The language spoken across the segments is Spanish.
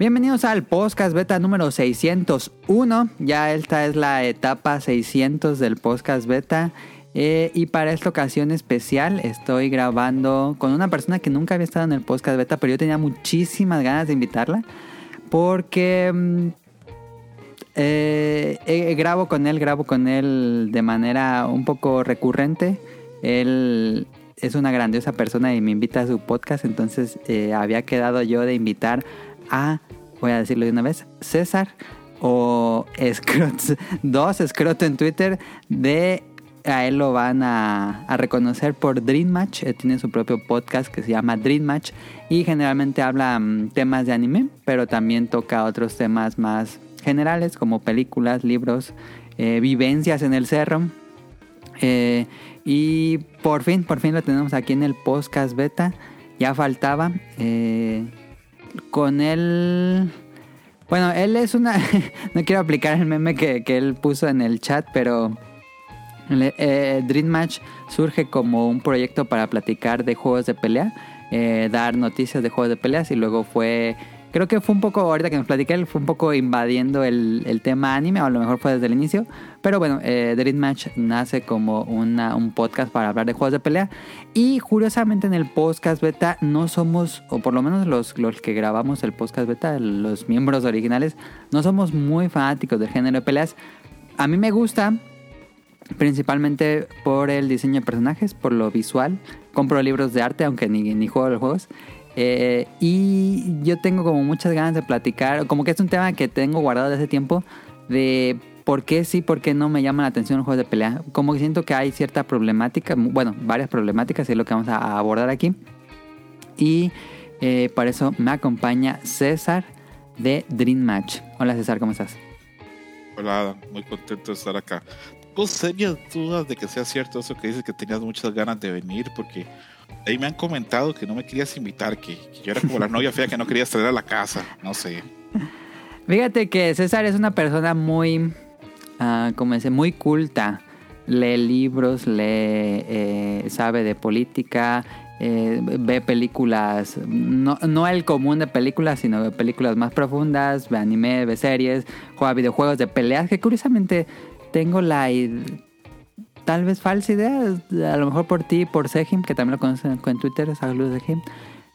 Bienvenidos al podcast beta número 601. Ya esta es la etapa 600 del podcast beta. Eh, y para esta ocasión especial estoy grabando con una persona que nunca había estado en el podcast beta, pero yo tenía muchísimas ganas de invitarla. Porque mm, eh, eh, grabo con él, grabo con él de manera un poco recurrente. Él es una grandiosa persona y me invita a su podcast, entonces había quedado yo de invitar a, voy a decirlo de una vez, César o Scrot, dos Scrot en Twitter de a él lo van a, reconocer por Dream Match. tiene su propio podcast que se llama Dream Match y generalmente habla mm, temas de anime, pero también toca otros temas más generales como películas, libros, eh, vivencias en el cerro. Eh, y por fin, por fin lo tenemos aquí en el podcast beta. Ya faltaba. Eh, con él... Bueno, él es una... no quiero aplicar el meme que, él puso en el chat, pero... Eh, Dream Match surge como un proyecto para platicar de juegos de pelea, eh, dar noticias de juegos de peleas y luego fue Creo que fue un poco, ahorita que nos platiqué, fue un poco invadiendo el, tema anime, o a lo mejor fue desde el inicio. Pero bueno, eh, Dream Match nace como una, un podcast para hablar de juegos de pelea. Y curiosamente en el podcast beta no somos, o por lo menos los, los que grabamos el podcast beta, los miembros originales, no somos muy fanáticos del género de peleas. A mí me gusta, principalmente por el diseño de personajes, por lo visual. Compro libros de arte, aunque ni, ni juego los juegos. Eh, y yo tengo como muchas ganas de platicar, como que es un tema que tengo guardado desde hace tiempo, de por qué sí, por qué no me llama la atención los juegos de pelea. Como que siento que hay cierta problemática, bueno, varias problemáticas, es lo que vamos a abordar aquí. Y eh, por eso me acompaña César de Dream Match. Hola César, ¿cómo estás? Hola, muy contento de estar acá. Tengo serias dudas de que sea cierto eso que dices que tenías muchas ganas de venir, porque Ahí me han comentado que no me querías invitar, que, yo era como la novia fea que no querías traer a la casa, no sé. Fíjate que César es una persona muy, uh, como dice, muy culta. Lee libros, lee, eh, sabe de política, eh, ve películas, no, no el común de películas, sino de películas más profundas, ve anime, ve series, juega videojuegos de peleas, que curiosamente tengo la tal vez falsa idea, a lo mejor por ti, por Sejim, que también lo conocen en Twitter, saludos Sejim,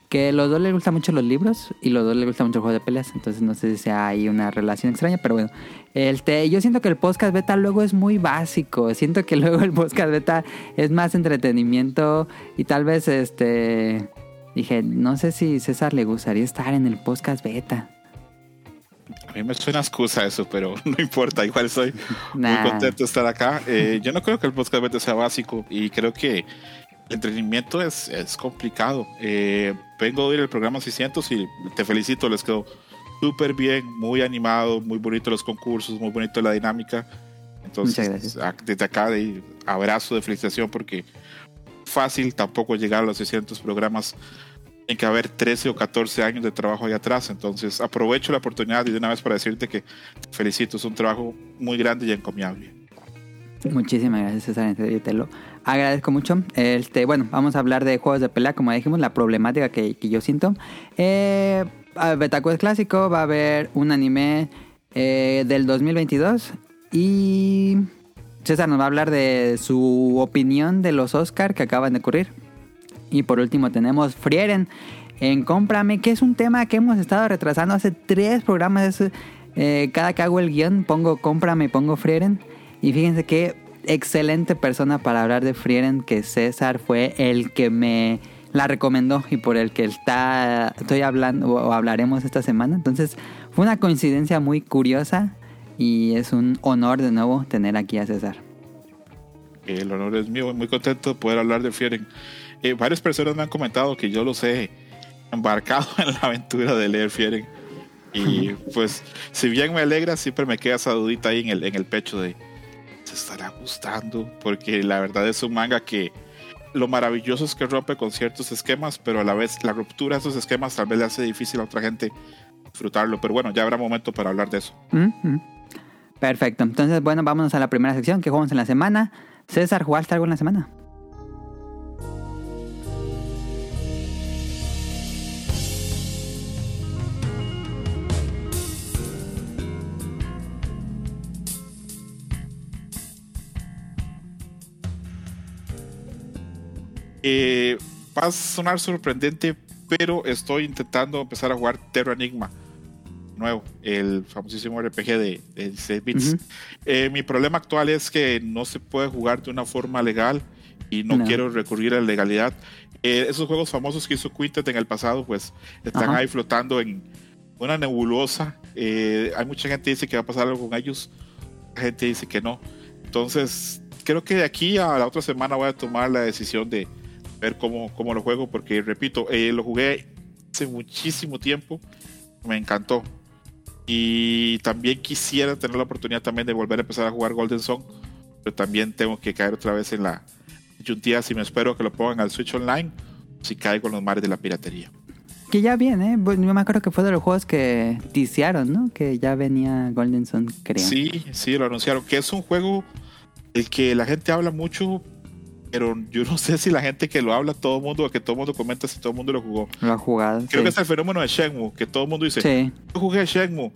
que los dos les gustan mucho los libros y los dos les gusta mucho el juego de peleas, entonces no sé si hay una relación extraña, pero bueno, este, yo siento que el podcast beta luego es muy básico, siento que luego el podcast beta es más entretenimiento y tal vez este dije, no sé si César le gustaría estar en el podcast beta. Mí me suena excusa eso, pero no importa, igual soy muy contento de estar acá. Eh, yo no creo que el podcast beta sea básico y creo que el entretenimiento es, es complicado. Eh, vengo a oír el programa 600 y te felicito, les quedó súper bien, muy animado, muy bonito los concursos, muy bonito la dinámica. Entonces, desde acá, de abrazo de felicitación porque fácil tampoco llegar a los 600 programas tiene que haber 13 o 14 años de trabajo ahí atrás. Entonces aprovecho la oportunidad y de una vez para decirte que te felicito, es un trabajo muy grande y encomiable. Muchísimas gracias César, te lo agradezco mucho. Este, bueno, vamos a hablar de juegos de pelea, como dijimos, la problemática que, yo siento. Eh, Betacuest clásico, va a haber un anime eh, del 2022 y César nos va a hablar de su opinión de los Oscar que acaban de ocurrir. Y por último tenemos Frieren en Cómprame, que es un tema que hemos estado retrasando hace tres programas. Eh, cada que hago el guion pongo Cómprame pongo Frieren. Y fíjense qué excelente persona para hablar de Frieren, que César fue el que me la recomendó y por el que está, estoy hablando o hablaremos esta semana. Entonces fue una coincidencia muy curiosa y es un honor de nuevo tener aquí a César. El honor es mío, muy contento de poder hablar de Frieren. Eh, varias personas me han comentado que yo los he embarcado en la aventura de leer Fieren. Y pues, si bien me alegra, siempre me queda esa dudita ahí en el, en el pecho de, ¿se estará gustando? Porque la verdad es un manga que lo maravilloso es que rompe con ciertos esquemas, pero a la vez la ruptura de esos esquemas tal vez le hace difícil a otra gente disfrutarlo. Pero bueno, ya habrá momento para hablar de eso. Perfecto. Entonces, bueno, vámonos a la primera sección que jugamos en la semana. César, ¿jugaste algo en la semana? Eh, va a sonar sorprendente, pero estoy intentando empezar a jugar Terra Enigma nuevo, el famosísimo RPG de, 16 bits. Eh, mi problema actual es que no se puede jugar de una forma legal y no, quiero recurrir a la legalidad. Eh, esos juegos famosos que hizo Quintet en el pasado, pues están ahí flotando en una nebulosa. Eh, hay mucha gente que dice que va a pasar algo con ellos, gente dice que no. Entonces, creo que de aquí a la otra semana voy a tomar la decisión de ver cómo, cómo lo juego, porque repito, eh, lo jugué hace muchísimo tiempo, me encantó. Y también quisiera tener la oportunidad también de volver a empezar a jugar Golden Song, pero también tengo que caer otra vez en la yuntía si me espero que lo pongan al Switch Online, si caigo en los mares de la piratería. Que ya viene, ¿eh? yo me acuerdo que fue de los juegos que ticiaron, ¿no? Que ya venía Golden Sun, creo. Sí, sí, lo anunciaron. Que es un juego el que la gente habla mucho, pero yo no sé si la gente que lo habla, todo el mundo, que todo el mundo comenta si todo el mundo lo jugó. Lo ha jugado. Creo que es el fenómeno de Shenmue, que todo el mundo dice, sí. yo jugué Shenmue.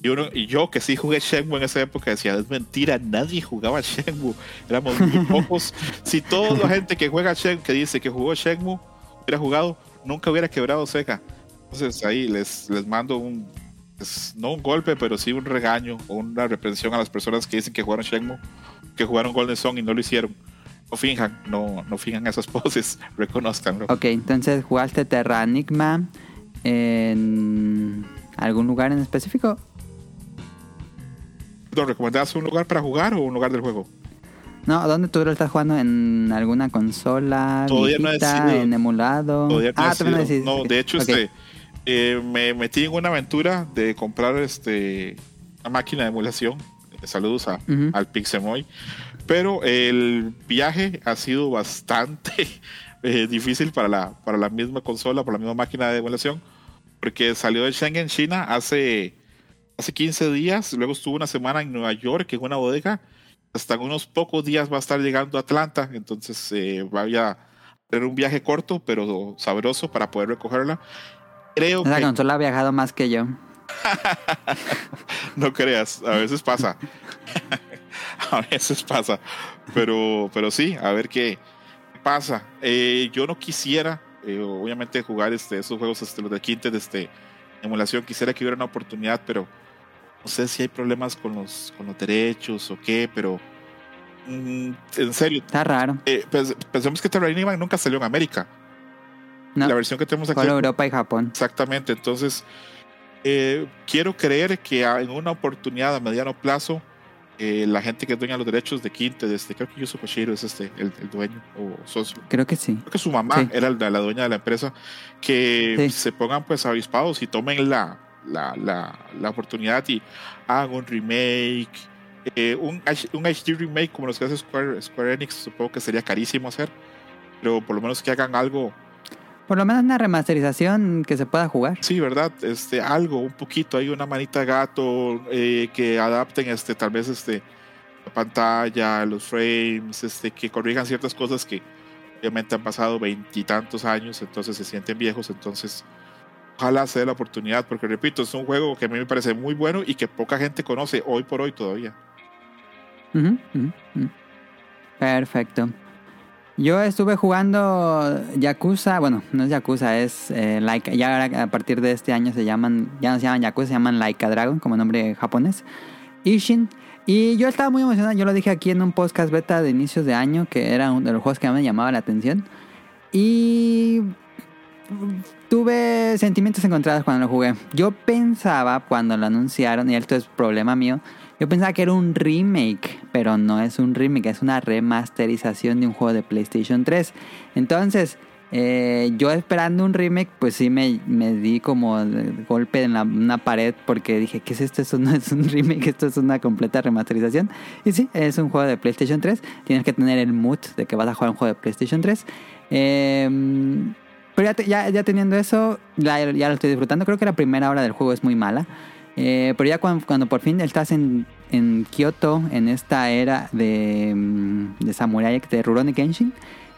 Y, uno, y yo que sí jugué Shenmue en esa época decía, es mentira, nadie jugaba Shenmue. Éramos muy pocos. si toda la gente que juega Shenmue, que dice que jugó Shenmue, hubiera jugado, nunca hubiera quebrado Sega. Entonces ahí les, les mando un, no un golpe, pero sí un regaño o una reprensión a las personas que dicen que jugaron Shenmue, que jugaron Golden Song y no lo hicieron. No finjan, no, no finjan esas poses, reconozcanlo. Ok, entonces jugaste Terra Enigma en algún lugar en específico. ¿Lo recomendás un lugar para jugar o un lugar del juego? No, ¿dónde tú lo estás jugando? ¿En alguna consola? Todavía no he decidido. ¿En emulado? Todavía no ah, he No, de hecho, este, eh, me metí en una aventura de comprar este, una máquina de emulación. Saludos a, al Pixemoy. Pero el viaje ha sido bastante eh, difícil para la, para la misma consola, para la misma máquina de emulación. Porque salió de Schengen, China, hace, hace 15 días. Luego estuvo una semana en Nueva York, en una bodega hasta en unos pocos días va a estar llegando a Atlanta, entonces eh, voy a tener un viaje corto pero sabroso para poder recogerla. Creo La consola ha viajado más que yo. no creas, a veces pasa. a veces pasa. Pero, pero sí, a ver qué pasa. Eh, yo no quisiera, eh, obviamente, jugar este, esos juegos, este, los de Quintet, este, emulación. Quisiera que hubiera una oportunidad, pero no sé si hay problemas con los, con los derechos o qué, pero mm, en serio. Está raro. Eh, pues, pensemos que Terranigma nunca salió en América. La versión que tenemos aquí. Solo Europa y Japón. Exactamente. Entonces, eh, quiero creer que en una oportunidad a mediano plazo, eh, la gente que dueña los derechos de Quinte, este, creo que Yusuke Koshiro es este, el, dueño o socio. Creo que sí. Creo que su mamá era la, dueña de la empresa, que se pongan pues avispados y tomen la, la, la, la oportunidad y hagan un remake. Eh, un, un HD remake como los que hace Square, Square Enix, supongo que sería carísimo hacer, pero por lo menos que hagan algo. Por lo menos una remasterización que se pueda jugar. Sí, ¿verdad? Este, algo, un poquito, hay una manita gato eh, que adapten este, tal vez este, la pantalla, los frames, este, que corrijan ciertas cosas que obviamente han pasado veintitantos años, entonces se sienten viejos, entonces ojalá se dé la oportunidad, porque repito, es un juego que a mí me parece muy bueno y que poca gente conoce hoy por hoy todavía. Perfecto. Yo estuve jugando Yakuza, bueno, no es Yakuza, es eh, Laika, ya a partir de este año se llaman, ya no se llaman Yakuza, se llaman Laika Dragon, como nombre japonés. Ishin. Y yo estaba muy emocionado, yo lo dije aquí en un podcast beta de inicios de año, que era uno de los juegos que me llamaba la atención. Y tuve sentimientos encontrados cuando lo jugué. Yo pensaba cuando lo anunciaron, y esto es problema mío, yo pensaba que era un remake, pero no es un remake, es una remasterización de un juego de PlayStation 3. Entonces, eh, yo esperando un remake, pues sí me, me di como golpe en la, una pared porque dije, ¿qué es esto? Esto no es un remake, esto es una completa remasterización. Y sí, es un juego de PlayStation 3. Tienes que tener el mood de que vas a jugar un juego de PlayStation 3. Eh, pero ya, ya, teniendo eso, ya, lo estoy disfrutando. Creo que la primera hora del juego es muy mala. Eh, pero ya cuando, por fin estás en, en Kyoto, en esta era de, mm, de Samurai, de Rurouni Kenshin,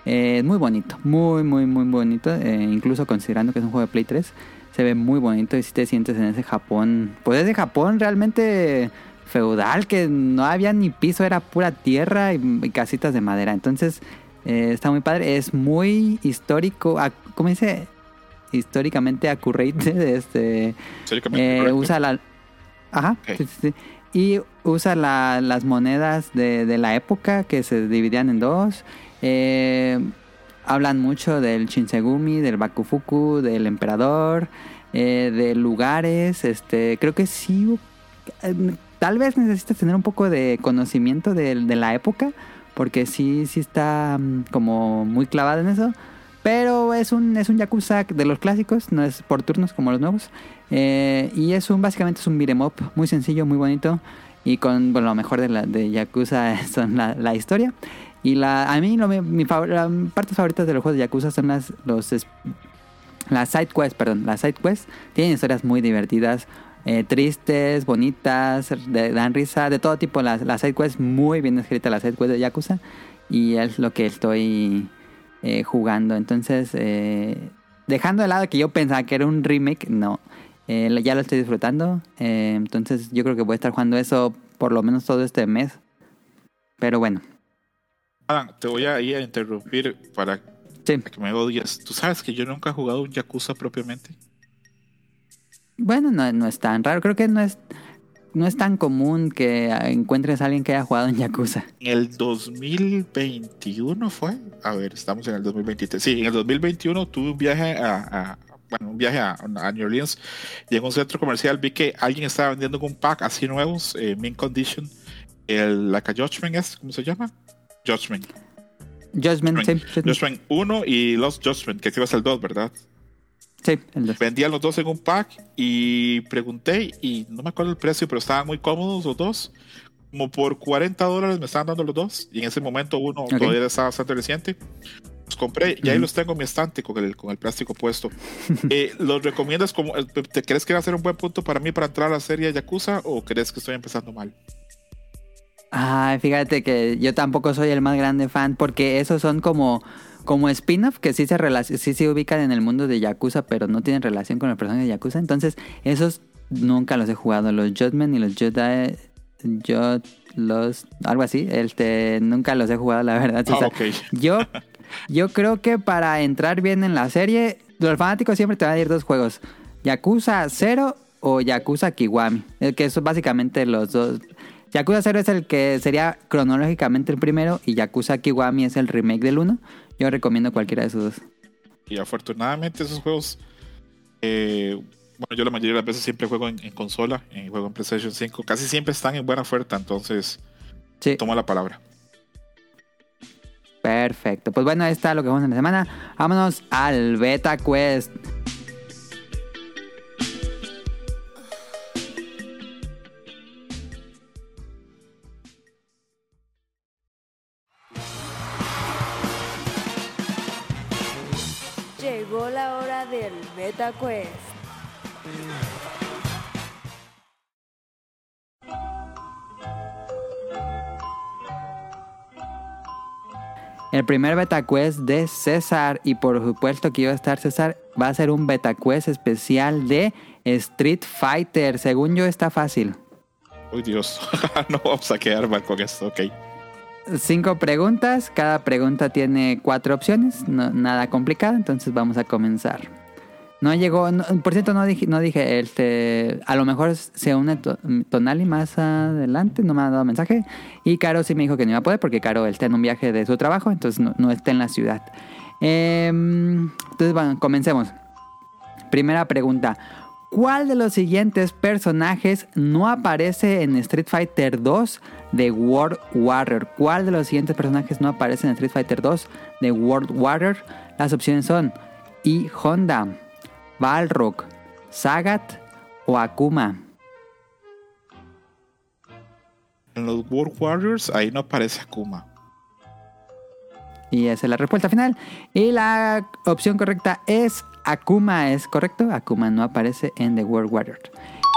eh, es muy bonito. Muy, muy, muy bonito. Eh, incluso considerando que es un juego de Play 3, se ve muy bonito. Y si te sientes en ese Japón, pues ese Japón realmente feudal, que no había ni piso, era pura tierra y casitas de madera. Entonces Eh, está muy padre. Es muy histórico. ¿Cómo dice? Históricamente accurate. Este, usa la. Ajá. Y usa las monedas de, de, la época que se dividían en dos. Eh, hablan mucho del Shinsegumi, del Bakufuku, del emperador, eh, de lugares. Este, creo que sí. tal vez necesitas tener un poco de conocimiento de, de la época porque sí, sí está mm, como muy clavada en eso. Pero es un, es un Yakuza de los clásicos, no es por turnos como los nuevos. Eh, y es un, básicamente es un beat'em up muy sencillo, muy bonito. Y con bueno, lo mejor de, la, de Yakuza son la, la historia. Y la, a mí lo, mi parte favorita de los juegos de Yakuza son las, los, las side quests, perdón, las side quests. Tienen historias muy divertidas, eh, tristes, bonitas, dan risa, de todo tipo. Las, las side quests, muy bien escritas las side quests de Yakuza. Y es lo que estoy eh, jugando. Entonces, eh, dejando de lado que yo pensaba que era un remake, no. ya lo estoy disfrutando. entonces, yo creo que voy a estar jugando eso por lo menos todo este mes. Pero bueno. te voy a ir a interrumpir para, que me odies. ¿Tú sabes que yo nunca he jugado un Yakuza propiamente? Bueno, no, no es tan raro. Creo que no es, no es tan común que encuentres a alguien que haya jugado en Yakuza. En el 2021 fue. A ver, estamos en el 2023. Sí, en el 2021 tuve un viaje a, bueno, un viaje a, New Orleans y en un centro comercial vi que alguien estaba vendiendo un pack así nuevos, eh, Mint Condition, el like Judgment es, ¿cómo se llama? Judgment. Judgment, Judgment, 1 y Lost Judgment, que creo es el 2, ¿verdad? Sí, Vendían los dos en un pack y pregunté y no me acuerdo el precio, pero estaban muy cómodos los dos. Como por 40 dólares me estaban dando los dos y en ese momento uno todavía estaba bastante reciente. Los compré y ahí los tengo en mi estante con el, con el plástico puesto. eh, ¿Los recomiendas como, eh, te crees que va a ser un buen punto para mí para entrar a la serie Yakuza o crees que estoy empezando mal? Ay, fíjate que yo tampoco soy el más grande fan porque esos son como como spin-off que sí se, sí se ubican en el mundo de Yakuza, pero no tienen relación con el personaje de Yakuza. Entonces, esos nunca los he jugado. Los Judgment y los Jedi. Yo los. Algo así. Este, nunca los he jugado, la verdad. Ah, yo, yo creo que para entrar bien en la serie, los fanáticos siempre te van a ir dos juegos: Yakuza 0 o Yakuza Kiwami. Que son básicamente los dos. Yakuza 0 es el que sería cronológicamente el primero y Yakuza Kiwami es el remake del 1. Yo recomiendo cualquiera de esos dos. Y afortunadamente esos juegos, eh, bueno, yo la mayoría de las veces siempre juego en, consola, en juego en PlayStation 5, casi siempre están en buena oferta, entonces sí. tomo la palabra. Perfecto, pues bueno, ahí está lo que vamos en la semana. Vámonos al Beta Quest. Quest. El primer beta quest de César, y por supuesto que iba a estar César, va a ser un beta quest especial de Street Fighter. Según yo, está fácil. Uy, Dios, no vamos a quedar mal con esto, ok. Cinco preguntas, cada pregunta tiene cuatro opciones, nada complicado, entonces vamos a comenzar. No llegó, por cierto, no dije, no dije, este, a lo mejor se une Tonali más adelante, no me ha dado mensaje. Y Caro sí me dijo que no iba a poder porque Caro está en un viaje de su trabajo, entonces no, está en la ciudad. Em, entonces, bueno, comencemos. Primera pregunta. ¿Cuál de los siguientes personajes no aparece en Street Fighter 2 de World Warrior? ¿Cuál de los siguientes personajes no aparece en Street Fighter 2 de World Warrior? Las opciones son I Honda, Balrog, Sagat o Akuma. En los World Warriors ahí no aparece Akuma. Y esa es la respuesta final. Y la opción correcta es Akuma, ¿es correcto? Akuma no aparece en The World Warriors.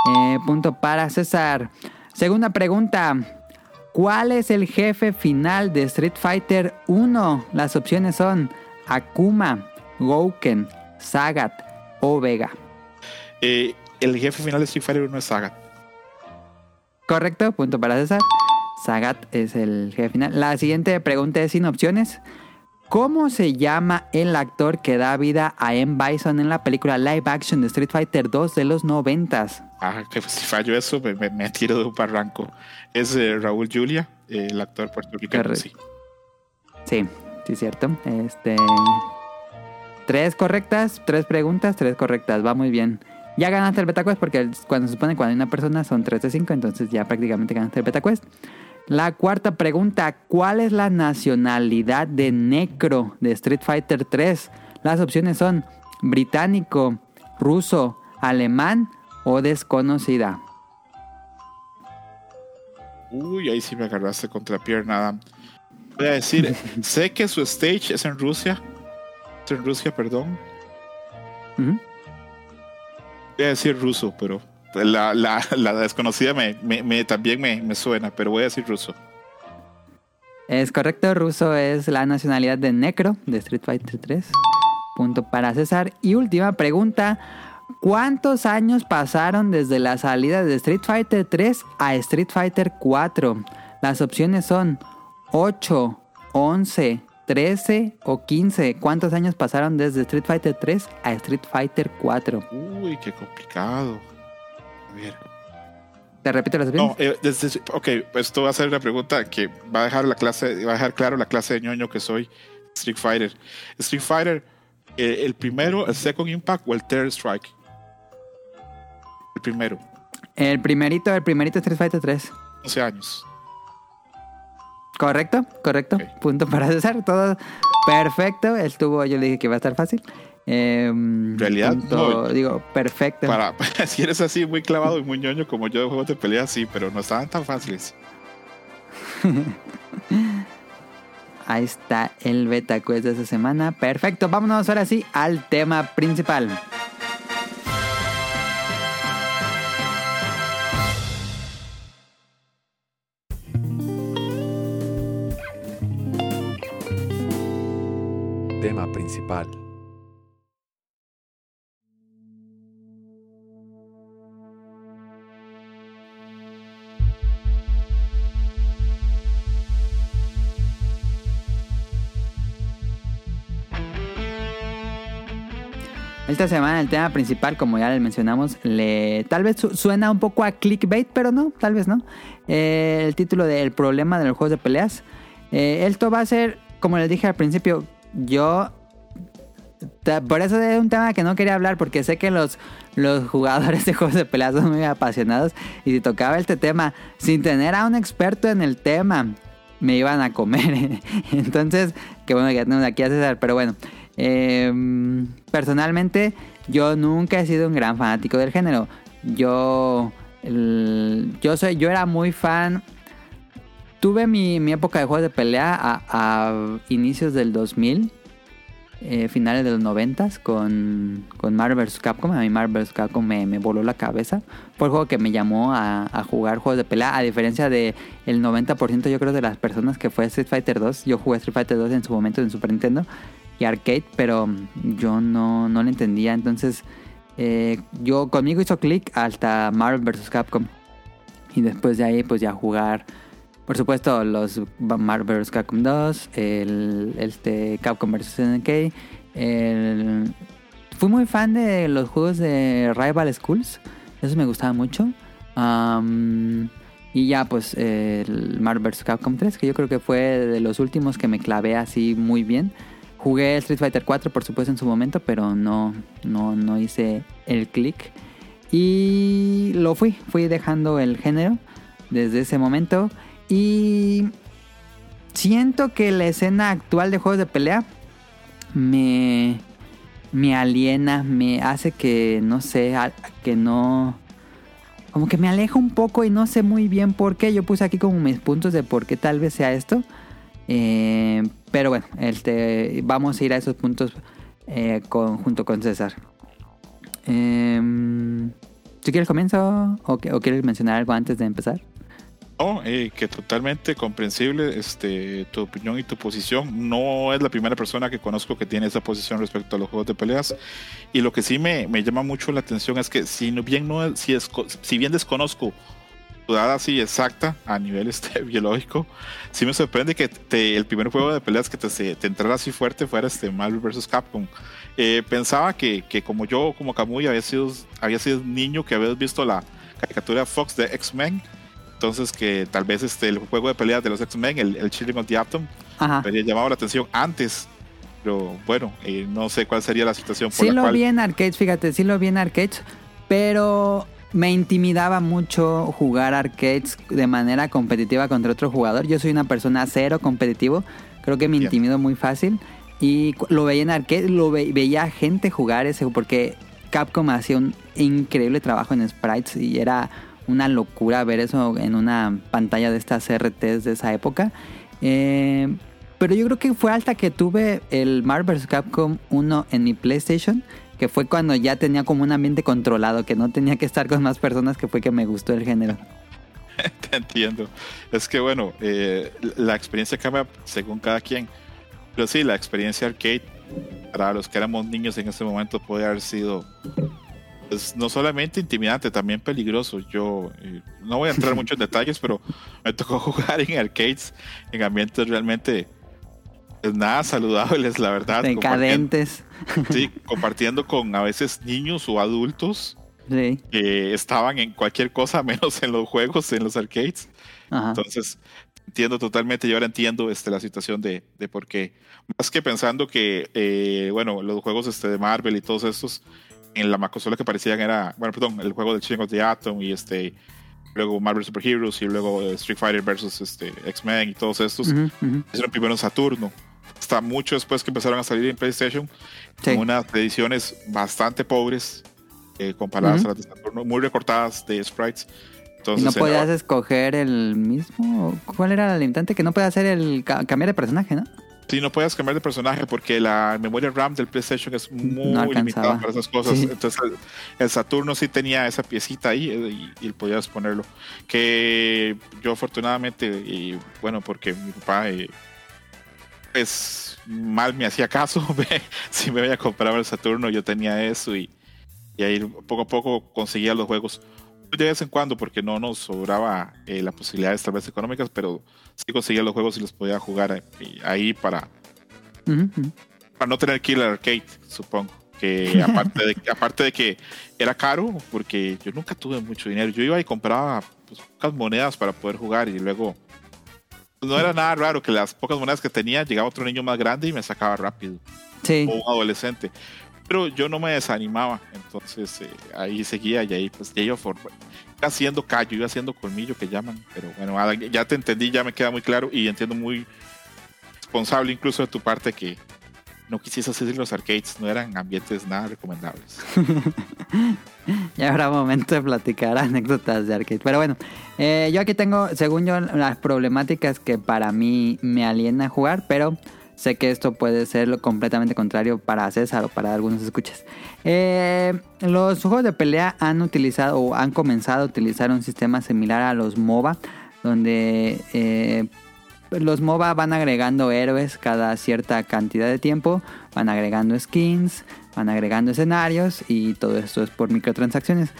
Eh, punto para César. Segunda pregunta. ¿Cuál es el jefe final de Street Fighter 1? Las opciones son Akuma, Gouken, Sagat, o Vega. Eh, el jefe final de Street Fighter 1 es Sagat. Correcto, punto para César. Sagat es el jefe final. La siguiente pregunta es sin opciones. ¿Cómo se llama el actor que da vida a M. Bison en la película live action de Street Fighter 2 de los noventas? Ah, que si fallo eso me, me, tiro de un barranco. Es eh, Raúl Julia, el actor puertorriqueño. Sí. sí, sí, cierto. Este. Tres correctas, tres preguntas, tres correctas. Va muy bien. Ya ganaste el BetaQuest porque cuando se supone cuando hay una persona son 3 de 5, entonces ya prácticamente ganaste el BetaQuest. La cuarta pregunta, ¿cuál es la nacionalidad de Necro de Street Fighter 3? Las opciones son británico, ruso, alemán o desconocida. Uy, ahí sí me agarraste contra pierna, Voy a decir, sé que su stage es en Rusia. Es en Rusia, perdón. Voy a decir ruso, pero la, desconocida me, también me, suena, pero voy a decir ruso. Es correcto, ruso es la nacionalidad de Necro de Street Fighter 3. Punto para César. Y última pregunta. ¿Cuántos años pasaron desde la salida de Street Fighter 3 a Street Fighter 4? Las opciones son 8, 11, 13 o 15. ¿Cuántos años pasaron desde Street Fighter 3 a Street Fighter 4? Uy, qué complicado. ¿Te repito las opciones? No, eh, ok, esto va a ser una pregunta que va a dejar la clase, va a dejar claro la clase de ñoño que soy. Street Fighter. Street Fighter, eh, el primero, el Second Impact o el Third Strike. El primero. El primerito, el primerito Street Fighter 3. 11 años. Correcto, correcto. Punto para César. Todo perfecto. Estuvo, yo le dije que iba a estar fácil. Eh, realidad, no, digo, perfecto. Para, si eres así muy clavado y muy ñoño como yo de juegos de pelea, sí, pero no estaban tan fáciles. Ahí está el beta quest de esta semana. Perfecto, vámonos ahora sí al tema principal. Tema principal. Esta semana el tema principal, como ya les mencionamos, le, tal vez suena un poco a clickbait, pero no, tal vez no. Eh, el título de El problema de los juegos de peleas. Eh, esto va a ser, como les dije al principio, yo... Por eso es un tema que no quería hablar, porque sé que los, los jugadores de juegos de peleas son muy apasionados. Y si tocaba este tema sin tener a un experto en el tema, me iban a comer. Entonces, que bueno que ya tenemos aquí a César, pero bueno. Em, personalmente, yo nunca he sido un gran fanático del género. Yo, yo, soy, yo era muy fan. Tuve mi, época de juegos de pelea a, inicios del 2000, eh, finales de los 90 con, con Marvel vs. Capcom. A mí Marvel vs. Capcom me, voló la cabeza. Fue el juego que me llamó a, jugar juegos de pelea. A diferencia del el 90% yo creo de las personas que fue Street Fighter 2. Yo jugué Street Fighter 2 en su momento en Super Nintendo y arcade, pero yo no, no lo entendía. Entonces, eh, yo conmigo hizo clic hasta Marvel vs. Capcom. Y después de ahí, pues ya jugar, por supuesto, los Marvel vs. Capcom 2, el este Capcom vs. SNK. El... Fui muy fan de los juegos de Rival Schools. Eso me gustaba mucho. y ya, pues, el Marvel vs. Capcom 3, que yo creo que fue de los últimos que me clavé así muy bien. Jugué Street Fighter 4, por supuesto, en su momento, pero no, no, no hice el click. Y lo fui, fui dejando el género desde ese momento. Y siento que la escena actual de juegos de pelea me, me aliena, me hace que, no sé, que no... Como que me aleja un poco y no sé muy bien por qué. Yo puse aquí como mis puntos de por qué tal vez sea esto. Eh, pero bueno, este, vamos a ir a esos puntos eh, junto con César. Eh, ¿Si quieres comienzo o, o, quieres mencionar algo antes de empezar? No, eh, que totalmente comprensible este, tu opinión y tu posición. No es la primera persona que conozco que tiene esa posición respecto a los juegos de peleas. Y lo que sí me, me llama mucho la atención es que si bien, no, si, es, si bien desconozco dudada así exacta a nivel este, biológico, sí me sorprende que el primer juego de peleas que te, te entrara así fuerte fuera este Marvel vs. Capcom. Eh, pensaba que, que, como yo, como Kamui, había sido, había sido niño que habías visto la caricatura Fox de X-Men, entonces que tal vez este, el juego de peleas de los X-Men, el, el Chilling of the Atom, había llamado la atención antes. Pero bueno, eh, no sé cuál sería la situación. Por sí lo vi en arcades, fíjate, sí lo vi en arcades, pero me intimidaba mucho jugar arcades de manera competitiva contra otro jugador. Yo soy una persona cero competitivo, creo que me intimido muy fácil. Y lo veía en arcade, lo veía gente jugar ese, porque Capcom hacía un increíble trabajo en sprites y era una locura ver eso en una pantalla de estas RTs de esa época. Eh, pero yo creo que fue hasta que tuve el Marvel vs. Capcom 1 en mi PlayStation, que fue cuando ya tenía como un ambiente controlado, que no tenía que estar con más personas, que fue que me gustó el género. Te entiendo. Es que bueno, eh, la experiencia cambia según cada quien. Pero sí, la experiencia arcade para los que éramos niños en ese momento puede haber sido pues, no solamente intimidante, también peligroso. Yo eh, no voy a entrar mucho en detalles, pero me tocó jugar en arcades en ambientes realmente pues, nada saludables, la verdad. Decadentes. Sí, compartiendo con a veces niños o adultos que estaban en cualquier cosa menos en los juegos, en los arcades. Entonces, entiendo totalmente, yo ahora entiendo este, la situación de, de por qué. Más que pensando que, eh, bueno, los juegos este, de Marvel y todos estos, en la consola que parecían era, bueno, perdón, el juego de Chain of the Atom y este, luego Marvel Super Heroes y luego eh, Street Fighter versus este, X-Men y todos estos, uh -huh, primero en Saturno. Hasta mucho después que empezaron a salir en PlayStation, con unas ediciones bastante pobres eh, comparadas a las de Saturno, muy recortadas de sprites ¿No podías escoger el mismo? ¿Cuál era el limitante? Que no podías hacer el cambiar de personaje, ¿no? Sí, no puedes cambiar de personaje porque la memoria RAM del PlayStation es muy limitada para esas cosas. Entonces, el, Saturno sí tenía esa piecita ahí eh, y, podías ponerlo. Que yo, afortunadamente, y bueno, porque mi papá, es eh, pues, mal me hacía caso. si me había comprado el Saturno, yo tenía eso y, y ahí poco a poco conseguía los juegos de vez en cuando porque no nos sobraba eh, las posibilidades tal vez económicas, pero sí conseguía los juegos y los podía jugar eh, ahí para, para no tener Killer Arcade, supongo. Que aparte de, aparte de que era caro, porque yo nunca tuve mucho dinero, yo iba y compraba pues, pocas monedas para poder jugar y luego no era nada raro que las pocas monedas que tenía llegaba otro niño más grande y me sacaba rápido. Sí. O un adolescente pero yo no me desanimaba, entonces eh, ahí seguía y ahí pues ya iba, iba haciendo callo, iba haciendo colmillo que llaman, pero bueno, ya te entendí, ya me queda muy claro y entiendo muy responsable incluso de tu parte que no quisiese hacer los arcades, no eran ambientes nada recomendables. ya habrá momento de platicar anécdotas de arcade, pero bueno, eh, yo aquí tengo, según yo, las problemáticas que para mí me aliena jugar, pero Sé que esto puede ser lo completamente contrario para César o para algunos escuchas. Eh, los juegos de pelea han utilizado o han comenzado a utilizar un sistema similar a los MOBA, donde eh, los MOBA van agregando héroes cada cierta cantidad de tiempo, van agregando skins, van agregando escenarios y todo esto es por microtransacciones.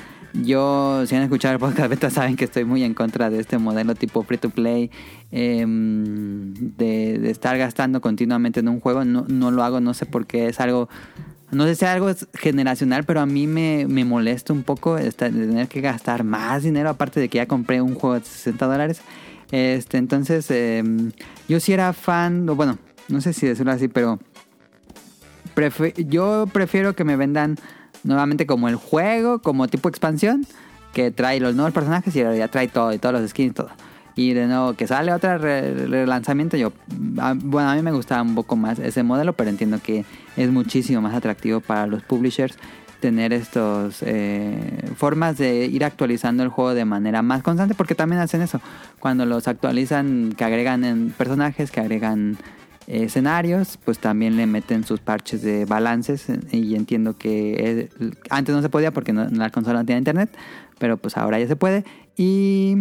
Yo, si han escuchado el podcast saben que estoy muy en contra de este modelo tipo free to play, em, de, estar gastando continuamente en un juego. No, no, lo hago, no sé por qué, es algo, no sé si es algo generacional, pero a mí me, me molesta un poco de tener que gastar más dinero, aparte de que ya compré un juego de 60 dólares. Este, entonces, em, yo sí era fan, bueno, no sé si decirlo así, pero yo prefiero que me vendan nuevamente como el juego, como tipo expansión, que trae los nuevos personajes y ya trae todo, y todos los skins, todo. Y de nuevo, que sale otro relanzamiento, yo, bueno, a mí me gustaba un poco más ese modelo, pero entiendo que es muchísimo más atractivo para los publishers tener estas eh, formas de ir actualizando el juego de manera más constante, porque también hacen eso. Cuando los actualizan, que agregan en personajes, que agregan escenarios, pues también le meten sus parches de balances y entiendo que antes no se podía porque no, la consola no tenía internet, pero pues ahora ya se puede y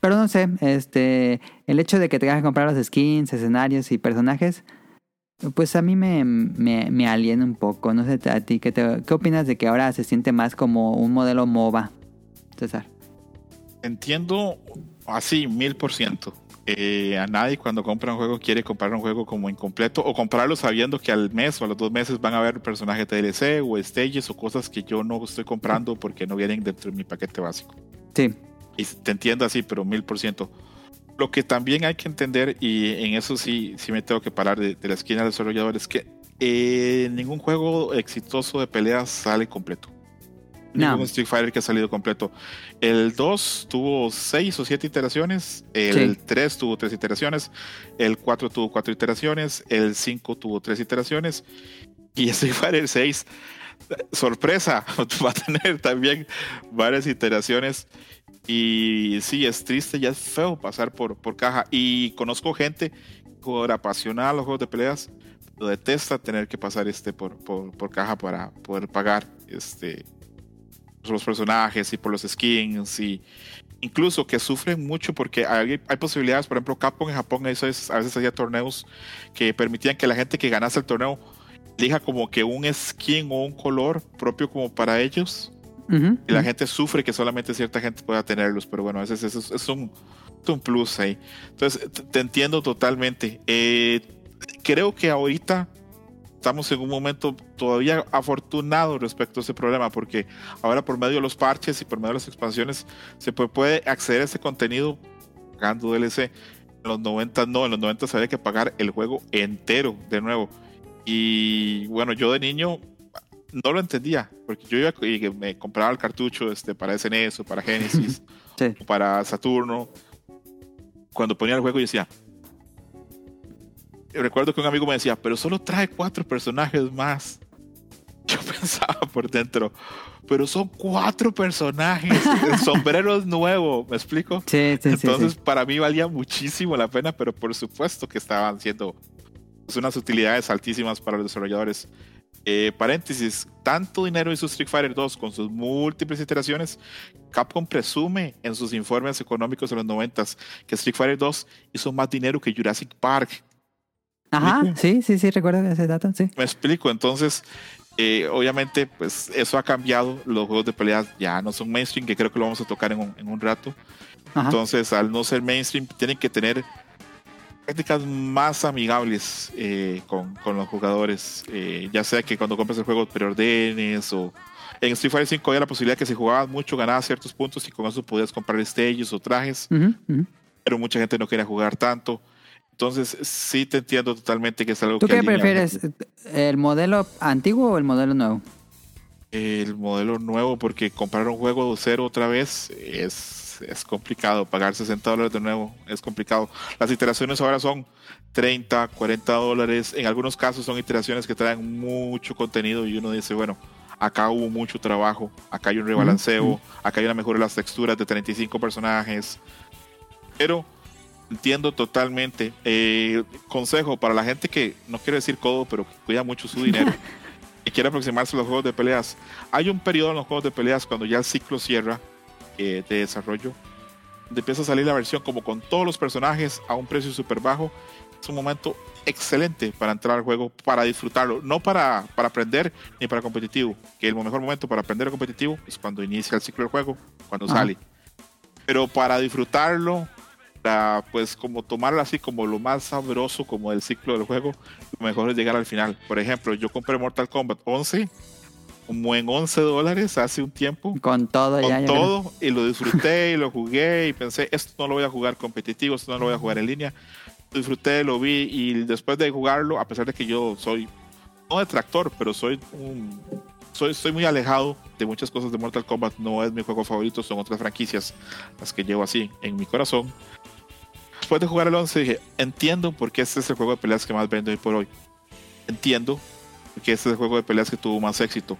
pero no sé, este el hecho de que tengas que comprar los skins, escenarios y personajes pues a mí me, me, aliena un poco, no sé a ti ¿qué, ¿qué opinas de que ahora se siente más como un modelo MOBA, César? Entiendo así, mil por ciento. Eh, a nadie cuando compra un juego quiere comprar un juego como incompleto o comprarlo sabiendo que al mes o a los dos meses van a haber personajes de DLC o stages o cosas que yo no estoy comprando porque no vienen dentro de mi paquete básico. Sí. Y te entiendo así, pero mil por ciento. Lo que también hay que entender, y en eso sí, sí me tengo que parar de, la esquina del desarrollador, es que eh, ningún juego exitoso de peleas sale completo. Ningún Street Fighter que ha salido completo. El 2 tuvo 6 o 7 iteraciones, el 3 tuvo 3 iteraciones, el 4 tuvo 4 iteraciones, el 5 tuvo 3 iteraciones y Street Fighter 6, sorpresa, va a tener también varias iteraciones. Y sí, es triste, ya es feo pasar por, por caja. Y conozco gente por apasionada a los juegos de peleas, lo detesta tener que pasar este por, por, por caja para poder pagar este los personajes y por los skins y incluso que sufren mucho porque hay, hay posibilidades, por ejemplo, Capcom en Japón eso es, a veces hacía torneos que permitían que la gente que ganase el torneo elija como que un skin o un color propio como para ellos y la gente sufre que solamente cierta gente pueda tenerlos, pero bueno, a veces eso es, un, un, plus ahí. Entonces, te entiendo totalmente. Eh, creo que ahorita estamos en un momento todavía afortunado respecto a ese problema, porque ahora por medio de los parches y por medio de las expansiones se puede, acceder a ese contenido pagando DLC. En los 90 no, en los 90 se había que pagar el juego entero de nuevo. Y bueno, yo de niño no lo entendía, porque yo iba y me compraba el cartucho este, para SNES o para Genesis o para Saturno. Cuando ponía el juego, yo decía, recuerdo que un amigo me decía, pero solo trae cuatro personajes más. Yo pensaba por dentro, pero son cuatro personajes. El sombrero es nuevo, ¿me explico? Sí, sí, Entonces, para mí valía muchísimo la pena, pero por supuesto que estaban siendo pues, unas utilidades altísimas para los desarrolladores. Eh, paréntesis, tanto dinero hizo Street Fighter 2 con sus múltiples iteraciones, Capcom presume en sus informes económicos de los 90 que Street Fighter 2 hizo más dinero que Jurassic Park, Ajá, sí, sí, sí, recuerdo ese dato, sí. Me explico, entonces, eh, obviamente, pues eso ha cambiado, los juegos de peleas ya no son mainstream, que creo que lo vamos a tocar en un, en un rato. Entonces, al no ser mainstream, tienen que tener prácticas más amigables eh, con, con, los jugadores, eh, ya sea que cuando compras el juego preordenes o... En Street Fighter 5 había la posibilidad que si jugabas mucho ganabas ciertos puntos y con eso podías comprar stages o trajes, pero mucha gente no quería jugar tanto. Entonces, sí te entiendo totalmente que es algo ¿Tú qué prefieres? ¿El modelo antiguo o el modelo nuevo? El modelo nuevo, porque comprar un juego de cero otra vez es, es complicado. Pagar 60 dólares de nuevo es complicado. Las iteraciones ahora son 30, 40 dólares. En algunos casos son iteraciones que traen mucho contenido y uno dice, bueno, acá hubo mucho trabajo, acá hay un rebalanceo, acá hay una mejora de las texturas de 35 personajes. Pero Entiendo totalmente. Eh, consejo para la gente que no quiere decir codo, pero que cuida mucho su dinero y quiere aproximarse a los juegos de peleas. Hay un periodo en los juegos de peleas cuando ya el ciclo cierra eh, de desarrollo, donde empieza a salir la versión como con todos los personajes a un precio súper bajo. Es un momento excelente para entrar al juego, para disfrutarlo, no para, para aprender ni para competitivo, que el mejor momento para aprender competitivo es cuando inicia el ciclo del juego, cuando sale. Pero para disfrutarlo, pues como tomarlo así como lo más sabroso como el ciclo del juego, lo mejor es llegar al final. Por ejemplo, yo compré Mortal Kombat 11 como en 11 dólares hace un tiempo. Con todo, con todo, y lo disfruté y lo jugué y pensé, esto no lo voy a jugar competitivo, esto no lo voy a jugar en línea. Lo disfruté, lo vi y después de jugarlo, a pesar de que yo soy, no detractor, pero soy un, soy, soy muy alejado de muchas cosas de Mortal Kombat, no es mi juego favorito, son otras franquicias las que llevo así en mi corazón después de jugar el 11 dije, entiendo por qué este es el juego de peleas que más vende hoy por hoy. Entiendo por qué este es el juego de peleas que tuvo más éxito.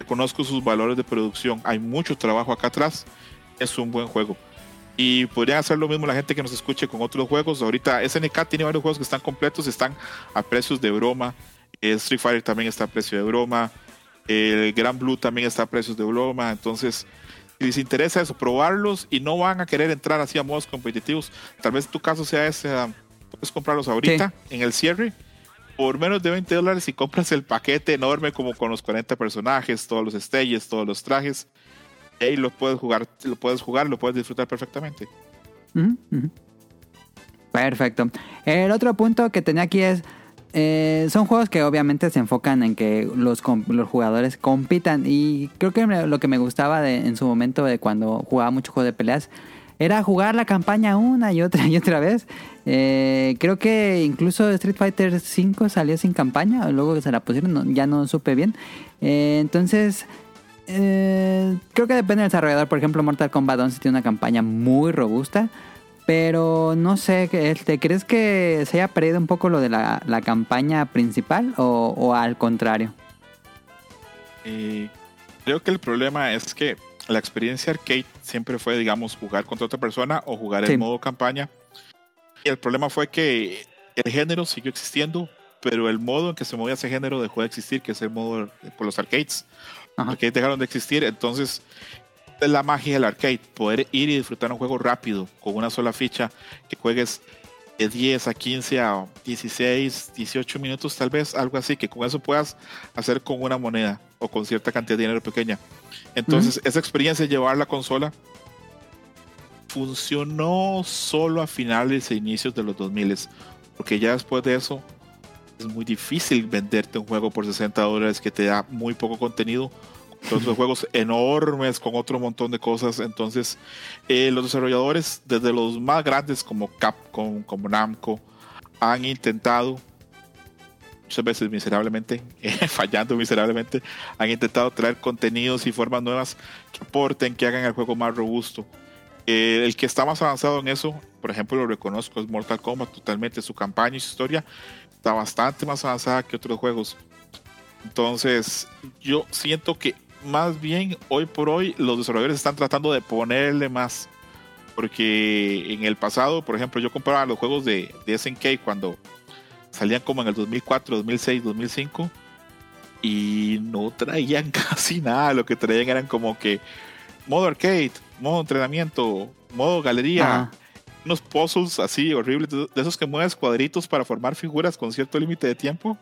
Reconozco sus valores de producción. Hay mucho trabajo acá atrás. Es un buen juego. Y podrían hacer lo mismo la gente que nos escuche con otros juegos. Ahorita SNK tiene varios juegos que están completos, están a precios de broma. Street Fighter también está a precio de broma. El Gran Blue también está a precios de broma. Entonces, si les interesa eso, probarlos y no van a querer entrar así a modos competitivos, tal vez tu caso sea ese, ah, puedes comprarlos ahorita en el cierre por menos de 20 dólares y compras el paquete enorme como con los 40 personajes, todos los stages, todos los trajes. Y lo puedes jugar, lo puedes jugar, lo puedes disfrutar perfectamente. Perfecto. El otro punto que tenía aquí es, eh, son juegos que obviamente se enfocan en que los, los jugadores compitan y creo que lo que me gustaba de, en su momento de cuando jugaba mucho juego de peleas era jugar la campaña una y otra y otra vez. Eh, creo que incluso Street Fighter V salió sin campaña, luego que se la pusieron ya no supe bien. Eh, entonces, creo que depende del desarrollador. Por ejemplo, Mortal Kombat 11 tiene una campaña muy robusta. Pero no sé, este, ¿crees que se haya perdido un poco lo de la, campaña principal o, al contrario? Eh, creo que el problema es que la experiencia arcade siempre fue, digamos, jugar contra otra persona o jugar en modo campaña. Y el problema fue que el género siguió existiendo, pero el modo en que se movía ese género dejó de existir, que es el modo por los arcades. Los arcades dejaron de existir, entonces es la magia del arcade, poder ir y disfrutar un juego rápido con una sola ficha, que juegues de 10 a 15 a 16, 18 minutos tal vez, algo así, que con eso puedas hacer con una moneda o con cierta cantidad de dinero pequeña. Entonces, esa experiencia de llevar la consola funcionó solo a finales e inicios de los 2000, porque ya después de eso es muy difícil venderte un juego por 60 dólares que te da muy poco contenido otros juegos enormes con otro montón de cosas. Entonces, eh, los desarrolladores, desde los más grandes como Capcom, como Namco, han intentado, muchas veces miserablemente, fallando miserablemente, han intentado traer contenidos y formas nuevas que aporten, que hagan el juego más robusto. Eh, el que está más avanzado en eso, por ejemplo, lo reconozco, es Mortal Kombat totalmente. Su campaña y su historia está bastante más avanzada que otros juegos. Entonces, yo siento que más bien hoy por hoy los desarrolladores están tratando de ponerle más. Porque en el pasado, por ejemplo, yo compraba los juegos de, de SNK cuando salían como en el 2004, 2006, 2005 y no traían casi nada. Lo que traían eran como que modo arcade, modo entrenamiento, modo galería, unos puzzles así horribles, de esos que mueves cuadritos para formar figuras con cierto límite de tiempo.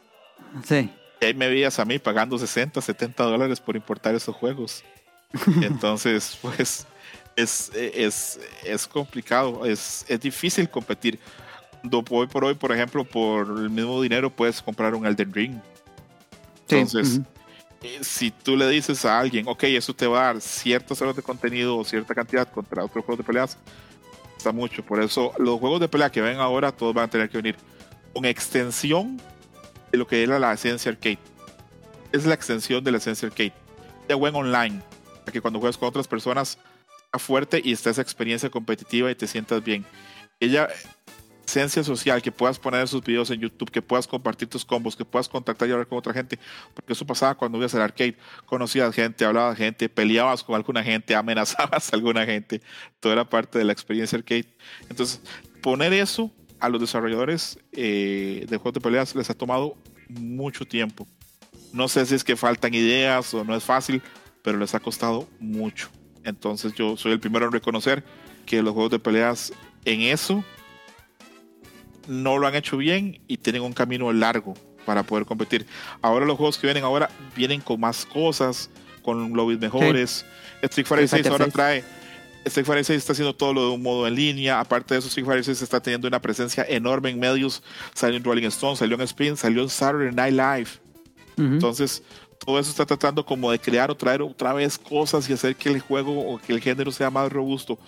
Sí. Y ahí me veías a mí pagando 60, 70 dólares por importar esos juegos. Entonces, pues es, es, es complicado, es, es difícil competir. Hoy por hoy, por ejemplo, por el mismo dinero puedes comprar un Elden Ring. Entonces, eh, si tú le dices a alguien, ok, eso te va a dar ciertas horas de contenido o cierta cantidad contra otros juegos de peleas, está mucho. Por eso, los juegos de pelea que ven ahora, todos van a tener que venir con extensión de lo que era la esencia arcade. Es la extensión de la esencia arcade. De buen online, para que cuando juegas con otras personas fuerte y está esa experiencia competitiva y te sientas bien. Ella, esencia social, que puedas poner sus videos en YouTube, que puedas compartir tus combos, que puedas contactar y hablar con otra gente, porque eso pasaba cuando ibas al arcade, conocías gente, hablabas gente, peleabas con alguna gente, amenazabas a alguna gente, toda la parte de la experiencia arcade. Entonces, poner eso a los desarrolladores eh, de juegos de peleas les ha tomado mucho tiempo. No sé si es que faltan ideas o no es fácil, pero les ha costado mucho. Entonces yo soy el primero en reconocer que los juegos de peleas en eso no lo han hecho bien y tienen un camino largo para poder competir. Ahora los juegos que vienen ahora vienen con más cosas, con lobbies mejores. Street Fighter 6 ahora trae Street Fighter 6 está haciendo todo lo de un modo en línea. Aparte de eso, Street Fighter 6 está teniendo una presencia enorme en medios. Salió en Rolling Stone, salió en Spin, salió en Saturday Night Live. Entonces, todo eso está tratando como de crear o traer otra vez cosas y hacer que el juego o que el género sea más robusto.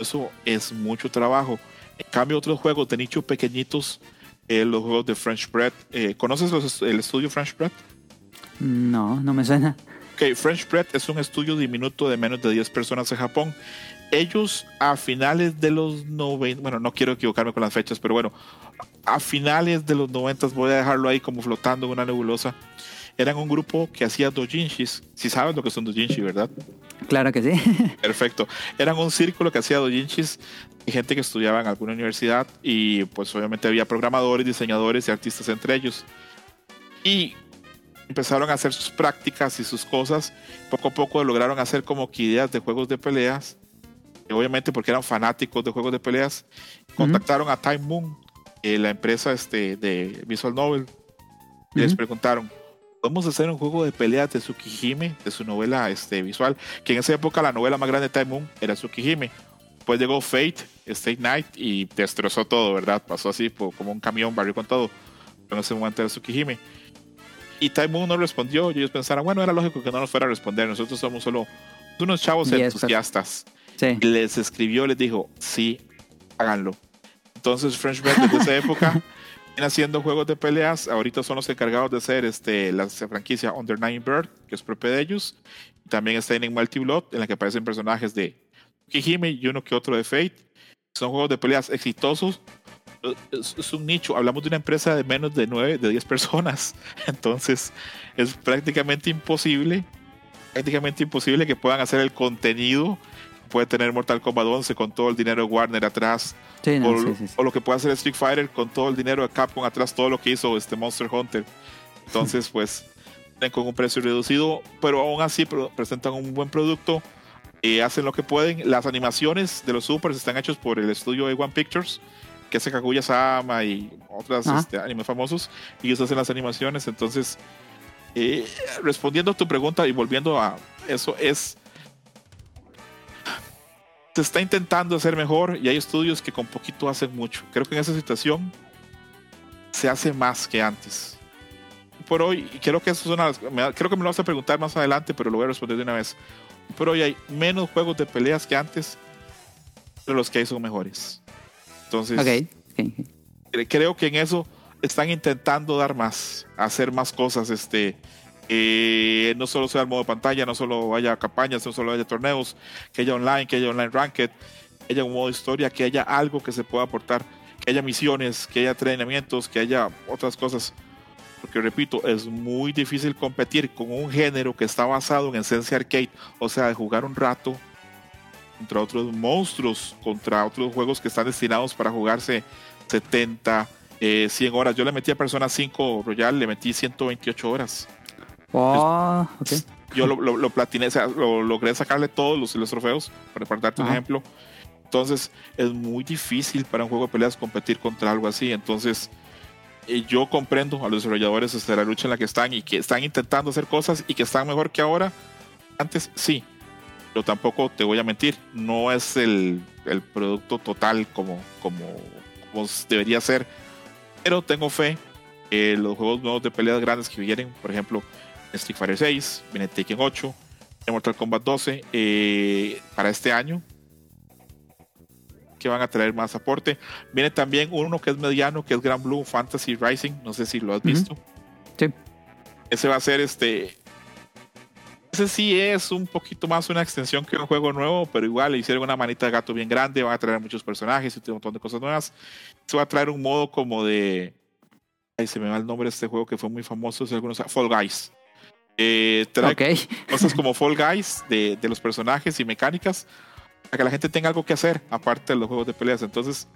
Eso es mucho trabajo. En cambio, otros juegos de nicho pequeñitos, eh, los juegos de French Bread. Eh, ¿Conoces el estudio French Bread? No, no me suena. Ok, French Bread es un estudio diminuto de menos de 10 personas en Japón ellos a finales de los 90, bueno, no quiero equivocarme con las fechas, pero bueno, a finales de los 90, voy a dejarlo ahí como flotando en una nebulosa, eran un grupo que hacía dojinshis, si saben lo que son dojinshi, ¿verdad? Claro que sí. Perfecto. Eran un círculo que hacía dojinshis y gente que estudiaba en alguna universidad y pues obviamente había programadores, diseñadores y artistas entre ellos. Y empezaron a hacer sus prácticas y sus cosas. Poco a poco lograron hacer como que ideas de juegos de peleas obviamente porque eran fanáticos de juegos de peleas, contactaron a Time Moon, eh, la empresa este, de Visual Novel, y les preguntaron, Podemos hacer un juego de peleas de Tsukihime, de su novela este, visual, que en esa época la novela más grande de Time Moon era Tsukihime. Después llegó Fate, State Night y destrozó todo, ¿verdad? Pasó así como un camión, barrió con todo. En ese momento era Tsukihime. Y Time Moon no respondió. Y ellos pensaron, bueno, era lógico que no nos fuera a responder. Nosotros somos solo unos chavos entusiastas. Sí. Les escribió, les dijo, sí, háganlo. Entonces French Bread desde esa época viene haciendo juegos de peleas. Ahorita son los encargados de hacer este, la franquicia Under Nine Bird, que es propia de ellos. También está en Multi Blood, en la que aparecen personajes de Kijime y uno que otro de Fate. Son juegos de peleas exitosos. Es, un nicho. Hablamos de una empresa de menos de 9, de 10 personas. Entonces es prácticamente imposible, prácticamente imposible que puedan hacer el contenido puede tener Mortal Kombat 11 con todo el dinero de Warner atrás. o, lo que puede hacer Street Fighter con todo el dinero de Capcom atrás, todo lo que hizo este Monster Hunter. Entonces, pues, con un precio reducido, pero aún así presentan un buen producto. Y hacen lo que pueden. Las animaciones de los supers están hechos por el estudio A1 Pictures, que hace Kaguya Sama y otros este, animes famosos. Y ellos hacen las animaciones. Entonces, eh, respondiendo a tu pregunta y volviendo a eso, es se está intentando hacer mejor y hay estudios que con poquito hacen mucho. Creo que en esa situación se hace más que antes. Por hoy, y creo que eso es una, creo que me lo vas a preguntar más adelante, pero lo voy a responder de una vez. Por hoy hay menos juegos de peleas que antes, pero los que hay son mejores. Entonces, creo que en eso están intentando dar más, hacer más cosas, este, eh, no solo sea el modo pantalla, no solo haya campañas, no solo haya torneos, que haya online, que haya online ranked, que haya un modo historia, que haya algo que se pueda aportar, que haya misiones, que haya entrenamientos, que haya otras cosas. Porque repito, es muy difícil competir con un género que está basado en esencia arcade, o sea, de jugar un rato contra otros monstruos, contra otros juegos que están destinados para jugarse 70, 100 eh, horas. Yo le metí a Persona 5 Royal, le metí 128 horas. Oh, Yo lo, lo, platiné, o sea, lo, logré sacarle todos los, los trofeos, para, darte un ejemplo. Entonces, es muy difícil para un juego de peleas competir contra algo así. Entonces, yo comprendo a los desarrolladores desde la lucha en la que están y que están intentando hacer cosas y que están mejor que ahora. Antes, sí. Pero tampoco te voy a mentir, no es el, el producto total como, como, como debería ser. Pero tengo fe que los juegos nuevos de peleas grandes que vienen, por ejemplo, Street Fighter 6, viene Tekken 8, Mortal Kombat 12 eh, para este año que van a traer más aporte. Viene también uno que es mediano, que es Grand Blue Fantasy Rising, no sé si lo has visto. Sí. Ese va a ser este ese sí es un poquito más una extensión que un juego nuevo, pero igual le hicieron una manita de gato bien grande, van a traer muchos personajes y un montón de cosas nuevas. Se va a traer un modo como de Ahí se me va el nombre de este juego que fue muy famoso, algunos Fall Guys. Eh, trae cosas como Fall Guys de, los personajes y mecánicas para que la gente tenga algo que hacer aparte de los juegos de peleas. Entonces,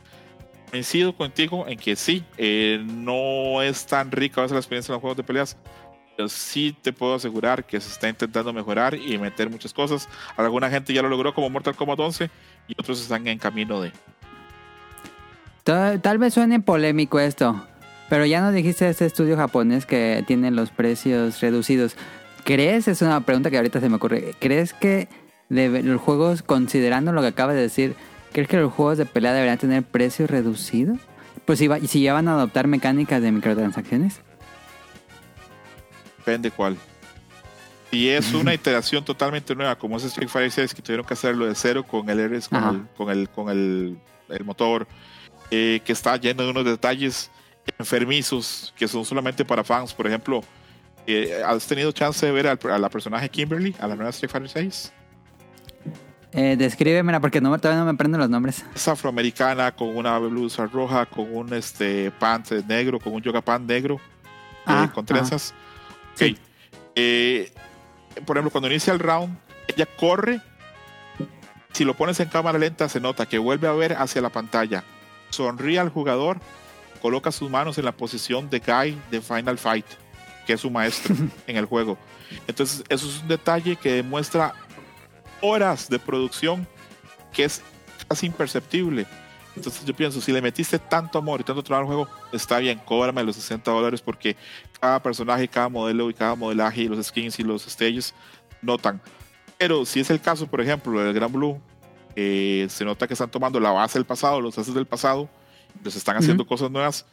coincido contigo en que sí, eh, no es tan rica a veces la experiencia en los juegos de peleas, pero sí te puedo asegurar que se está intentando mejorar y meter muchas cosas. Alguna gente ya lo logró como Mortal Kombat 11 y otros están en camino de. Tal, tal vez suene polémico esto, pero ya nos dijiste ese estudio japonés que tiene los precios reducidos. ¿Crees? Es una pregunta que ahorita se me ocurre. ¿Crees que los juegos, considerando lo que acaba de decir, ¿crees que los juegos de pelea deberían tener precios reducidos? Pues si, si ya van a adoptar mecánicas de microtransacciones. Depende cuál. Si es una iteración totalmente nueva, como es Street Fighter 6, que tuvieron que hacerlo de cero con el RS, con, el, con, el, motor, eh, que está lleno de unos detalles enfermizos que son solamente para fans. Por ejemplo, eh, ¿has tenido chance de ver a la personaje Kimberly, a la nueva Street Fighter 6? Eh, descríbemela porque no, todavía no me prenden los nombres. Es afroamericana con una blusa roja, con un este pant negro, con un yoga pant negro, eh, ah, con trenzas. Eh, por ejemplo, cuando inicia el round, ella corre. Si lo pones en cámara lenta, se nota que vuelve a ver hacia la pantalla. Sonríe al jugador coloca sus manos en la posición de Guy de Final Fight, que es su maestro en el juego. Entonces, eso es un detalle que demuestra horas de producción que es casi imperceptible. Entonces yo pienso, si le metiste tanto amor y tanto trabajo al juego, está bien, cóbrame los 60 dólares porque cada personaje, cada modelo y cada modelaje y los skins y los stages notan. Pero si es el caso, por ejemplo, del Gran Blue, se nota que están tomando la base del pasado, los haces del pasado, les están haciendo cosas nuevas,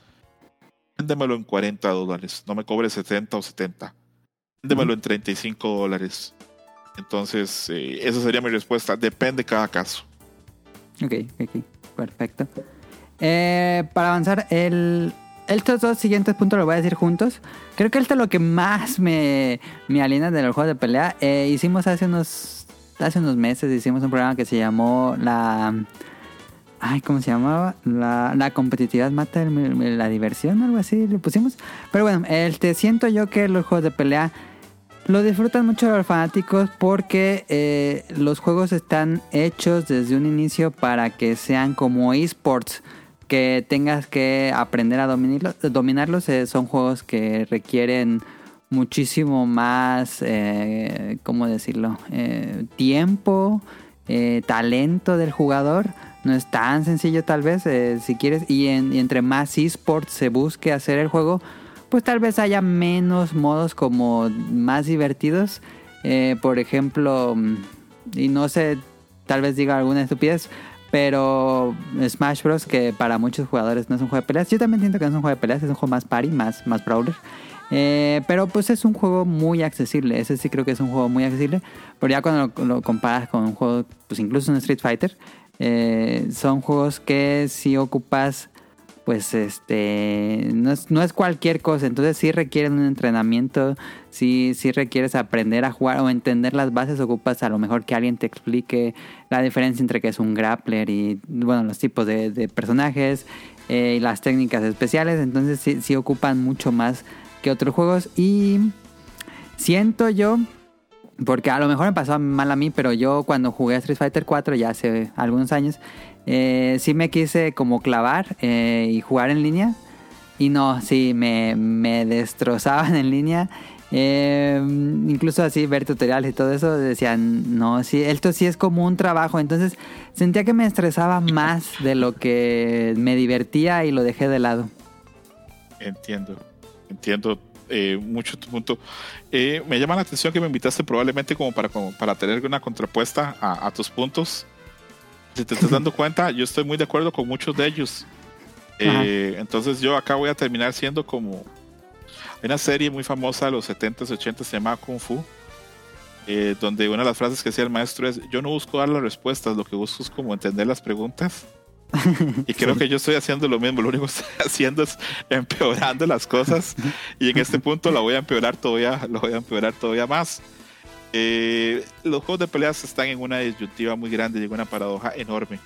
véndemelo en 40 dólares, no me cobre 70 o 70. Véndemelo en 35 dólares. Entonces, eh, esa sería mi respuesta. Depende cada caso. Ok, ok, perfecto. Eh, para avanzar, el, estos dos siguientes puntos los voy a decir juntos. Creo que esto es lo que más me, me aliena de los juegos de pelea. Eh, hicimos hace unos, hace unos meses, hicimos un programa que se llamó la... Ay, ¿cómo se llamaba? La, competitividad mata la diversión, algo así le pusimos. Pero bueno, este, siento yo que los juegos de pelea lo disfrutan mucho los fanáticos porque eh, los juegos están hechos desde un inicio para que sean como esports, que tengas que aprender a dominarlos. dominarlos. Eh, son juegos que requieren muchísimo más, eh, ¿cómo decirlo? Eh, tiempo, talento del jugador. No es tan sencillo tal vez, si quieres, y, y entre más esports se busque hacer el juego, pues tal vez haya menos modos como más divertidos. Eh, por ejemplo, y no sé, tal vez diga alguna estupidez, pero Smash Bros. que para muchos jugadores no es un juego de peleas. Yo también siento que no es un juego de peleas, es un juego más party, más, más brawler. Eh, pero pues es un juego muy accesible, ese sí creo que es un juego muy accesible, pero ya cuando lo, comparas con un juego, pues incluso un Street Fighter, eh, son juegos que si ocupas pues este no es, no es cualquier cosa, entonces sí requieren un entrenamiento, sí, sí requieres aprender a jugar o entender las bases, ocupas a lo mejor que alguien te explique la diferencia entre que es un grappler y bueno, los tipos de, personajes eh, y las técnicas especiales, entonces sí, sí ocupan mucho más que otros juegos. Y siento yo porque a lo mejor me pasó mal a mí, pero yo cuando jugué Street Fighter 4 ya hace algunos años, eh, sí me quise como clavar eh, y jugar en línea. Y no, sí, me, me destrozaban en línea. Eh, incluso así ver tutoriales y todo eso decían, no, sí, esto sí es como un trabajo. Entonces sentía que me estresaba más de lo que me divertía y lo dejé de lado. Entiendo, entiendo mucho tu punto. me llama la atención que me invitaste probablemente como para, para tener una contrapuesta a tus puntos si te estás dando cuenta, yo estoy muy de acuerdo con muchos de ellos. Eh, entonces yo acá voy a terminar siendo como... Hay una serie muy famosa de los 70s, 80s, se llama Kung Fu, eh, donde una de las frases que decía el maestro es, yo no busco dar las respuestas, lo que busco es como entender las preguntas. Y creo que yo estoy haciendo lo mismo, lo único que estoy haciendo es empeorando las cosas y en este punto la voy a empeorar todavía, lo voy a empeorar todavía más. Eh, los juegos de peleas están en una disyuntiva muy grande y en una paradoja enorme.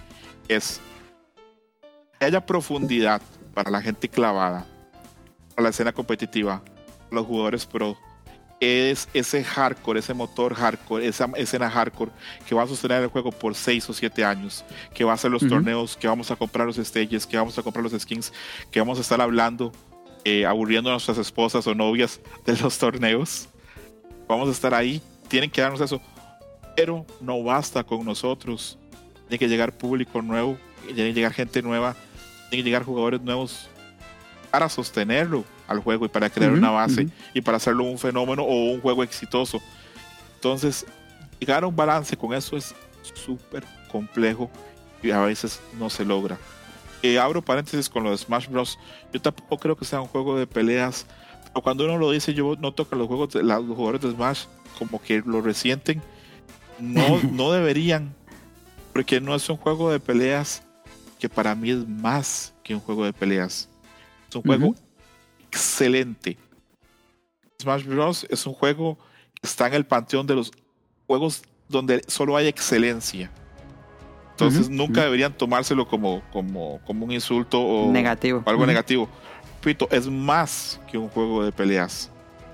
Es que haya profundidad para la gente clavada, para la escena competitiva, los jugadores pro. Es ese hardcore, ese motor hardcore, esa escena hardcore que va a sostener el juego por 6 o 7 años, que va a hacer los torneos, que vamos a comprar los stages, que vamos a comprar los skins, que vamos a estar hablando, eh, aburriendo a nuestras esposas o novias de los torneos. Vamos a estar ahí tienen que darnos eso. Pero no basta con nosotros. Tiene que llegar público nuevo, tiene que llegar gente nueva, tiene que llegar jugadores nuevos para sostenerlo al juego y para crear una base y para hacerlo un fenómeno o un juego exitoso. Entonces, llegar a un balance con eso es súper complejo y a veces no se logra. Eh, abro paréntesis con lo de Smash Bros. Yo tampoco creo que sea un juego de peleas, pero cuando uno lo dice, yo noto que los, juegos los jugadores de Smash como que lo resienten. No, no deberían, porque no es un juego de peleas que para mí es más que un juego de peleas. Es un juego excelente. Smash Bros. es un juego que está en el panteón de los juegos donde solo hay excelencia. Entonces nunca deberían tomárselo como, como, como un insulto o, negativo. algo negativo. Repito, es más que un juego de peleas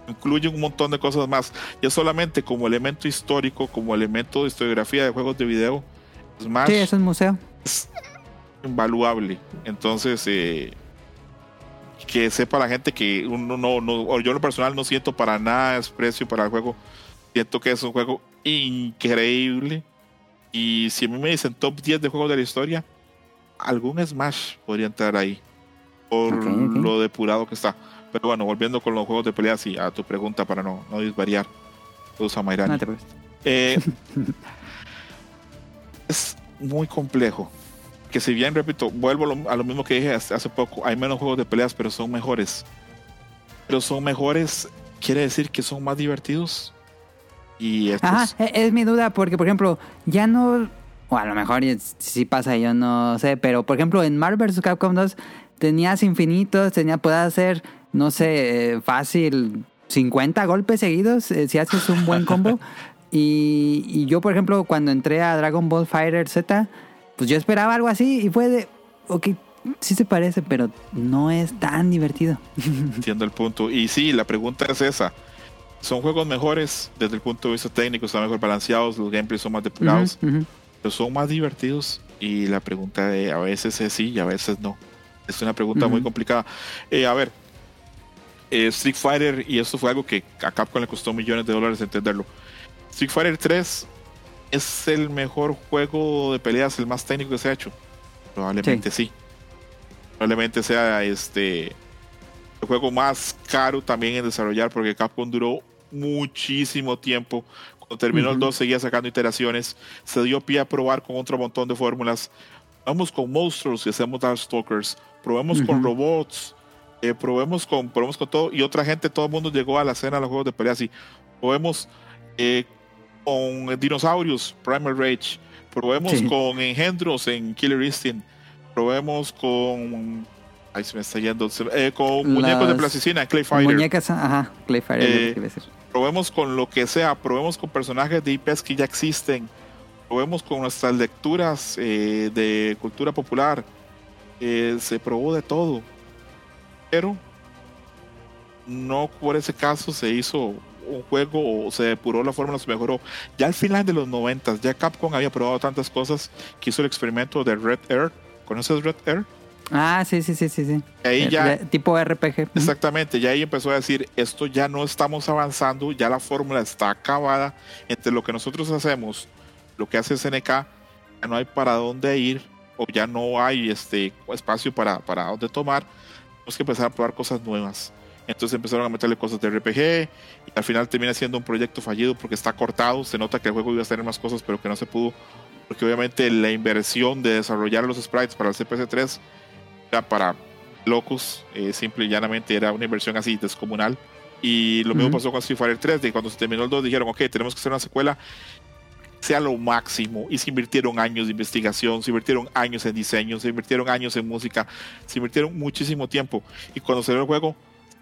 incluye un montón de cosas más. Y solamente como elemento histórico, como elemento de historiografía de juegos de video, Smash sí, es un museo. Es invaluable. Entonces, eh, que sepa la gente que uno no, no, yo en lo personal no siento para nada desprecio para el juego. Siento que es un juego increíble. Y si a mí me dicen top 10 de juegos de la historia, algún Smash podría entrar ahí. Por lo depurado que está. Pero bueno, volviendo con los juegos de peleas y a tu pregunta para no, no disvariar. Usa Mayrani. Eh, es muy complejo. Que si bien, repito, vuelvo a lo mismo que dije hace poco, hay menos juegos de peleas, pero son mejores. Pero son mejores, quiere decir que son más divertidos. Y Ajá, e, es, mi duda, porque por ejemplo, ya no, o a lo mejor si pasa, yo no sé, pero por ejemplo en Marvel vs. Capcom 2 tenías infinitos, tenía, puedes hacer, no sé, fácil 50 golpes seguidos eh, si haces un buen combo. y, yo, por ejemplo, cuando entré a Dragon Ball Fighter Z, pues yo esperaba algo así y fue de, ok, sí se parece, pero no es tan divertido. Entiendo el punto. Y sí, la pregunta es esa. Son juegos mejores desde el punto de vista técnico, están mejor balanceados, los gameplays son más depurados, pero son más divertidos. Y la pregunta de a veces es sí y a veces no. Es una pregunta muy complicada. Eh, a ver, eh, Street Fighter, y esto fue algo que a Capcom le costó millones de dólares entenderlo. Street Fighter 3 es el mejor juego de peleas, el más técnico que se ha hecho. Probablemente sí. Probablemente sea este el juego más caro también en desarrollar porque Capcom duró muchísimo tiempo. Cuando terminó el 2 seguía sacando iteraciones. Se dio pie a probar con otro montón de fórmulas. Vamos con monstruos y hacemos Darkstalkers. Probemos con robots. Eh, probemos, con, probemos con todo. Y otra gente, todo el mundo llegó a la escena de los juegos de pelea así. Probemos eh, con dinosaurios, Primal Rage. Probemos con engendros en Killer Instinct. Probemos con Ahí se me está yendo. Eh, con muñecos de plasticina, Clay Fighter. Muñecas, ajá, Clay Fighter. Probemos con lo que sea, probemos con personajes de IPs que ya existen, probemos con nuestras lecturas de cultura popular. se probó de todo. Pero no por ese caso se hizo un juego o se depuró la fórmula, se mejoró. Ya al final de los 90, ya Capcom había probado tantas cosas que hizo el experimento de Red Air. ¿Conoces Red Air? Ah, sí, sí, sí, sí, sí. Ahí eh, ya, tipo RPG. Exactamente, ya ahí empezó a decir, esto ya no estamos avanzando, ya la fórmula está acabada, entre lo que nosotros hacemos, lo que hace SNK, ya no hay para dónde ir, o ya no hay este espacio para, para dónde tomar, tenemos que empezar a probar cosas nuevas. Entonces empezaron a meterle cosas de RPG y al final termina siendo un proyecto fallido porque está cortado. Se nota que el juego iba a tener más cosas, pero que no se pudo. Porque obviamente la inversión de desarrollar los sprites para el CPC3 para locos, eh, simple y llanamente era una inversión así descomunal. Y lo mismo pasó con Street Fighter 3, de cuando se terminó el 2 dijeron, ok, tenemos que hacer una secuela sea lo máximo y se invirtieron años de investigación, se invirtieron años en diseño, se invirtieron años en música, se invirtieron muchísimo tiempo. Y cuando salió el juego,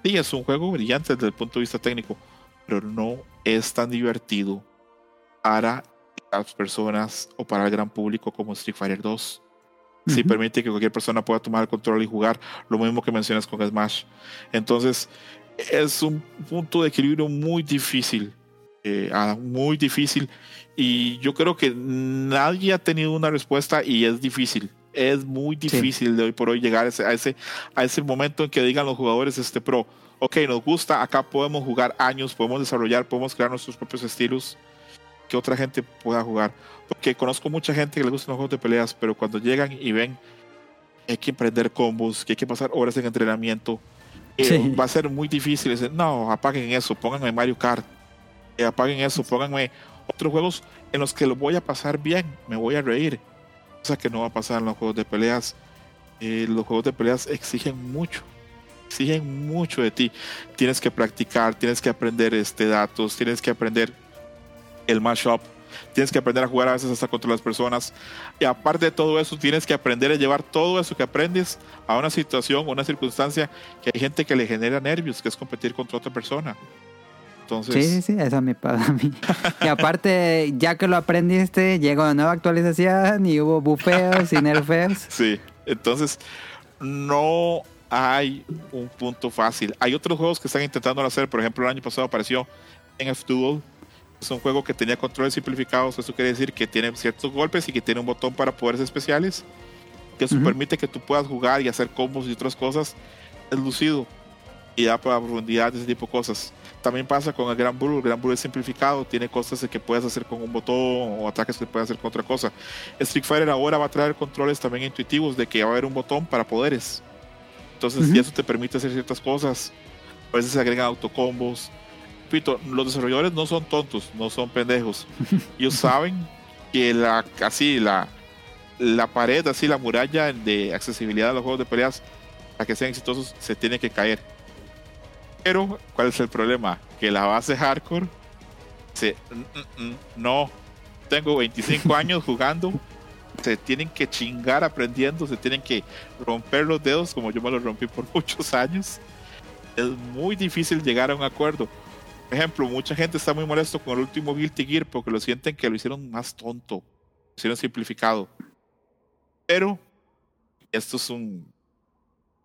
sí, es un juego brillante desde el punto de vista técnico, pero no es tan divertido para las personas o para el gran público como Street Fighter 2 si permite que cualquier persona pueda tomar el control y jugar, lo mismo que mencionas con Smash. Entonces, es un punto de equilibrio muy difícil, eh, ah, muy difícil, y yo creo que nadie ha tenido una respuesta y es difícil. Es muy difícil de hoy por hoy llegar a ese, a ese, a ese momento en que digan los jugadores este pro, ok, nos gusta, acá podemos jugar años, podemos desarrollar, podemos crear nuestros propios estilos que otra gente pueda jugar porque conozco mucha gente que le gustan los juegos de peleas, pero cuando llegan y ven que hay que emprender combos, que hay que pasar horas en entrenamiento, eh, va a ser muy difícil. Decir, no, apaguen eso, pónganme Mario Kart, apaguen eso, pónganme otros juegos en los que lo voy a pasar bien, me voy a reír. Cosa que no va a pasar en los juegos de peleas. Eh, los juegos de peleas exigen mucho, exigen mucho de ti. Tienes que practicar, tienes que aprender este, datos, tienes que aprender el mashup tienes que aprender a jugar a veces hasta contra las personas. Y aparte de todo eso, tienes que aprender a llevar todo eso que aprendes a una situación una circunstancia que hay gente que le genera nervios, que es competir contra otra persona. Entonces... Sí, sí, sí, eso me pasa a mí. y aparte, ya que lo aprendiste, llegó una nueva actualización y hubo bufeos y nerfeos. Sí, entonces no hay un punto fácil. Hay otros juegos que están intentando hacer, por ejemplo, el año pasado apareció en F-Duel, es un juego que tenía controles simplificados, eso quiere decir que tiene ciertos golpes y que tiene un botón para poderes especiales, que eso permite que tú puedas jugar y hacer combos y otras cosas. Es lucido, y da para profundidad, ese tipo de cosas. También pasa con el Gran Blue, el Gran Blue es simplificado, tiene cosas que puedes hacer con un botón o ataques que puedes hacer con otra cosa. Street Fighter ahora va a traer controles también intuitivos de que va a haber un botón para poderes. Entonces, y eso te permite hacer ciertas cosas. A veces se agregan autocombos. Repito, los desarrolladores no son tontos, no son pendejos. Ellos saben que la, así, la, la pared, así, la muralla de accesibilidad a los juegos de peleas, para que sean exitosos, se tiene que caer. Pero, ¿cuál es el problema? Que la base hardcore se, mm, mm, mm, no, tengo 25 años jugando, se tienen que chingar aprendiendo, se tienen que romper los dedos como yo me los rompí por muchos años. Es muy difícil llegar a un acuerdo. Por ejemplo, mucha gente está muy molesto con el último Guilty Gear porque lo sienten que lo hicieron más tonto, lo hicieron simplificado. Pero esto es un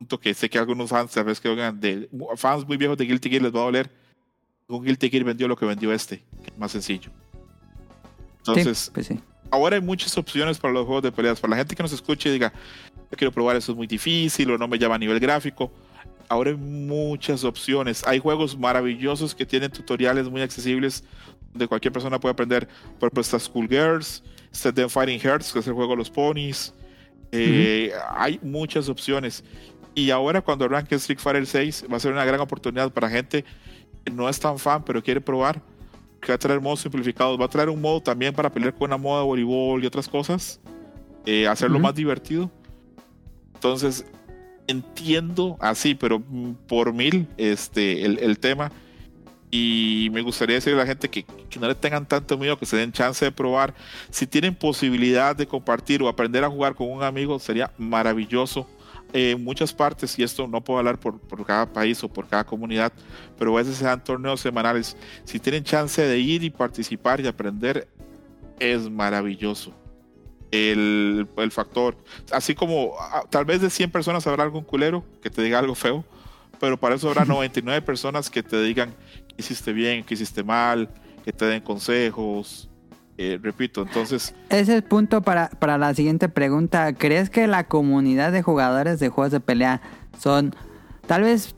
que sé que algunos fans, sabes que oigan, de fans muy viejos de Guilty Gear les va a doler. Un Guilty Gear vendió lo que vendió este, más sencillo. Entonces, pues sí, ahora hay muchas opciones para los juegos de peleas. Para la gente que nos escuche y diga, yo quiero probar eso es muy difícil o no me llama a nivel gráfico. Ahora hay muchas opciones. Hay juegos maravillosos que tienen tutoriales muy accesibles donde cualquier persona puede aprender. Por ejemplo, está Schoolgirls, está The Fighting Hearts, que es el juego de los ponis. Eh, hay muchas opciones. Y ahora cuando arranque Street Fighter 6 va a ser una gran oportunidad para gente que no es tan fan pero quiere probar. Que va a traer modos simplificados. Va a traer un modo también para pelear con una moda de voleibol y otras cosas. Eh, hacerlo más divertido. Entonces, entiendo así, pero por mil este, el, el tema. Y me gustaría decirle a la gente que, que, no le tengan tanto miedo, que se den chance de probar. Si tienen posibilidad de compartir o aprender a jugar con un amigo, sería maravilloso. En muchas partes, y esto no puedo hablar por, por, cada país o por cada comunidad, pero a veces se dan torneos semanales. Si tienen chance de ir y participar y aprender, es maravilloso el, el, factor. Así como tal vez de 100 personas habrá algún culero que te diga algo feo, pero para eso habrá 99 personas que te digan que hiciste bien, que hiciste mal, que te den consejos. Eh, repito, entonces... Ese es el punto para, para la siguiente pregunta. ¿Crees que la comunidad de jugadores de juegos de pelea son tal vez...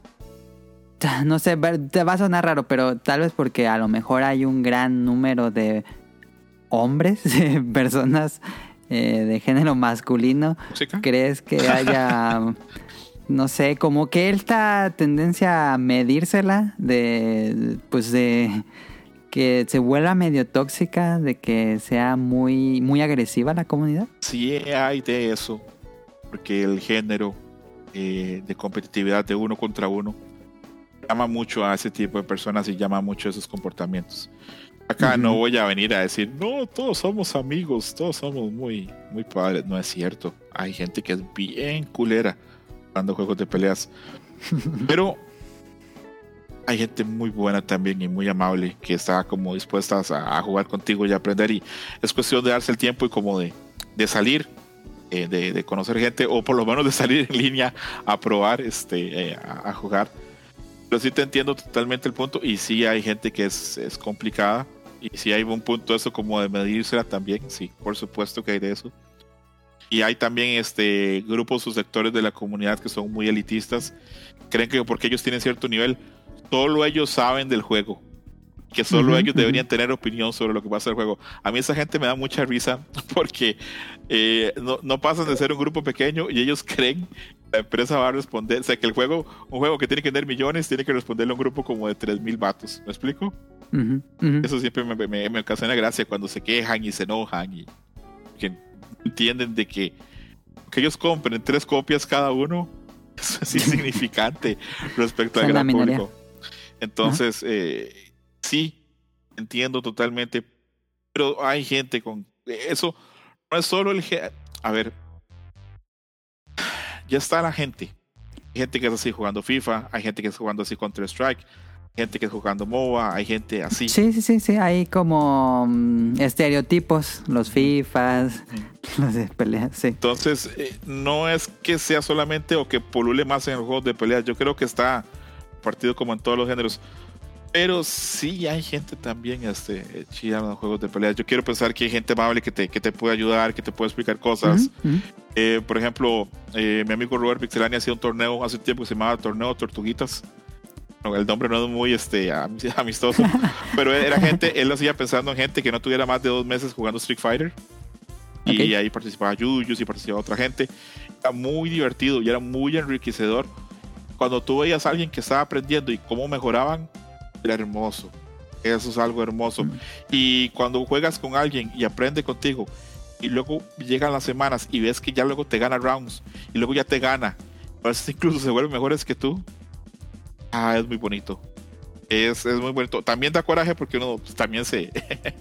No sé, te va a sonar raro, pero tal vez porque a lo mejor hay un gran número de hombres, personas eh, de género masculino. ¿crees que haya, no sé, como que esta tendencia a medírsela, de, pues de que se vuelva medio tóxica, de que sea muy, muy agresiva la comunidad? Sí, hay de eso, porque el género eh, de competitividad de uno contra uno llama mucho a ese tipo de personas y llama mucho a esos comportamientos. Acá uh -huh. no voy a venir a decir, no, todos somos amigos, todos somos muy, muy padres. No es cierto. Hay gente que es bien culera jugando juegos de peleas. Pero hay gente muy buena también y muy amable que está como dispuesta a, a, jugar contigo y aprender. Y es cuestión de darse el tiempo y como de, de salir, eh, de, de, conocer gente o por lo menos de salir en línea a probar, este, eh, a, a jugar. Pero sí te entiendo totalmente el punto y sí hay gente que es, es complicada y sí hay un punto eso como de medírsela también, sí, por supuesto que hay de eso. Y hay también este grupos o sectores de la comunidad que son muy elitistas, creen que porque ellos tienen cierto nivel, solo ellos saben del juego, que solo uh -huh, ellos deberían uh -huh. tener opinión sobre lo que pasa el juego. A mí esa gente me da mucha risa porque eh, no, no, pasan de ser un grupo pequeño y ellos creen que la empresa va a responder, o sea, que el juego, un juego que tiene que tener millones, tiene que responderle a un grupo como de 3000 vatos. ¿Me explico? Uh -huh, Eso siempre me, me, me, ocasiona gracia cuando se quejan y se enojan y que entienden de que, que ellos compren tres copias cada uno. Eso es insignificante respecto al gran público. Entonces, uh -huh. eh, sí, entiendo totalmente, pero hay gente con eso. No es solo el. A ver, ya está la gente. Hay gente que es así jugando FIFA, hay gente que es jugando así Counter Strike, gente que es jugando MOBA, hay gente así. Sí, sí, sí, sí, hay como um, estereotipos, los FIFAs, mm. los de peleas, sí. Entonces, eh, no es que sea solamente o que polule más en los juegos de peleas, yo creo que está partido como en todos los géneros. Pero sí hay gente también este, chida en los juegos de peleas. Yo quiero pensar que hay gente amable que te, que te puede ayudar, que te puede explicar cosas. Uh -huh. eh, por ejemplo, eh, mi amigo Robert Pixelani hacía un torneo hace tiempo que se llamaba Torneo Tortuguitas el nombre no es muy este, amistoso, pero era gente, él lo hacía pensando en gente que no tuviera más de dos meses jugando Street Fighter. Y ahí participaba Yuyus y participaba otra gente. Era muy divertido y era muy enriquecedor. Cuando tú veías a alguien que estaba aprendiendo y cómo mejoraban, era hermoso. Eso es algo hermoso. Y cuando juegas con alguien y aprende contigo, y luego llegan las semanas y ves que ya luego te gana rounds, y luego ya te gana, a veces incluso se vuelven mejores que tú, ah, es muy bonito. Es, es, muy bonito. También da coraje porque uno pues, también se.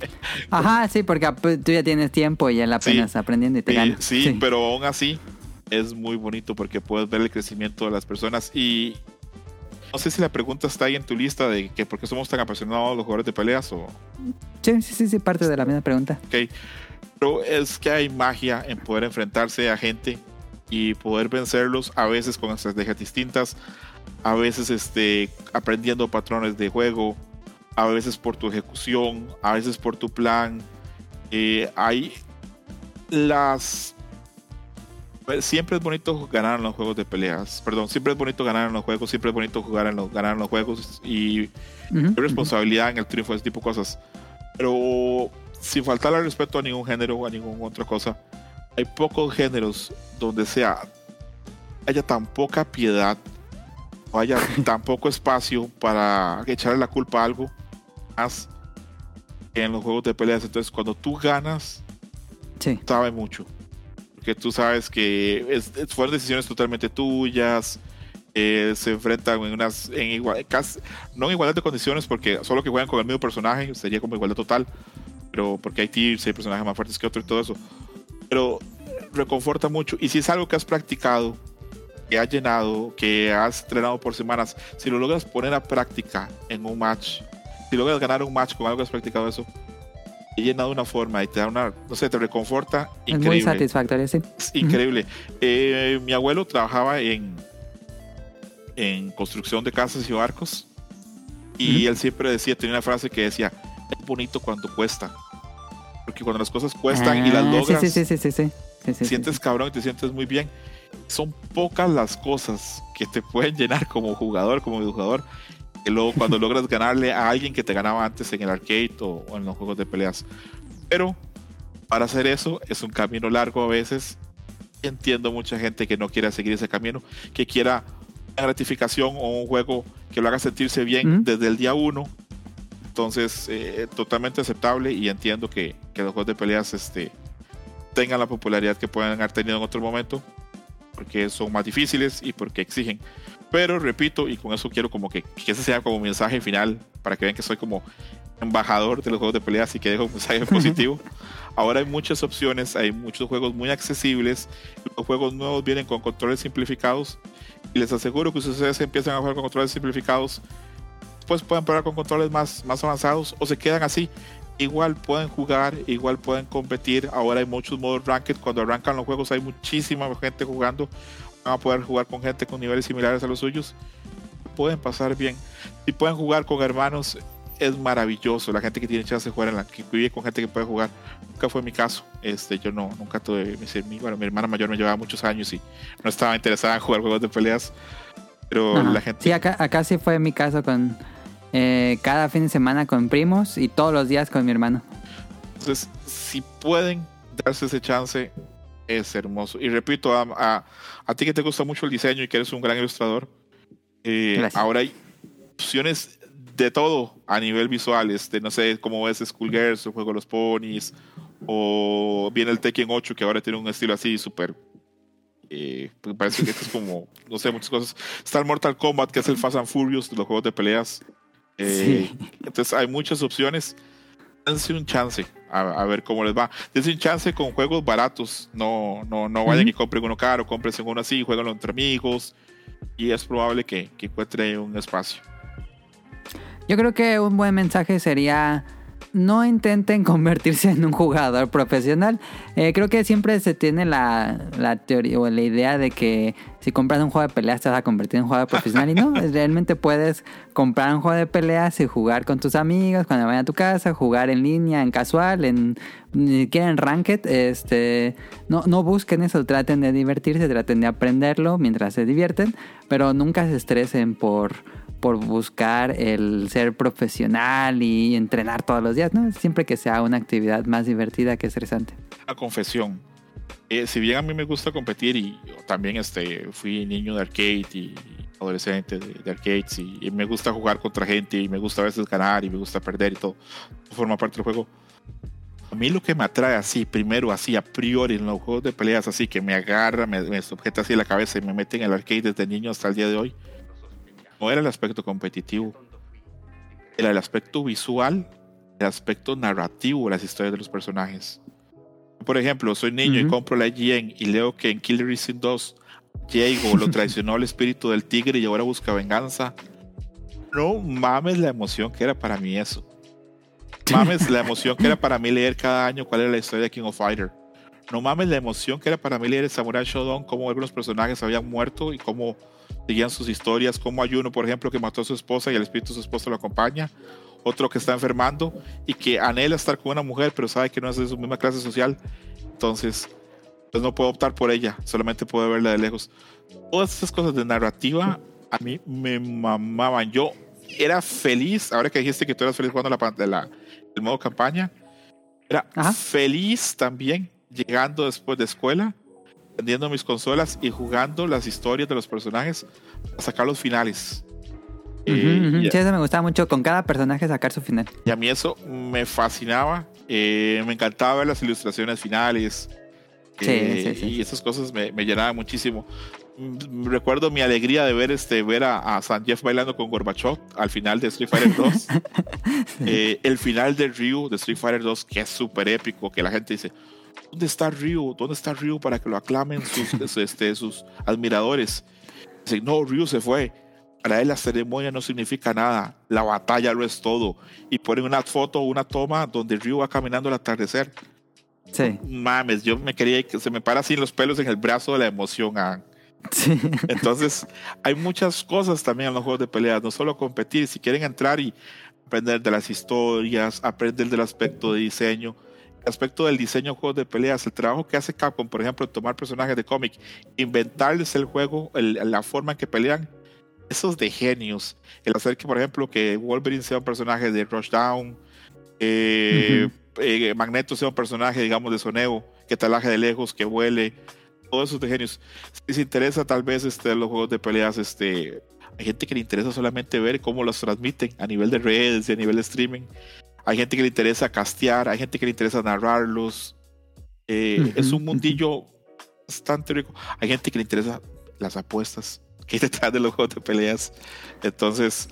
Ajá, sí, porque tú ya tienes tiempo y ya la apenas aprendiendo y te gana. Sí, pero aún así es muy bonito porque puedes ver el crecimiento de las personas. Y no sé si la pregunta está ahí en tu lista de que por qué somos tan apasionados los jugadores de peleas o. Sí, sí, sí, sí parte de la misma pregunta. Ok. Pero es que hay magia en poder enfrentarse a gente y poder vencerlos a veces con estrategias distintas a veces este, aprendiendo patrones de juego, a veces por tu ejecución, a veces por tu plan. Eh, hay las... Siempre es bonito ganar en los juegos de peleas. Perdón, siempre es bonito ganar en los juegos, siempre es bonito jugar en los, ganar en los juegos y hay responsabilidad en el triunfo, ese tipo de cosas. Pero sin faltarle respeto a ningún género o a ninguna otra cosa, hay pocos géneros donde sea haya tan poca piedad haya tan poco espacio para echarle la culpa a algo más en los juegos de peleas. Entonces, cuando tú ganas, sí. sabe mucho. Porque tú sabes que es, fueron decisiones totalmente tuyas. Eh, se enfrentan en unas en igual, casi, no en igualdad de condiciones porque solo que juegan con el mismo personaje sería como igualdad total pero porque hay tiers hay personajes más fuertes que otros y todo eso pero reconforta mucho y si es algo que has practicado que has llenado, que has entrenado por semanas, si lo logras poner a práctica en un match, si logras ganar un match con algo que has practicado eso, he llenado de una forma y te da una, no sé, te reconforta. Increíble. Es muy satisfactorio, sí. increíble. Eh, mi abuelo trabajaba en, en construcción de casas y barcos y él siempre decía, tenía una frase que decía, es bonito cuando cuesta. Porque cuando las cosas cuestan y las ah, logras, sí, sí, sí, sientes cabrón y te sientes muy bien son pocas las cosas que te pueden llenar como jugador, como jugador, que luego cuando logras ganarle a alguien que te ganaba antes en el arcade o, en los juegos de peleas. Pero para hacer eso es un camino largo a veces. Entiendo mucha gente que no quiera seguir ese camino, que quiera una gratificación o un juego que lo haga sentirse bien desde el día uno. Entonces, eh, totalmente aceptable y entiendo que, que, los juegos de peleas este, tengan la popularidad que pueden haber tenido en otro momento porque son más difíciles y porque exigen. Pero repito, y con eso quiero como que, que ese sea como mensaje final, para que vean que soy como embajador de los juegos de peleas y que dejo un mensaje positivo. Ahora hay muchas opciones, hay muchos juegos muy accesibles, los juegos nuevos vienen con controles simplificados y les aseguro que si ustedes empiezan a jugar con controles simplificados, pues pueden probar con controles más, más avanzados o se quedan así igual pueden jugar, igual pueden competir. Ahora hay muchos modos ranked. Cuando arrancan los juegos hay muchísima gente jugando. Van a poder jugar con gente con niveles similares a los suyos. Pueden pasar bien. Si pueden jugar con hermanos, es maravilloso. La gente que tiene chance de jugar en la que vive con gente que puede jugar. Nunca fue mi caso. Este, yo no, nunca tuve. Mi, bueno, mi hermana mayor me llevaba muchos años y no estaba interesada en jugar juegos de peleas. Pero la gente. Sí, acá, acá sí fue mi caso con eh, cada fin de semana con primos y todos los días con mi hermano. Entonces, si pueden darse ese chance, es hermoso. Y repito, a, a, ti que te gusta mucho el diseño y que eres un gran ilustrador, eh, ahora hay opciones de todo a nivel visual. Este, no sé cómo ves Schoolgirls, el juego de los ponies, o viene el Tekken 8 que ahora tiene un estilo así súper eh, pues parece que esto es como, no sé, muchas cosas. Está el Mortal Kombat, que es el Fast and Furious de los juegos de peleas. Eh, entonces hay muchas opciones. Dense un chance a, ver cómo les va. Dense un chance con juegos baratos. No, no, no vayan y compren uno caro, compren uno así, jueguenlo entre amigos. Y es probable que, que encuentre un espacio. Yo creo que un buen mensaje sería no intenten convertirse en un jugador profesional. Eh, creo que siempre se tiene la, la, teoría o la idea de que si compras un juego de peleas te vas a convertir en un jugador profesional. Y no, realmente puedes comprar un juego de peleas y jugar con tus amigos cuando vayan a tu casa, jugar en línea, en casual, en ni siquiera en ranked. Este, no, no busquen eso, traten de divertirse, traten de aprenderlo mientras se divierten, pero nunca se estresen por por buscar el ser profesional y entrenar todos los días, ¿no? Siempre que sea una actividad más divertida que estresante. Una confesión. Eh, si bien a mí me gusta competir y también este, fui niño de arcade y adolescente de, arcades y, me gusta jugar contra gente y me gusta a veces ganar y me gusta perder y todo, forma parte del juego. A mí lo que me atrae así, primero así, a priori en los juegos de peleas así, que me agarra, me, me sujeta así la cabeza y me mete en el arcade desde niño hasta el día de hoy, no era el aspecto competitivo, era el aspecto visual, el aspecto narrativo de las historias de los personajes. Por ejemplo, soy niño y compro la IGN y leo que en Killer Instinct 2 Diego lo traicionó el espíritu del tigre y ahora busca venganza. No mames la emoción que era para mí eso. Mames la emoción que era para mí leer cada año cuál era la historia de King of Fighter. No mames la emoción que era para mí leer el Samurai Shodown, cómo algunos personajes habían muerto y cómo seguían sus historias, como hay uno, por ejemplo, que mató a su esposa y el espíritu de su esposa lo acompaña, otro que está enfermando y que anhela estar con una mujer, pero sabe que no es de su misma clase social, entonces pues no puedo optar por ella, solamente puedo verla de lejos. Todas esas cosas de narrativa a mí me mamaban. Yo era feliz, ahora que dijiste que tú eras feliz jugando la, la, el modo campaña, era feliz también llegando después de escuela vendiendo mis consolas y jugando las historias de los personajes a sacar los finales. sí, eso me gustaba mucho, con cada personaje sacar su final. Y a mí eso me fascinaba, eh, me encantaba ver las ilustraciones finales. Eh, y esas cosas me, me, llenaban muchísimo. Mm, recuerdo mi alegría de ver este ver a, a San Jeff bailando con Gorbachev al final de Street Fighter 2. Eh, el final de Ryu de Street Fighter 2, que es súper épico, que la gente dice, ¿dónde está Ryu? ¿Dónde está Ryu para que lo aclamen sus, este, sus admiradores? Dice, no, Ryu se fue. Para él la ceremonia no significa nada, la batalla lo es todo. Y ponen una foto, una toma donde Ryu va caminando al atardecer. Sí. Mames, yo me quería que se me para así los pelos en el brazo de la emoción. Ah. Sí. Entonces, hay muchas cosas también en los juegos de peleas, no solo competir, si quieren entrar y aprender de las historias, aprender del aspecto de diseño, aspecto del diseño de juegos de peleas, el trabajo que hace Capcom, por ejemplo, tomar personajes de cómic, inventarles el juego, la forma en que pelean, eso es de genios. El hacer que, por ejemplo, que Wolverine sea un personaje de Rushdown, eh, eh, Magneto sea un personaje, digamos, de soneo, que talaje de lejos, que vuele, todo eso es de genios. Si se interesa tal vez este, los juegos de peleas, este, hay gente que le interesa solamente ver cómo los transmiten a nivel de redes y a nivel de streaming. Hay gente que le interesa castear, hay gente que le interesa narrarlos. Eh, es un mundillo bastante rico. Hay gente que le interesa las apuestas que hay detrás de los juegos de peleas. Entonces,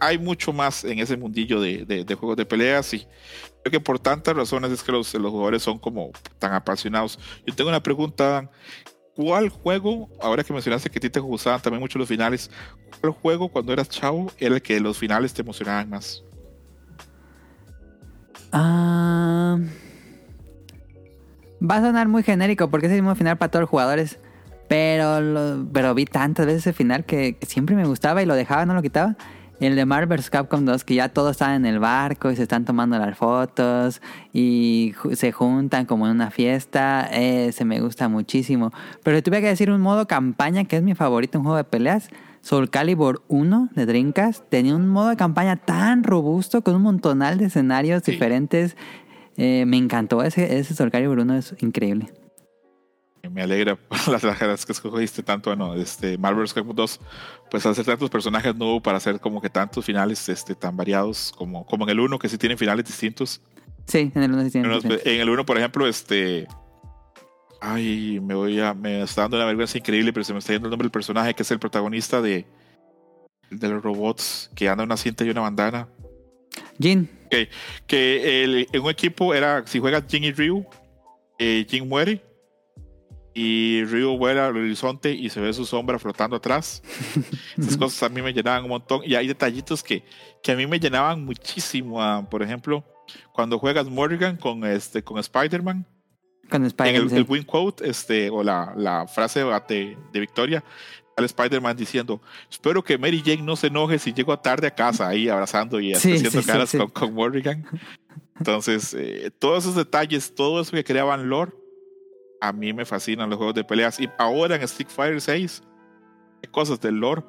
hay, mucho más en ese mundillo de, juegos de peleas y creo que por tantas razones es que los, los jugadores son como tan apasionados. Yo tengo una pregunta. ¿Cuál juego, ahora que mencionaste que a ti te gustaban también mucho los finales, cuál juego cuando eras chavo era el que los finales te emocionaban más? Ah, va a sonar muy genérico porque es el mismo final para todos los jugadores. Pero, pero vi tantas veces ese final que, siempre me gustaba y lo dejaba, no lo quitaba. El de Marvel's Capcom 2, que ya todos están en el barco y se están tomando las fotos y se juntan como en una fiesta. Ese me gusta muchísimo. Pero si tuviera que decir un modo campaña, que es mi favorito, un juego de peleas, Soul Calibur 1 de Dreamcast tenía un modo de campaña tan robusto con un montonal de escenarios diferentes. Eh, me encantó ese, ese Soul Calibur 1, es increíble. Me alegra las rajadas que escogiste tanto, no, este Marvel's Capcom 2, pues hacer tantos personajes nuevos para hacer como que tantos finales este, tan variados como, como en el 1, que sí tienen finales distintos. Sí, en el 1 sí tienen. En el 1, por ejemplo, este Ay, me voy a. Me está dando una vergüenza increíble, pero se me está yendo el nombre del personaje que es el protagonista de. De los robots, que anda una cinta y una bandana. Jin. Que, que en un equipo era. Si juegas Jin y Ryu, eh, Jin muere. Y Ryu vuela al horizonte y se ve su sombra flotando atrás. Esas cosas a mí me llenaban un montón. Y hay detallitos que, que a mí me llenaban muchísimo. Ah, por ejemplo, cuando juegas Morrigan con, este, con Spider-Man en el, el, win quote, este, o la, la frase de, de Victoria, al Spider-Man diciendo, espero que Mary Jane no se enoje si llego tarde a casa, ahí abrazando y haciendo caras con, Morrigan. Entonces, eh, todos esos detalles, todo eso que creaban lore, a mí me fascinan los juegos de peleas. Y ahora en Street Fighter 6, hay cosas del lore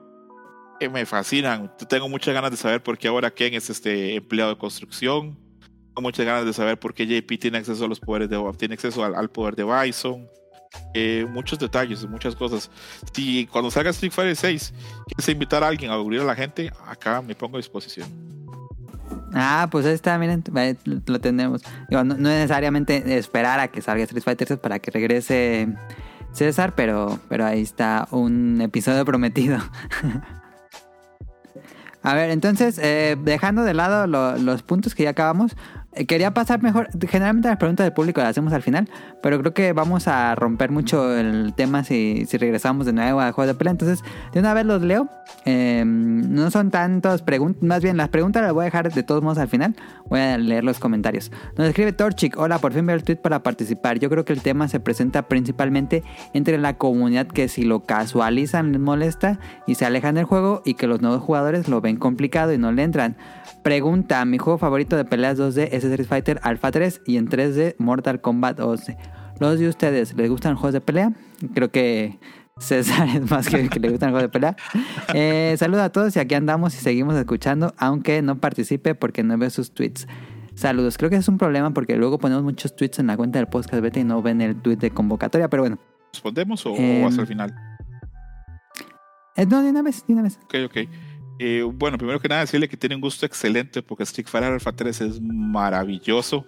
que me fascinan. Tengo muchas ganas de saber por qué ahora Ken es este empleado de construcción. Muchas ganas de saber por qué JP tiene acceso a los poderes de tiene acceso al, poder de Bison. Eh, muchos detalles, muchas cosas. Si cuando salga Street Fighter 6 quieres invitar a alguien a abrir a la gente, acá me pongo a disposición. Ah, pues ahí está, miren, lo tenemos. no, no, necesariamente esperar a que salga Street Fighter 6 para que regrese César, pero, pero ahí está un episodio prometido. A ver, entonces, eh, dejando de lado los puntos que ya acabamos, quería pasar mejor. Generalmente las preguntas del público las hacemos al final, pero creo que vamos a romper mucho el tema si, si regresamos de nuevo al juego de pelea. Entonces, de una vez los leo. Em, no son tantas preguntas, más bien las preguntas las voy a dejar de todos modos al final. Voy a leer los comentarios. Nos escribe Torchic: Hola, por fin veo el tweet para participar. Yo creo que el tema se presenta principalmente entre la comunidad que si lo casualizan les molesta y se alejan del juego, y que los nuevos jugadores lo ven complicado y no le entran. Pregunta, mi juego favorito de peleas 2D es Street Fighter Alpha 3 y en 3D Mortal Kombat 11. ¿Los de ustedes les gustan juegos de pelea? Creo que César es más que que le gustan juegos de pelea. Eh, saludos a todos y aquí andamos y seguimos escuchando, aunque no participe porque no veo sus tweets. Saludos, creo que es un problema porque luego ponemos muchos tweets en la cuenta del podcast beta y no ven el tweet de convocatoria, pero bueno. ¿Respondemos o, eh, hasta el final? Eh, no, de una vez, de una vez. Ok, ok. Eh, bueno, primero que nada decirle que tiene un gusto excelente porque Street Fighter Alpha 3 es maravilloso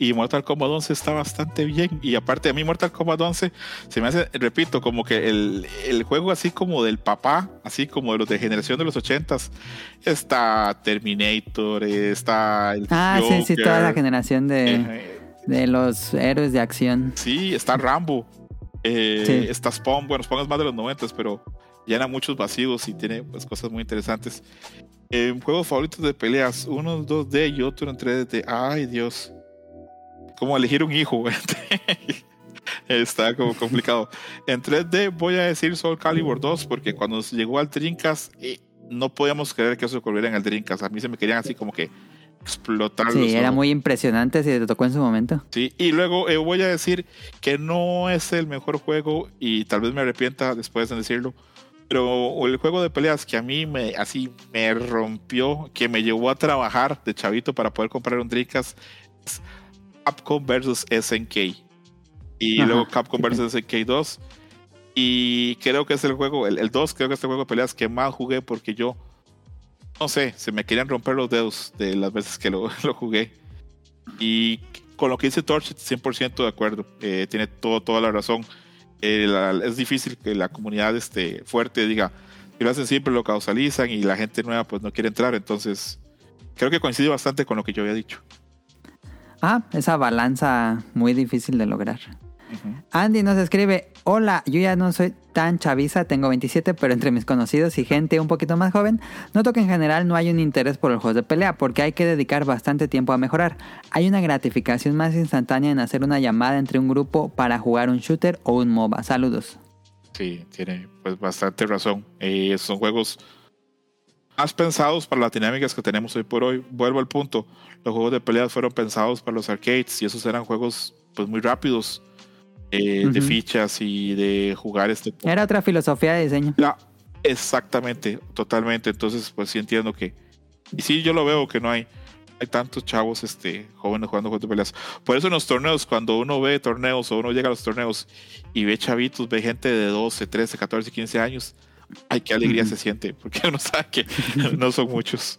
y Mortal Kombat 11 está bastante bien y aparte a mí Mortal Kombat 11 se me hace, repito, como que el, el juego así como del papá, así como de los de generación de los 80s, está Terminator, está el Ah, sí, sí, toda la generación de, eh, de los héroes de acción. Sí, está Rambo. Eh, Está Spawn, bueno, Spawn es más de los 90, pero llena muchos vacíos y tiene pues, cosas muy interesantes. Eh, juegos favoritos de peleas, uno en 2D y otro en 3D. Ay, Dios. Como elegir un hijo. Está como complicado. En 3D voy a decir Soul Calibur 2 porque cuando llegó al Dreamcast eh, no podíamos creer que eso ocurriera en el Dreamcast. A mí se me querían así como que explotar. Sí, era muy impresionante si te tocó en su momento. Sí, y luego eh, voy a decir que no es el mejor juego y tal vez me arrepienta después de decirlo pero el juego de peleas que a mí me así me rompió, que me llevó a trabajar de chavito para poder comprar un Dreamcast es Capcom vs SNK. Y luego Capcom vs SNK 2. Y creo que es el juego, el, 2, creo que es el juego de peleas que más jugué porque yo, no sé, se me querían romper los dedos de las veces que lo, lo jugué. Y con lo que dice Torch, 100% de acuerdo. Eh, tiene todo, toda la razón es difícil que la comunidad este, fuerte diga, que lo hacen siempre, lo causalizan y la gente nueva pues no quiere entrar. Entonces, creo que coincide bastante con lo que yo había dicho. Ah, esa balanza muy difícil de lograr. Andy nos escribe, hola, yo ya no soy tan chaviza, tengo 27, pero entre mis conocidos y gente un poquito más joven, noto que en general no hay un interés por los juegos de pelea porque hay que dedicar bastante tiempo a mejorar. Hay una gratificación más instantánea en hacer una llamada entre un grupo para jugar un shooter o un MOBA. Saludos. Sí, tiene pues bastante razón. Eh, son juegos más pensados para las dinámicas que tenemos hoy por hoy. Vuelvo al punto, los juegos de pelea fueron pensados para los arcades y esos eran juegos pues muy rápidos eh, de fichas y de jugar este. Era otra filosofía de diseño. exactamente, totalmente. Entonces, pues sí entiendo que. Y sí, yo lo veo que no hay. Hay tantos chavos este, jóvenes jugando juegos de peleas. Por eso en los torneos, cuando uno ve torneos o uno llega a los torneos y ve chavitos, ve gente de 12, 13, 14, 15 años, ay, qué alegría se siente, porque uno sabe que no son muchos.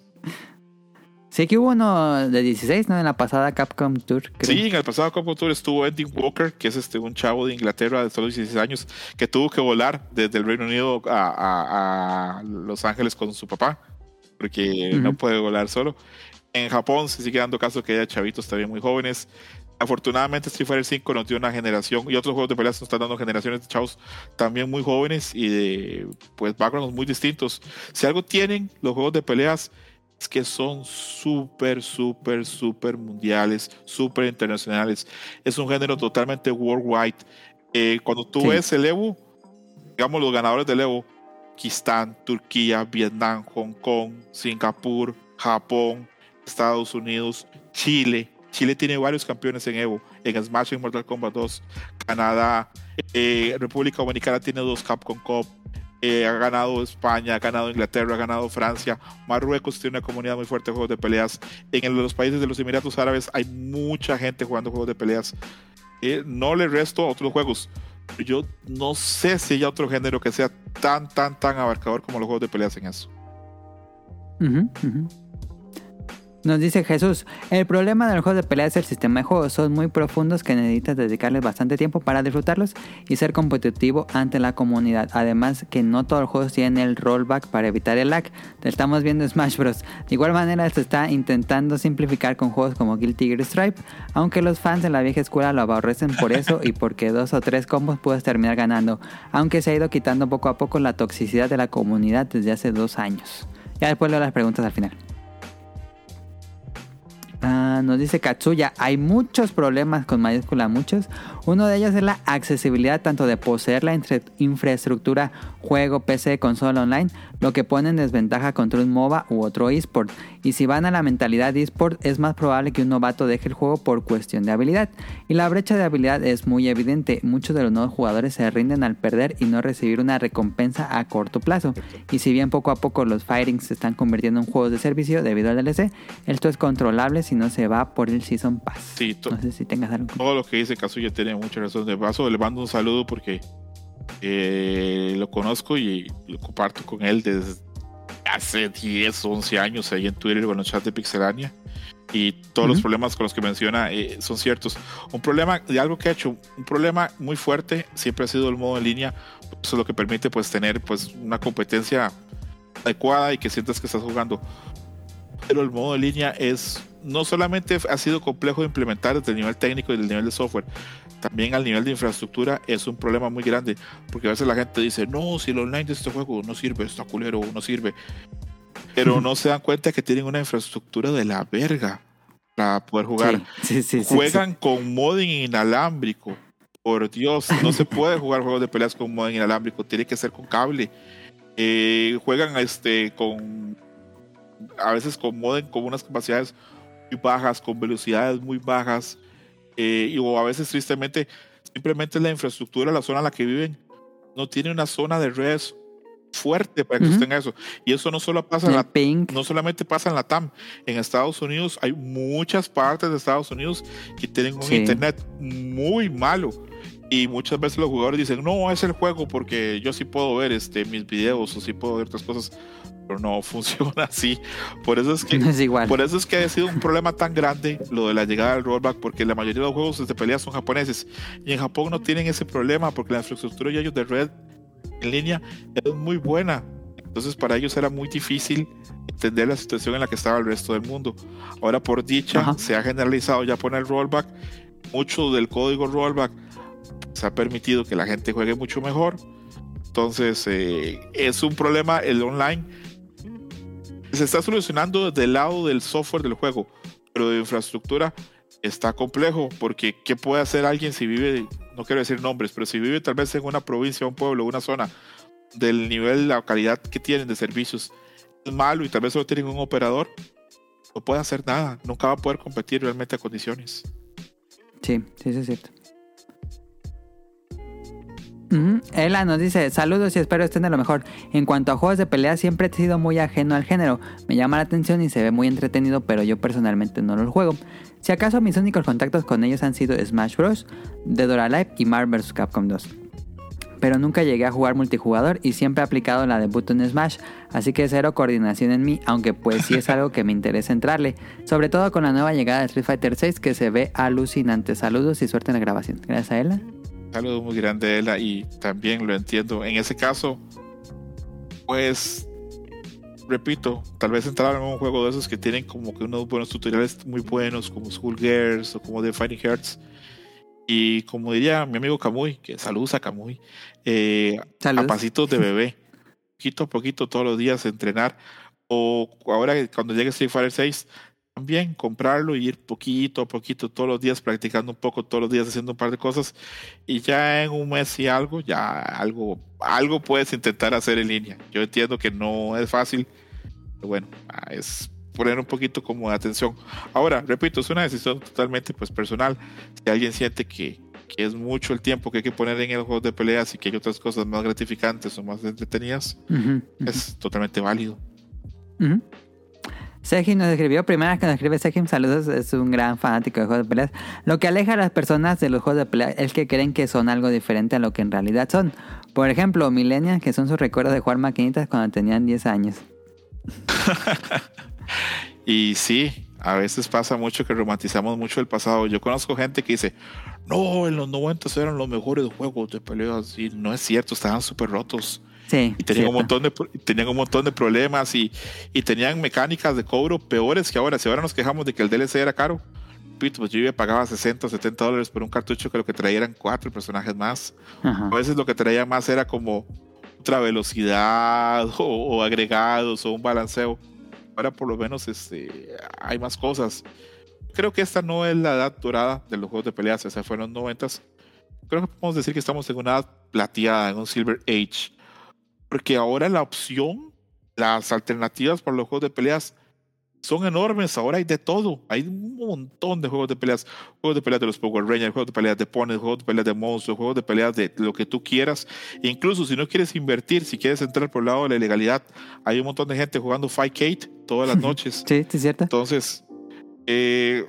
Sí que hubo uno de 16, ¿no? En la pasada Capcom Tour. Sí, en el pasado Capcom Tour estuvo Eddie Walker, que es este un chavo de Inglaterra de solo 16 años, que tuvo que volar desde el Reino Unido a, Los Ángeles con su papá, porque no puede volar solo. En Japón se sigue dando caso que haya chavitos también muy jóvenes. Afortunadamente Street Fighter 5 nos dio una generación y otros juegos de peleas nos están dando generaciones de chavos también muy jóvenes y de pues backgrounds muy distintos. Si algo tienen los juegos de peleas que son súper, súper, súper mundiales, súper internacionales. Es un género totalmente worldwide. Eh, cuando tú ves el Evo, digamos los ganadores del Evo, Pakistán, Turquía, Vietnam, Hong Kong, Singapur, Japón, Estados Unidos, Chile. Chile tiene varios campeones en Evo, en Smash, en Mortal Kombat 2, Canadá, eh, República Dominicana tiene dos Capcom Cup, eh, ha ganado España, ha ganado Inglaterra, ha ganado Francia, Marruecos tiene una comunidad muy fuerte de juegos de peleas. En los países de los Emiratos Árabes hay mucha gente jugando juegos de peleas. Eh, no le resto a otros juegos. Yo no sé si hay otro género que sea tan, tan, tan abarcador como los juegos de peleas en eso. Nos dice Jesús, el problema del juego de pelea es el sistema de juegos. Son muy profundos que necesitas dedicarles bastante tiempo para disfrutarlos y ser competitivo ante la comunidad. Además que no todos los juegos tienen el rollback para evitar el lag. Te estamos viendo Smash Bros. De igual manera se está intentando simplificar con juegos como Guilty Gear Stripe, aunque los fans de la vieja escuela lo aborrecen por eso y porque dos o tres combos puedes terminar ganando, aunque se ha ido quitando poco a poco la toxicidad de la comunidad desde hace dos años. Ya después leo las preguntas al final. Ah, nos dice Katsuya, hay muchos problemas con mayúscula, muchos. Uno de ellos es la accesibilidad tanto de poseer la infraestructura juego, PC, consola online, lo que pone en desventaja contra un MOBA u otro eSport. Y si van a la mentalidad de eSport, es más probable que un novato deje el juego por cuestión de habilidad. Y la brecha de habilidad es muy evidente. Muchos de los nuevos jugadores se rinden al perder y no recibir una recompensa a corto plazo. Y si bien poco a poco los firings se están convirtiendo en juegos de servicio debido al DLC, esto es controlable si no se va por el Season Pass. no sé si tengas algo. Todo lo que dice Kazuya tiene mucha razón de paso. Le mando un saludo porque eh, lo conozco y lo comparto con él desde hace 10, 11 años ahí en Twitter con los chats de Pixelania. Y todos los problemas con los que menciona eh, son ciertos. Un problema de algo que ha hecho, un problema muy fuerte, siempre ha sido el modo en línea. Eso es lo que permite pues tener pues una competencia adecuada y que sientas que estás jugando. Pero el modo en línea es no solamente ha sido complejo de implementar desde el nivel técnico y del nivel de software, también al nivel de infraestructura es un problema muy grande, porque a veces la gente dice, no, si el online de este juego no sirve, está culero, no sirve, pero no se dan cuenta que tienen una infraestructura de la verga para poder jugar. Juegan con modem inalámbrico. Por Dios, no se puede jugar juegos de peleas con modem inalámbrico, tiene que ser con cable. Eh, juegan este con a veces con modem con unas capacidades muy bajas, con velocidades muy bajas. Eh, y, o a veces tristemente simplemente la infraestructura, la zona en la que viven, no tiene una zona de redes fuerte para que estén eso. Y eso no solo pasa en la Pink. no solamente pasa en la TAM, en Estados Unidos hay muchas partes de Estados Unidos que tienen un internet muy malo. Y muchas veces los jugadores dicen, no, es el juego porque yo sí puedo ver este, mis videos o sí puedo ver otras cosas pero no funciona así. Por eso es que, Por eso es que ha sido un problema tan grande lo de la llegada del rollback, porque la mayoría de los juegos de pelea son japoneses y en Japón no tienen ese problema porque la infraestructura de ellos de red en línea es muy buena. Entonces para ellos era muy difícil entender la situación en la que estaba el resto del mundo. Ahora por dicha se ha generalizado ya poner rollback. Mucho del código rollback se ha permitido que la gente juegue mucho mejor. Entonces eh, es un problema el online se está solucionando desde el lado del software del juego, pero de infraestructura está complejo, porque ¿qué puede hacer alguien si vive, no quiero decir nombres, pero si vive tal vez en una provincia, un pueblo, una zona, del nivel, la calidad que tienen de servicios es malo y tal vez solo tienen un operador, no puede hacer nada, nunca va a poder competir realmente a condiciones. Sí, sí, sí es cierto. Ella nos dice, saludos y espero estén de lo mejor. En cuanto a juegos de pelea, siempre he sido muy ajeno al género. Me llama la atención y se ve muy entretenido, pero yo personalmente no los juego. Si acaso mis únicos contactos con ellos han sido Smash Bros, Dead or Alive y Marvel vs. Capcom 2. Pero nunca llegué a jugar multijugador y siempre he aplicado la de Button Smash, así que cero coordinación en mí, aunque pues sí es algo que me interesa entrarle, sobre todo con la nueva llegada de Street Fighter 6 que se ve alucinante. Saludos y suerte en la grabación. Gracias a ella saludo muy grande de ella y también lo entiendo. En ese caso, pues, repito, tal vez entrar en un juego de esos que tienen como que unos buenos tutoriales muy buenos, como Schoolgirls o como The Fighting Hearts. Y como diría mi amigo Kamui, que saludos a Kamui, eh, a pasitos de bebé, poquito a poquito todos los días entrenar. O ahora cuando llegue Street Fighter 6, también comprarlo y ir poquito a poquito todos los días practicando un poco, todos los días haciendo un par de cosas y ya en un mes y algo, ya algo, algo puedes intentar hacer en línea. Yo entiendo que no es fácil, pero bueno, es poner un poquito como de atención. Ahora, repito, es una decisión totalmente pues personal. Si alguien siente que, que es mucho el tiempo que hay que poner en el juego de peleas y que hay otras cosas más gratificantes o más entretenidas, es totalmente válido. Uh nos escribió, primera vez que nos escribe Sejim, saludos, es un gran fanático de juegos de peleas. Lo que aleja a las personas de los juegos de peleas es que creen que son algo diferente a lo que en realidad son. Por ejemplo, millennials, que son sus recuerdos de jugar maquinitas cuando tenían 10 años. y sí, a veces pasa mucho que romantizamos mucho el pasado. Yo conozco gente que dice, no, en los 90 eran los mejores juegos de peleas. Y no es cierto, estaban súper rotos. Sí, y tenían un, montón de, tenían un montón de problemas y, y, tenían mecánicas de cobro peores que ahora. Si ahora nos quejamos de que el DLC era caro, pues yo pagaba 60 o 70 dólares por un cartucho que lo que traía eran cuatro personajes más. A veces lo que traía más era como otra velocidad o, o agregados o un balanceo ahora por lo menos este, hay más cosas. Creo que esta no es la edad dorada de los juegos de peleas, esa fue en los 90 Creo que podemos decir que estamos en una edad plateada, en un Silver Age. Porque ahora la opción, las alternativas para los juegos de peleas son enormes. Ahora hay de todo. Hay un montón de juegos de peleas. Juegos de peleas de los Power Rangers, juegos de peleas de Pony, juegos de peleas de monstruos, juegos de peleas de lo que tú quieras. incluso si no quieres invertir, si quieres entrar por el lado de la ilegalidad, hay un montón de gente jugando Fight Kate todas las noches. sí, es cierto. Entonces, eh,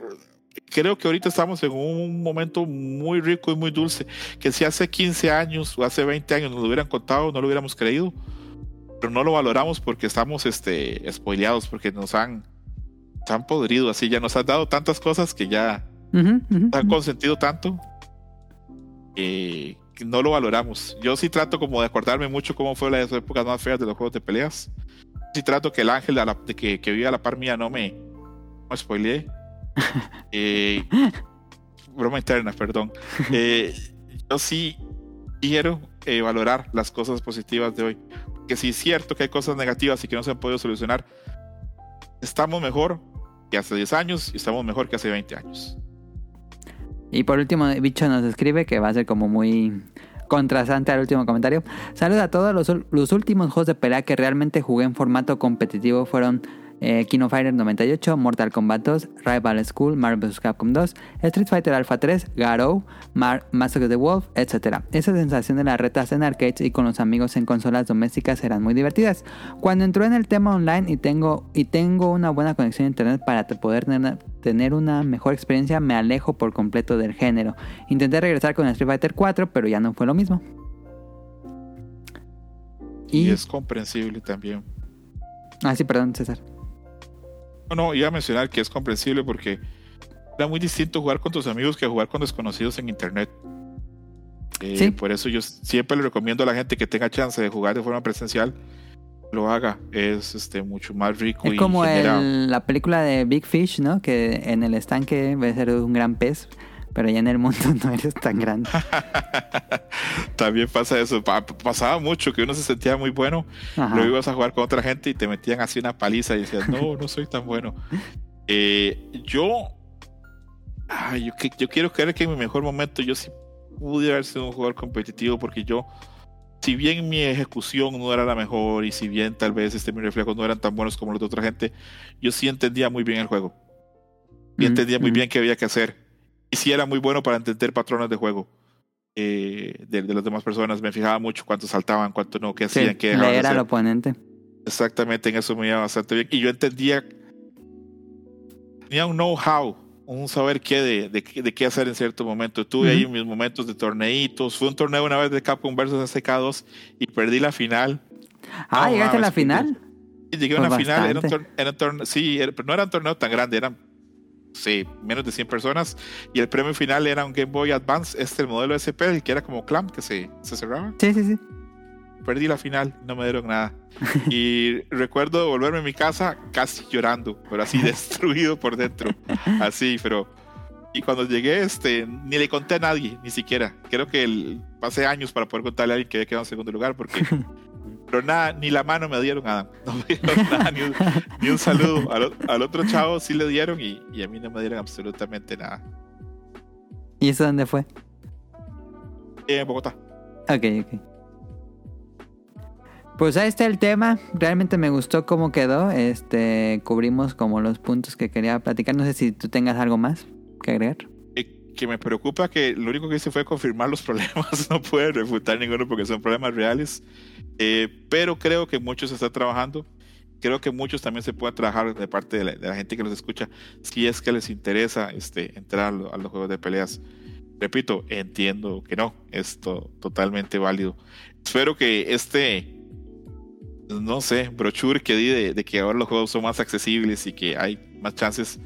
creo que ahorita estamos en un momento muy rico y muy dulce, que si hace 15 años o hace 20 años nos lo hubieran contado, no lo hubiéramos creído, pero no lo valoramos porque estamos este, spoileados, porque nos han han podrido así, ya nos han dado tantas cosas que ya han consentido tanto que no lo valoramos. Yo sí trato como de acordarme mucho cómo fue las épocas más feas de los juegos de peleas. Sí trato que el ángel de que, que vive a la par mía no me, no spoileé. Eh, broma interna, perdón. Eh, yo sí quiero eh, valorar las cosas positivas de hoy. Que sí es cierto que hay cosas negativas y que no se han podido solucionar. Estamos mejor, que hace 10 años y estamos mejor que hace 20 años. Y por último, Bicho nos escribe que va a ser como muy contrastante al último comentario. Saluda a todos los últimos juegos de pelea que realmente jugué en formato competitivo fueron eh, King of Fighter 98, Mortal Kombat 2, Rival School, Marvel vs. Capcom 2, Street Fighter Alpha 3, Garou, Mar Master of the Wolf, etc. Esa sensación de las retas en arcades y con los amigos en consolas domésticas eran muy divertidas. Cuando entró en el tema online y tengo, y tengo una buena conexión a internet para poder tener una mejor experiencia, me alejo por completo del género. Intenté regresar con Street Fighter 4, pero ya no fue lo mismo. Y, y es comprensible también. Ah, sí, perdón, César. No, iba a mencionar que es comprensible porque era muy distinto jugar con tus amigos que jugar con desconocidos en internet. Eh, por eso yo siempre le recomiendo a la gente que tenga chance de jugar de forma presencial, lo haga. Es este mucho más rico. Es como la película de Big Fish, ¿no? Que en el estanque va a ser un gran pez pero ya en el mundo no eres tan grande. También pasa eso. pasaba mucho que uno se sentía muy bueno, luego ibas a jugar con otra gente y te metían así una paliza y decías, no, no soy tan bueno. Eh, yo, yo, yo, quiero creer que en mi mejor momento yo sí pude haber sido un jugador competitivo porque yo, si bien mi ejecución no era la mejor y si bien tal vez este, mis reflejos no eran tan buenos como los de otra gente, yo sí entendía muy bien el juego. Y entendía muy bien qué había que hacer y sí era muy bueno para entender patrones de juego eh, de, las demás personas. Me fijaba mucho cuánto saltaban, cuánto no, qué hacían, qué dejaban. Leer al oponente. Exactamente, en eso me iba bastante bien. Y yo entendía, tenía un know-how, un saber qué de, de, qué hacer en cierto momento. Tuve ahí mis momentos de torneitos. Fue un torneo una vez de Capcom vs SK2 y perdí la final. Ah, ¿llegaste a la final? Llegué a una final, era un, era sí, pero no era un torneo tan grande, eran sí, menos de 100 personas. Y el premio final era un Game Boy Advance, este, el modelo SP, el que era como Clamp, que se, se cerraba. Sí, sí, sí. Perdí la final, no me dieron nada. y recuerdo volverme a mi casa casi llorando, pero así destruido por dentro. Así, pero. Y cuando llegué, este, ni le conté a nadie, ni siquiera. Creo que el, pasé años para poder contarle a alguien que había quedado en segundo lugar, porque pero nada, ni la mano me dieron, Adam. No me dieron nada, ni, un, saludo. Al, otro chavo sí le dieron y, a mí no me dieron absolutamente nada. ¿Y eso dónde fue? En Bogotá. Ok, ok. Pues ahí está el tema. Realmente me gustó cómo quedó. Este, cubrimos como los puntos que quería platicar. No sé si tú tengas algo más que agregar. Eh, que me preocupa que lo único que hice fue confirmar los problemas, no puede refutar ninguno porque son problemas reales, eh, pero creo que muchos están trabajando, creo que muchos también se pueden trabajar de parte de la, gente que los escucha, si es que les interesa este, entrar a, los juegos de peleas. Repito, entiendo que no, es totalmente válido. Espero que este, no sé, brochure que di de, de que ahora los juegos son más accesibles y que hay más chances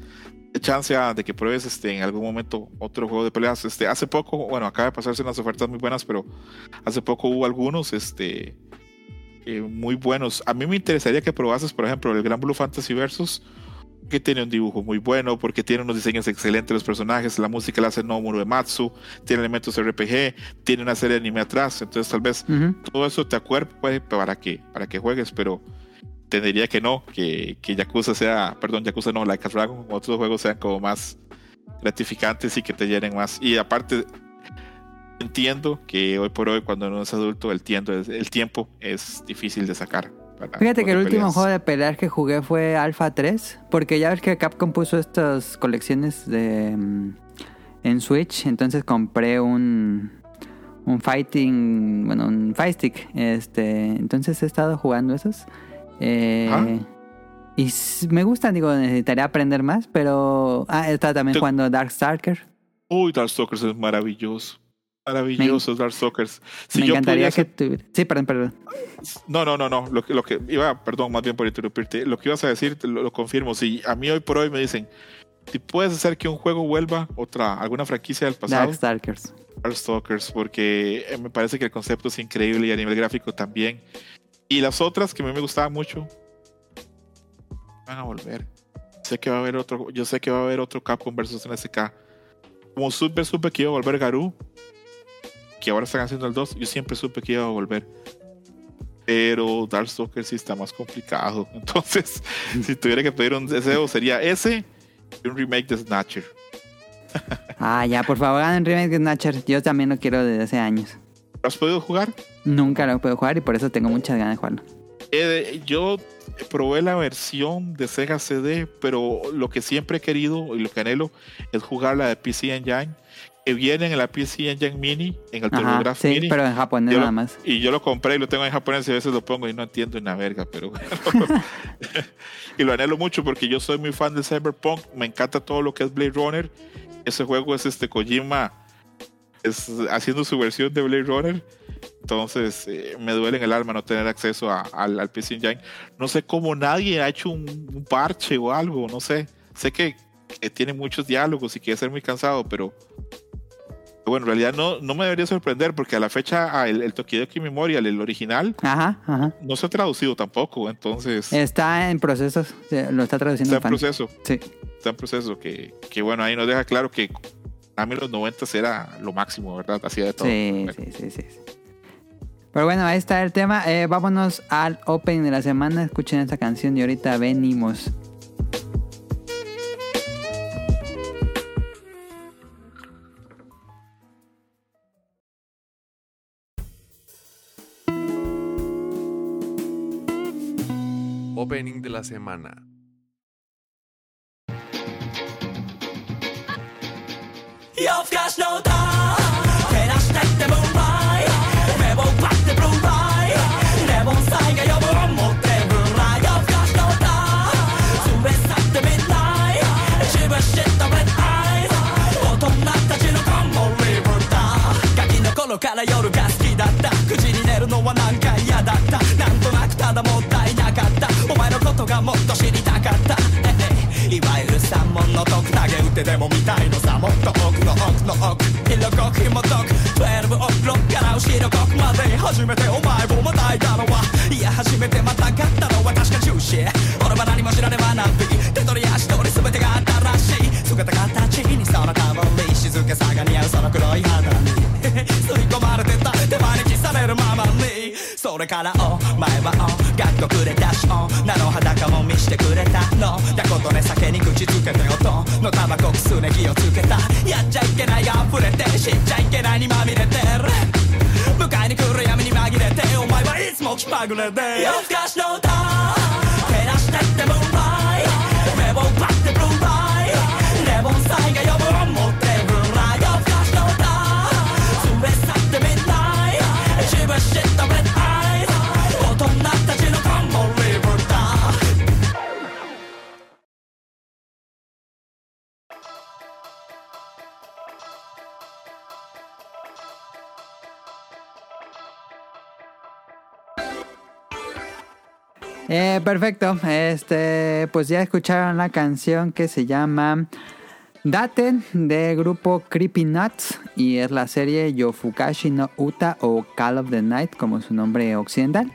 chance de que pruebes este, en algún momento otro juego de peleas. Este, hace poco, bueno, acaba de pasarse unas ofertas muy buenas, pero hace poco hubo algunos este, eh, muy buenos. A mí me interesaría que probases, por ejemplo, el Gran Blue Fantasy Versus, que tiene un dibujo muy bueno, porque tiene unos diseños excelentes los personajes, la música la hace Nomuro Ematsu, tiene elementos RPG, tiene una serie de anime atrás, entonces tal vez todo eso te acuerpe para que, para que juegues, pero Tendría que no, que, que Yakuza sea, perdón, Yakuza no, Like a Dragon, otros juegos sean como más gratificantes y que te llenen más. Y aparte, entiendo que hoy por hoy, cuando uno es adulto, el tiempo, el tiempo es difícil de sacar. Fíjate que el último juego de pelear que jugué fue Alpha 3, porque ya ves que Capcom puso estas colecciones de mm, en Switch, entonces compré un un fighting, bueno, un fight stick, este, entonces he estado jugando esos. Eh, y me gusta, digo, necesitaría aprender más, pero... Ah, está también jugando Darkstalker. Uy, Darkstalkers es maravilloso. Maravilloso, Darkstalkers. Si me encantaría que tuviera... Sí, perdón, perdón. No, no, no, no. Lo, lo, que iba, perdón, más bien por interrumpirte. Lo que ibas a decir, lo, confirmo. Si a mí hoy por hoy me dicen, si puedes hacer que un juego vuelva otra, alguna franquicia del pasado. Darkstalkers. Darkstalkers, porque eh, me parece que el concepto es increíble y a nivel gráfico también. Y las otras que a mí me gustaban mucho van a volver. Sé que va a haber otro, yo sé que va a haber otro Capcom versus NSK. Como supe, supe que iba a volver Garú, que ahora están haciendo el 2, yo siempre supe que iba a volver. Pero Darkstalker sí está más complicado. Entonces, si tuviera que pedir un deseo, sería ese y un remake de Snatcher. ah, ya, por favor, hagan un remake de Snatcher. Yo también lo quiero desde hace años. ¿Lo has podido jugar? Nunca lo he podido jugar y por eso tengo muchas ganas de jugarlo. Eh, yo probé la versión de Sega CD, pero lo que siempre he querido y lo que anhelo es jugar la de PC Engine, que viene en la PC Engine Mini, en el TurboGrafx sí, Mini. pero en japonés nada más. Y yo lo compré y lo tengo en japonés y a veces lo pongo y no entiendo una verga, pero y lo anhelo mucho porque yo soy muy fan de Cyberpunk, me encanta todo lo que es Blade Runner. Ese juego es este Kojima es haciendo su versión de Blade Runner. Entonces eh, me duele en el alma no tener acceso al, al, PC Engine. No sé cómo nadie ha hecho un, parche o algo, no sé. Sé que, tiene muchos diálogos y que ser muy cansado, pero bueno, en realidad no, no me debería sorprender porque a la fecha el, el Tokidoki Memorial, el original, no se ha traducido tampoco, entonces... Está en proceso, lo está traduciendo. Está en proceso. Sí. Está en proceso, que, que bueno, ahí nos deja claro que a mí los 90 era lo máximo, ¿verdad? Hacía de todo. Sí, sí, sí, sí. Pero bueno, ahí está el tema. Eh, vámonos al Open de la semana. Escuchen esta canción y ahorita venimos. opening de la semana. から夜が好きだったに寝るのは嫌だったなんとなくただっことがもっと知りたかった。いわゆる三文の徳投げ打ってでも見たいのさもっと奥の奥の奥。色濃く紐解く。12オクロッから後ろ国まで初めてお前をまたいたのは。いや初めてまたがったのは確か中止俺は何も知らねばなび手取り足取り全てが新しい。姿形にその香り静けさが似合うその黒い肌に。吸い込まれてた。手招きされるままに。それからお前はお学校くれたし女の裸も見してくれた。の。だことね酒に口つけて音のタバコくすね気をつけた。やっちゃいけないが溢れて死んじゃいけないにまみれてる。迎えに来る闇に紛れてお前はいつも気まぐれで。夜更かしの歌。照らしてってムー Eh, perfecto. Este, pues ya escucharon la canción que se llama Daten del grupo Creepy Nuts y es la serie Yofukashi no Uta o Call of the Night como su nombre occidental.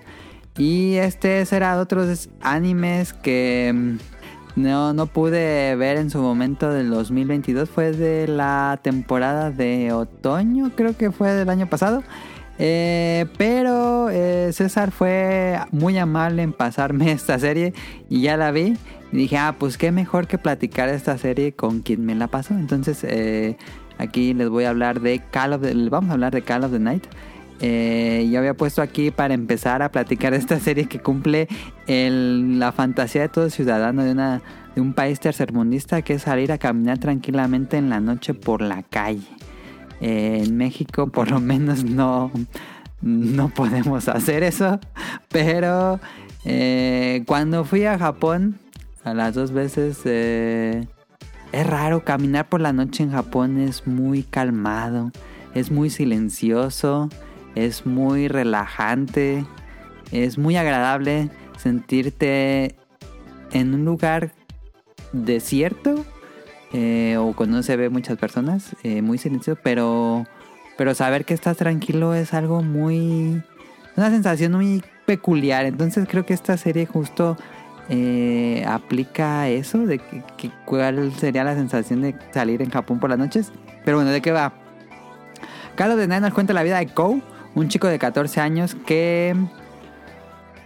Y este será de otros animes que mm, no, no pude ver en su momento del 2022. Fue de la temporada de otoño, creo que fue del año pasado. Eh, pero eh, César fue muy amable en pasarme esta serie y ya la vi. Y dije, ah, pues qué mejor que platicar esta serie con quien me la pasó. Entonces, eh, aquí les voy a hablar de Call of the, vamos a hablar de Call of the Night. Yo había puesto aquí para empezar a platicar esta serie que cumple el- la fantasía de todo ciudadano de, una, de un país tercermundista que es salir a caminar tranquilamente en la noche por la calle. En México por lo menos no, no podemos hacer eso, pero eh, cuando fui a Japón, a las dos veces, eh, es raro caminar por la noche en Japón, es muy calmado, es muy silencioso, es muy relajante, es muy agradable sentirte en un lugar desierto eh, o cuando se ve muchas personas, eh, muy silencioso, pero, pero saber que estás tranquilo es algo muy... una sensación muy peculiar. Entonces creo que esta serie justo eh, aplica eso, de que, cuál sería la sensación de salir en Japón por las noches. Pero bueno, ¿de qué va? Carlos de Night nos cuenta la vida de Kou, un chico de 14 años que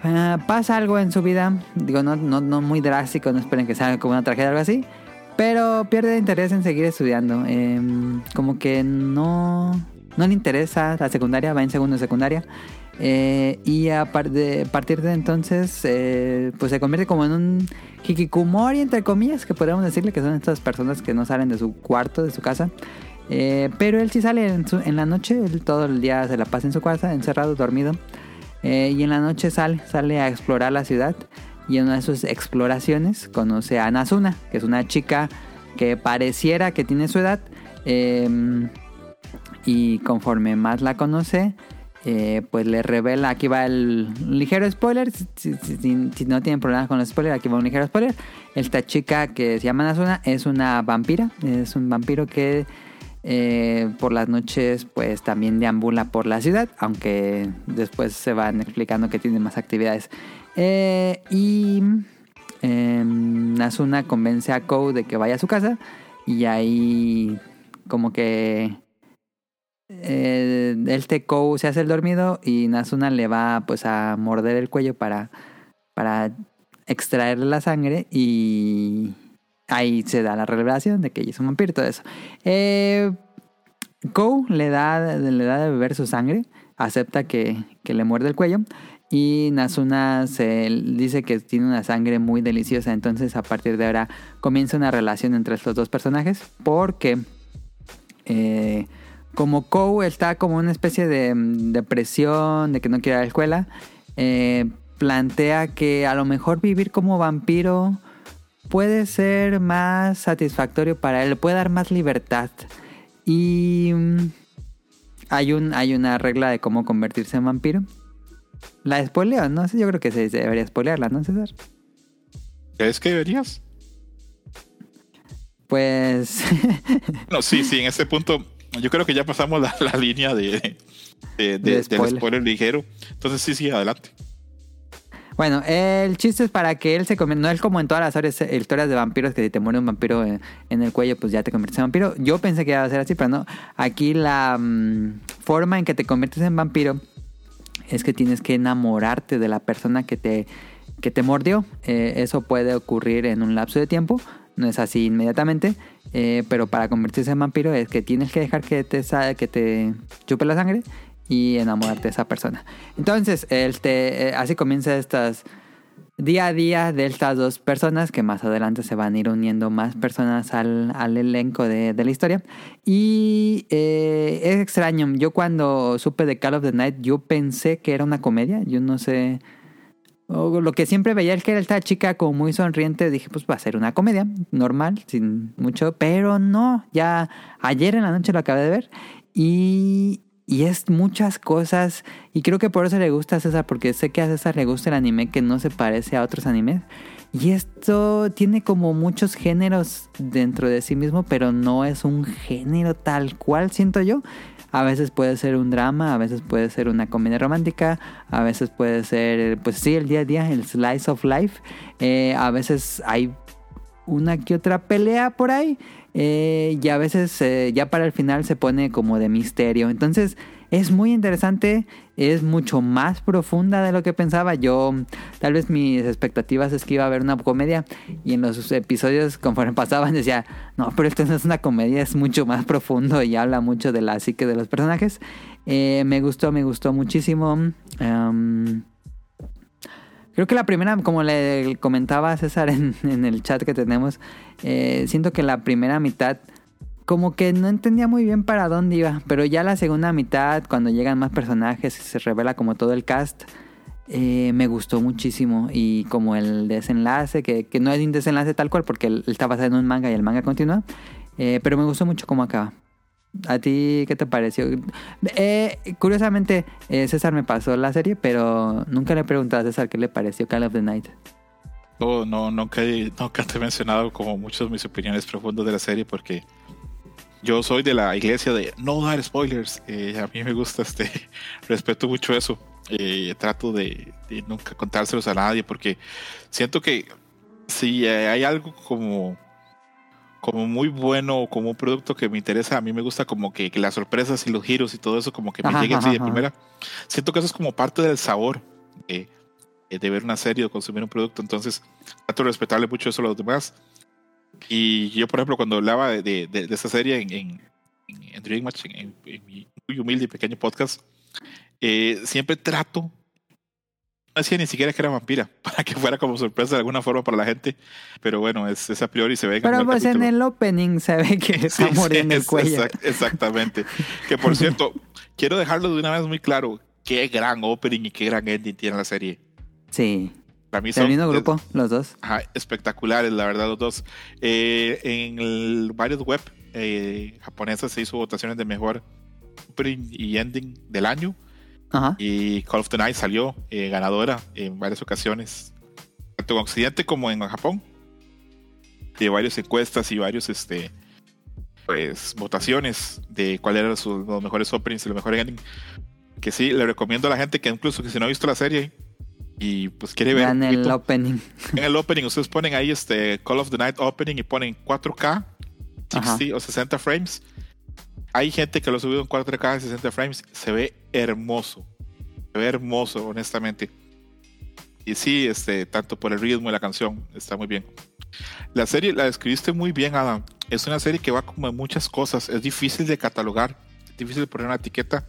ah, pasa algo en su vida. Digo, no, no, no muy drástico, no esperen que sea como una tragedia o algo así. Pero pierde interés en seguir estudiando. Em, como que no, no le interesa la secundaria, va en segundo de secundaria. Eh, y a par- de- partir de entonces, eh, pues se convierte como en un hikikomori, entre comillas, que podríamos decirle que son estas personas que no salen de su cuarto, de su casa. Eh, pero él sí sale en, su- en la noche, él todo el día se la pasa en su casa, encerrado, dormido. Eh, y en la noche sale, sale a explorar la ciudad. Y en una de sus exploraciones conoce a Nazuna, que es una chica que pareciera que tiene su edad. eh, y conforme más la conoce, eh, pues le revela, aquí va el ligero spoiler, si no tienen problemas con los spoilers, aquí va un ligero spoiler. Esta chica que se llama Nazuna es una vampira, es un vampiro que eh, por las noches pues también deambula por la ciudad, aunque después se van explicando que tiene más actividades. Eh, y eh, Nazuna convence a Kou de que vaya a su casa y ahí como que eh, este Kou se hace el dormido y Nazuna le va pues a morder el cuello para, para extraerle la sangre y ahí se da la revelación de que ella es un vampiro y todo eso. Eh, Kou le da, le da de beber su sangre, acepta que, que le muerde el cuello y Nazuna se dice que tiene una sangre muy deliciosa, entonces a partir de ahora comienza una relación entre estos dos personajes porque eh, como Kou está como una especie de mm, depresión, de que no quiere ir a la escuela, eh, plantea que a lo mejor vivir como vampiro puede ser más satisfactorio para él, puede dar más libertad. Y mm, hay, un, hay una regla de cómo convertirse en vampiro. La spoileo, no sé, yo creo que se debería spoilearla, ¿no, César? ¿Crees que deberías? Pues No, sí, sí, en ese punto yo creo que ya pasamos la, la línea de, de- de- De del spoiler. spoiler ligero. Entonces sí, sí, adelante. Bueno, el chiste es para que él se convierta. No es como en todas las historias, de vampiros que si te muere un vampiro en, en el cuello, pues ya te conviertes en vampiro. Yo pensé que iba a ser así, pero no. Aquí la mm, forma en que te conviertes en vampiro es que tienes que enamorarte de la persona que te, que te mordió. Eh, eso puede ocurrir en un lapso de tiempo. No es así inmediatamente. eh, pero para convertirse en vampiro es que tienes que dejar que te, que te chupe la sangre y enamorarte de esa persona. Entonces, este, eh, así comienza estas día a día de estas dos personas que más adelante se van a ir uniendo más personas al, al elenco de, de la historia. Y eh, es extraño, yo cuando supe de Call of the Night, yo pensé que era una comedia, yo no sé... lo que siempre veía es que era esta chica como muy sonriente, dije pues va a ser una comedia normal, sin mucho, pero no, ya ayer en la noche lo acabé de ver y y es muchas cosas. Y creo que por eso le gusta a César, porque sé que a César le gusta el anime que no se parece a otros animes. Y esto tiene como muchos géneros dentro de sí mismo, pero no es un género tal cual, siento yo. A veces puede ser un drama, a veces puede ser una comedia romántica, a veces puede ser, pues sí, el día a día, el slice of life. Eh, a veces hay una que otra pelea por ahí. Eh, y a veces eh, ya para el final se pone como de misterio. Entonces es muy interesante, es mucho más profunda de lo que pensaba. Yo, tal vez mis expectativas es que iba a haber una comedia y en los episodios conforme pasaban decía, no, pero esto no es una comedia, es mucho más profundo y habla mucho de la psique de los personajes. Eh, me gustó, me gustó muchísimo. Em, Creo que la primera, como le comentaba César en, el chat que tenemos, eh, siento que la primera mitad como que no entendía muy bien para dónde iba, pero ya la segunda mitad, cuando llegan más personajes se revela como todo el cast, eh, me gustó muchísimo y como el desenlace, que, no es un desenlace tal cual porque está basado en un manga y el manga continúa, eh, pero me gustó mucho cómo acaba. ¿A ti qué te pareció? Eh, curiosamente, eh, César me pasó la serie, pero nunca le he preguntado a César qué le pareció Call of the Night. No, no, nunca, te he mencionado como muchas de mis opiniones profundas de la serie porque yo soy de la iglesia de no dar spoilers. Eh, a mí me gusta este, respeto mucho eso. Trato de, de nunca contárselos a nadie porque siento que si hay algo como como muy bueno, como un producto que me interesa, a mí me gusta como que, que las sorpresas y los giros y todo eso como que me Ajá, lleguen de ajá, ajá. primera. Siento que eso es como parte del sabor de, de ver una serie o consumir un producto, entonces trato de respetarle mucho eso a los demás. Y yo, por ejemplo, cuando hablaba de, de, de- de esta serie en, en, en, en Dream Match, en, mi muy humilde y pequeño podcast, eh, siempre trato, decía ni siquiera que era vampira, para que fuera como sorpresa de alguna forma para la gente, pero bueno, es, es a priori se ve Pero pues en el opening se ve que está Sí, sí, muriendo el cuello. exact- exactamente. Que por cierto, quiero dejarlo de una vez muy claro. Qué gran opening y qué gran ending tiene la serie. Sí, Para mí son mismo grupo, los dos. ajá, espectaculares, la verdad, los dos. Eh, en el, varios web eh, japonesas se hizo votaciones de mejor opening y ending del año. Ajá. Y Call of the Night salió eh, ganadora en varias ocasiones, tanto en Occidente como en Japón, de varias encuestas y varios este pues votaciones de cuáles eran sus, los mejores openings y los mejores endings. Que sí, le recomiendo a la gente que incluso que si no ha visto la serie y pues quiere ver un el opening. en el opening, ustedes ponen ahí este Call of the Night opening y ponen 4K, 60 o 60 frames. Hay gente que lo ha subido en 4K y 60 frames. Se ve hermoso. Se ve hermoso, honestamente. Y sí, este, tanto por el ritmo y la canción, está muy bien. La serie la describiste muy bien, Adam. Es una serie que va como en muchas cosas. Es difícil de catalogar, es difícil de poner una etiqueta.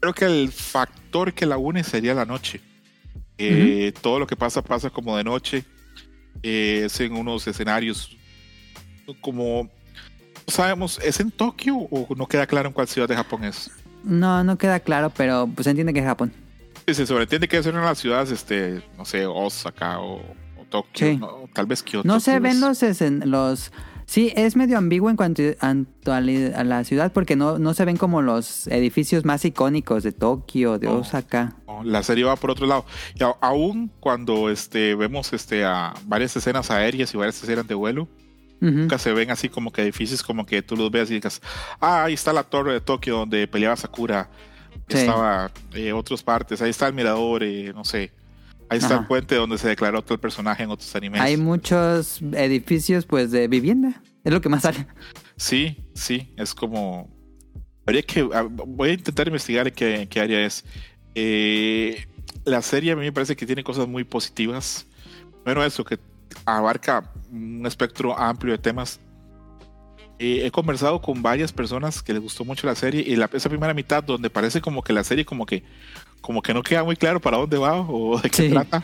Creo que el factor que la une sería la noche. Eh, Todo lo que pasa pasa como de noche. Eh, es en unos escenarios como sabemos, ¿es en Tokio o no queda claro en cuál ciudad de Japón es? No, no queda claro, pero pues se entiende que es Japón. Sí, se sobreentiende que es una de las ciudades, este, no sé, Osaka o, o Tokio, Sí. ¿no? Tal vez Kyoto. No se ven los, los... Sí, es medio ambiguo en cuanto a la ciudad porque no, no se ven como los edificios más icónicos de Tokio, de Oh. Osaka. No, La serie va por otro lado. Y aún cuando este, vemos este, a varias escenas aéreas y varias escenas de vuelo, Ujú. nunca se ven así como que edificios como que tú los veas y digas, ah, ahí está la torre de Tokio donde peleaba Sakura, Sí. estaba eh, otras partes, ahí está el mirador, eh, no sé, ahí está Ajá. el puente donde se declaró otro personaje en otros animes. Hay muchos edificios pues de vivienda. Es lo que más sale. Sí, sí, es como... Habría que, ah, voy a intentar investigar en qué, en qué área es. Eh, la serie a mí me parece que tiene cosas muy positivas. Bueno, eso, que abarca un espectro amplio de temas. Eh, he conversado con varias personas que les gustó mucho la serie y la, esa primera mitad donde parece como que la serie como que, como que no queda muy claro para dónde va o de qué Sí. trata.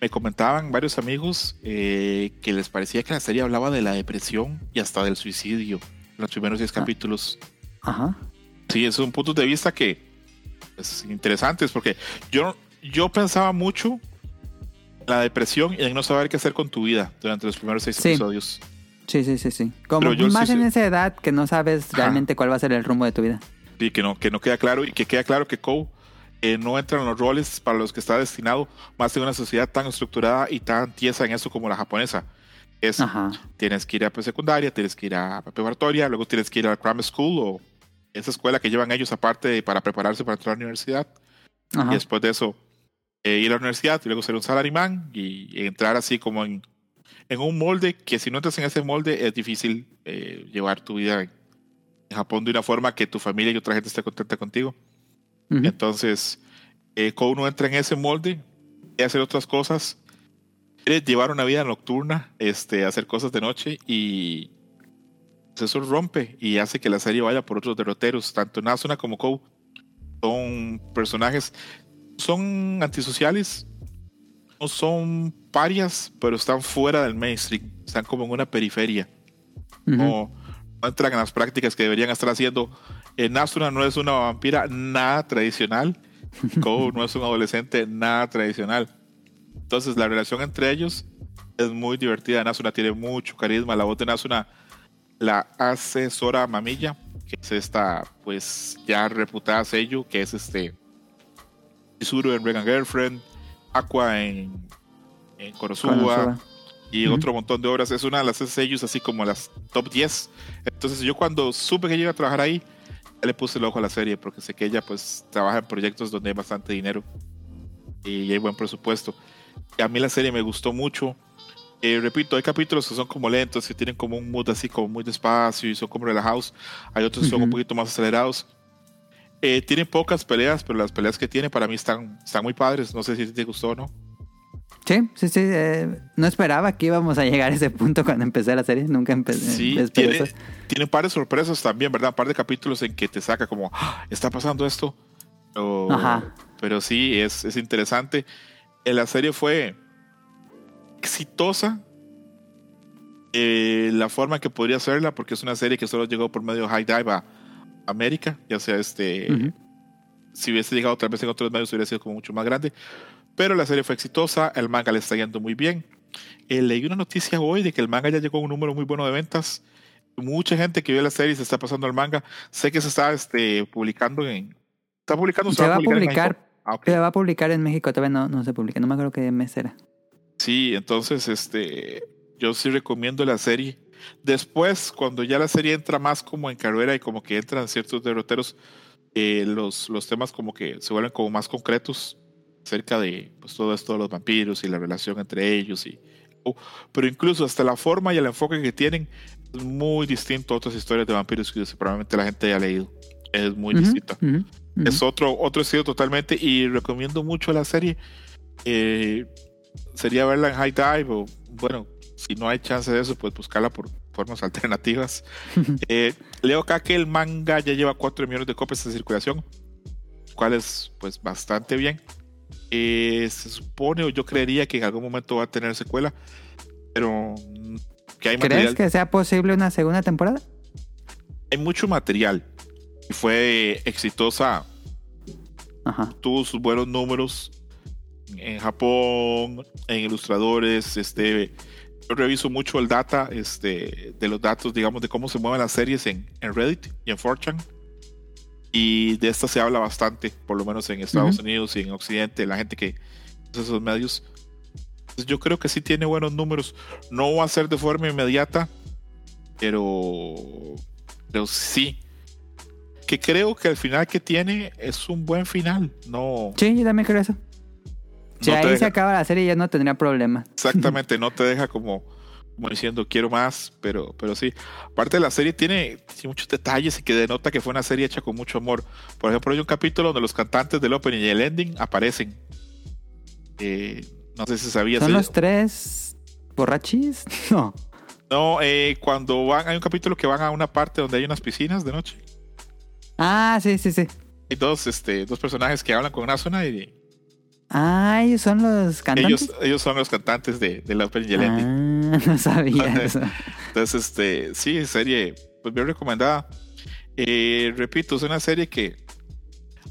Me comentaban varios amigos eh, que les parecía que la serie hablaba de la depresión y hasta del suicidio en los primeros 10 Ah. capítulos. Ajá. Sí, es un punto de vista que es interesante, porque yo, yo pensaba mucho la depresión y en no saber qué hacer con tu vida durante los primeros seis Sí. episodios. Sí, sí, sí, sí. Como yo más sí en esa edad que no sabes Ajá. realmente cuál va a ser el rumbo de tu vida. Sí, que no, que no queda claro y que queda claro que Kou eh, no entra en los roles para los que está destinado más en una sociedad tan estructurada y tan tiesa en eso como la japonesa. Es, Ajá. tienes que ir a secundaria, tienes que ir a preparatoria, luego tienes que ir a Cram School o esa escuela que llevan ellos aparte para prepararse para entrar a la universidad. Ajá. Y después de eso, eh, ir a la universidad y luego ser un salaryman y, y entrar así como en, en un molde que si no entras en ese molde es difícil eh, llevar tu vida en, en Japón de una forma que tu familia y otra gente esté contenta contigo. Ujú. Entonces, eh, cuando uno entra en ese molde y hacer otras cosas, quiere llevar una vida nocturna, este, hacer cosas de noche y pues, eso rompe y hace que la serie vaya por otros derroteros. Tanto Nasuna como Kou son personajes, son antisociales, no son parias, pero están fuera del mainstream, están como en una periferia no, no entran en las prácticas que deberían estar haciendo. Eh, Nasuna no es una vampira nada tradicional. Kou no es un adolescente nada tradicional. Entonces la relación entre ellos es muy divertida. Nasuna tiene mucho carisma. La voz de Nasuna la hace Sora Mamilla, que es esta pues ya reputada sello, que es este Chizuru en Regan Girlfriend, Aqua en, en Konosuba y Ujú. otro montón de obras. Es una de las sellos así como las top 10. Entonces yo cuando supe que iba a trabajar ahí, ya le puse el ojo a la serie porque sé que ella pues trabaja en proyectos donde hay bastante dinero y hay buen presupuesto. Y a mí la serie me gustó mucho. Eh, repito, hay capítulos que son como lentos, que tienen como un mood así como muy despacio y son como relajados. Hay otros que son un poquito más acelerados. Eh, tienen pocas peleas, pero las peleas que tiene para mí están, están muy padres. No sé si te gustó o no. Sí, sí, sí. eh, no esperaba que íbamos a llegar a ese punto cuando empecé la serie. Nunca empecé. Sí, esperé tiene, eso. tiene un par de sorpresas también, ¿verdad? Un par de capítulos en que te saca como, "Ah, está pasando esto. Ajá. pero sí, es, es interesante. Eh, La serie fue exitosa. eh, la forma que podría hacerla, porque es una serie que solo llegó por medio de High Dive a América, ya sea este, Ujú. si hubiese llegado tal vez en otros medios hubiera sido como mucho más grande. Pero la serie fue exitosa, el manga le está yendo muy bien. Eh, leí una noticia hoy de que el manga ya llegó a un número muy bueno de ventas. Mucha gente que vio la serie se está pasando al manga. Sé que se está este, publicando en... ¿Está publicando? Se va a en publicar, México? Ah, ok. se va a publicar en México. Todavía no, no se publica. No me acuerdo qué mes era. Sí, entonces este, yo sí recomiendo la serie. Después, cuando ya la serie entra más como en carrera y como que entran ciertos derroteros, eh, los, los temas como que se vuelven como más concretos acerca de pues, todo esto de los vampiros y la relación entre ellos. Y, oh, pero incluso hasta la forma y el enfoque que tienen es muy distinto a otras historias de vampiros que probablemente la gente haya leído. Es muy Ujú, distinta. Es otro, otro estilo totalmente y recomiendo mucho la serie. Eh, sería verla en High Dive o, bueno, si no hay chance de eso, pues buscarla por formas alternativas. Eh, leo acá que el manga ya lleva 4 millones de copias en circulación, cual es pues bastante bien. Eh, se supone o yo creería que en algún momento va a tener secuela, pero mm, que hay ¿Crees material, que sea posible una segunda temporada? hay mucho material. Y fue exitosa Ajá. tuvo sus buenos números en Japón, en ilustradores, este yo reviso mucho el data este, de los datos, digamos, de cómo se mueven las series en, en Reddit y en 4chan. Y de esta se habla bastante, por lo menos en Estados Ujú. Unidos y en Occidente, la gente que usa esos medios. Entonces, yo creo que sí tiene buenos números. No va a ser de forma inmediata, pero, pero sí. Que creo que el final que tiene es un buen final. No, Sí, yo también creo eso. Si No ahí se acaba la serie ya no tendría problema. Exactamente, no te deja como, como diciendo quiero más, pero, pero sí. Aparte la serie tiene, tiene muchos detalles y que denota que fue una serie hecha con mucho amor. Por ejemplo, hay un capítulo donde los cantantes del opening y el ending aparecen. Eh, no sé si sabías. ¿Son los tres borrachis? No. No, eh, cuando van, hay un capítulo que van a una parte donde hay unas piscinas de noche. Ah, sí, sí, sí. Hay dos, este, dos personajes que hablan con una zona y Ay, son los cantantes. ellos, ellos son los cantantes de, y el ending. Ah, no sabía eso. Entonces, este, sí, serie, pues bien recomendada. Eh, repito, es una serie que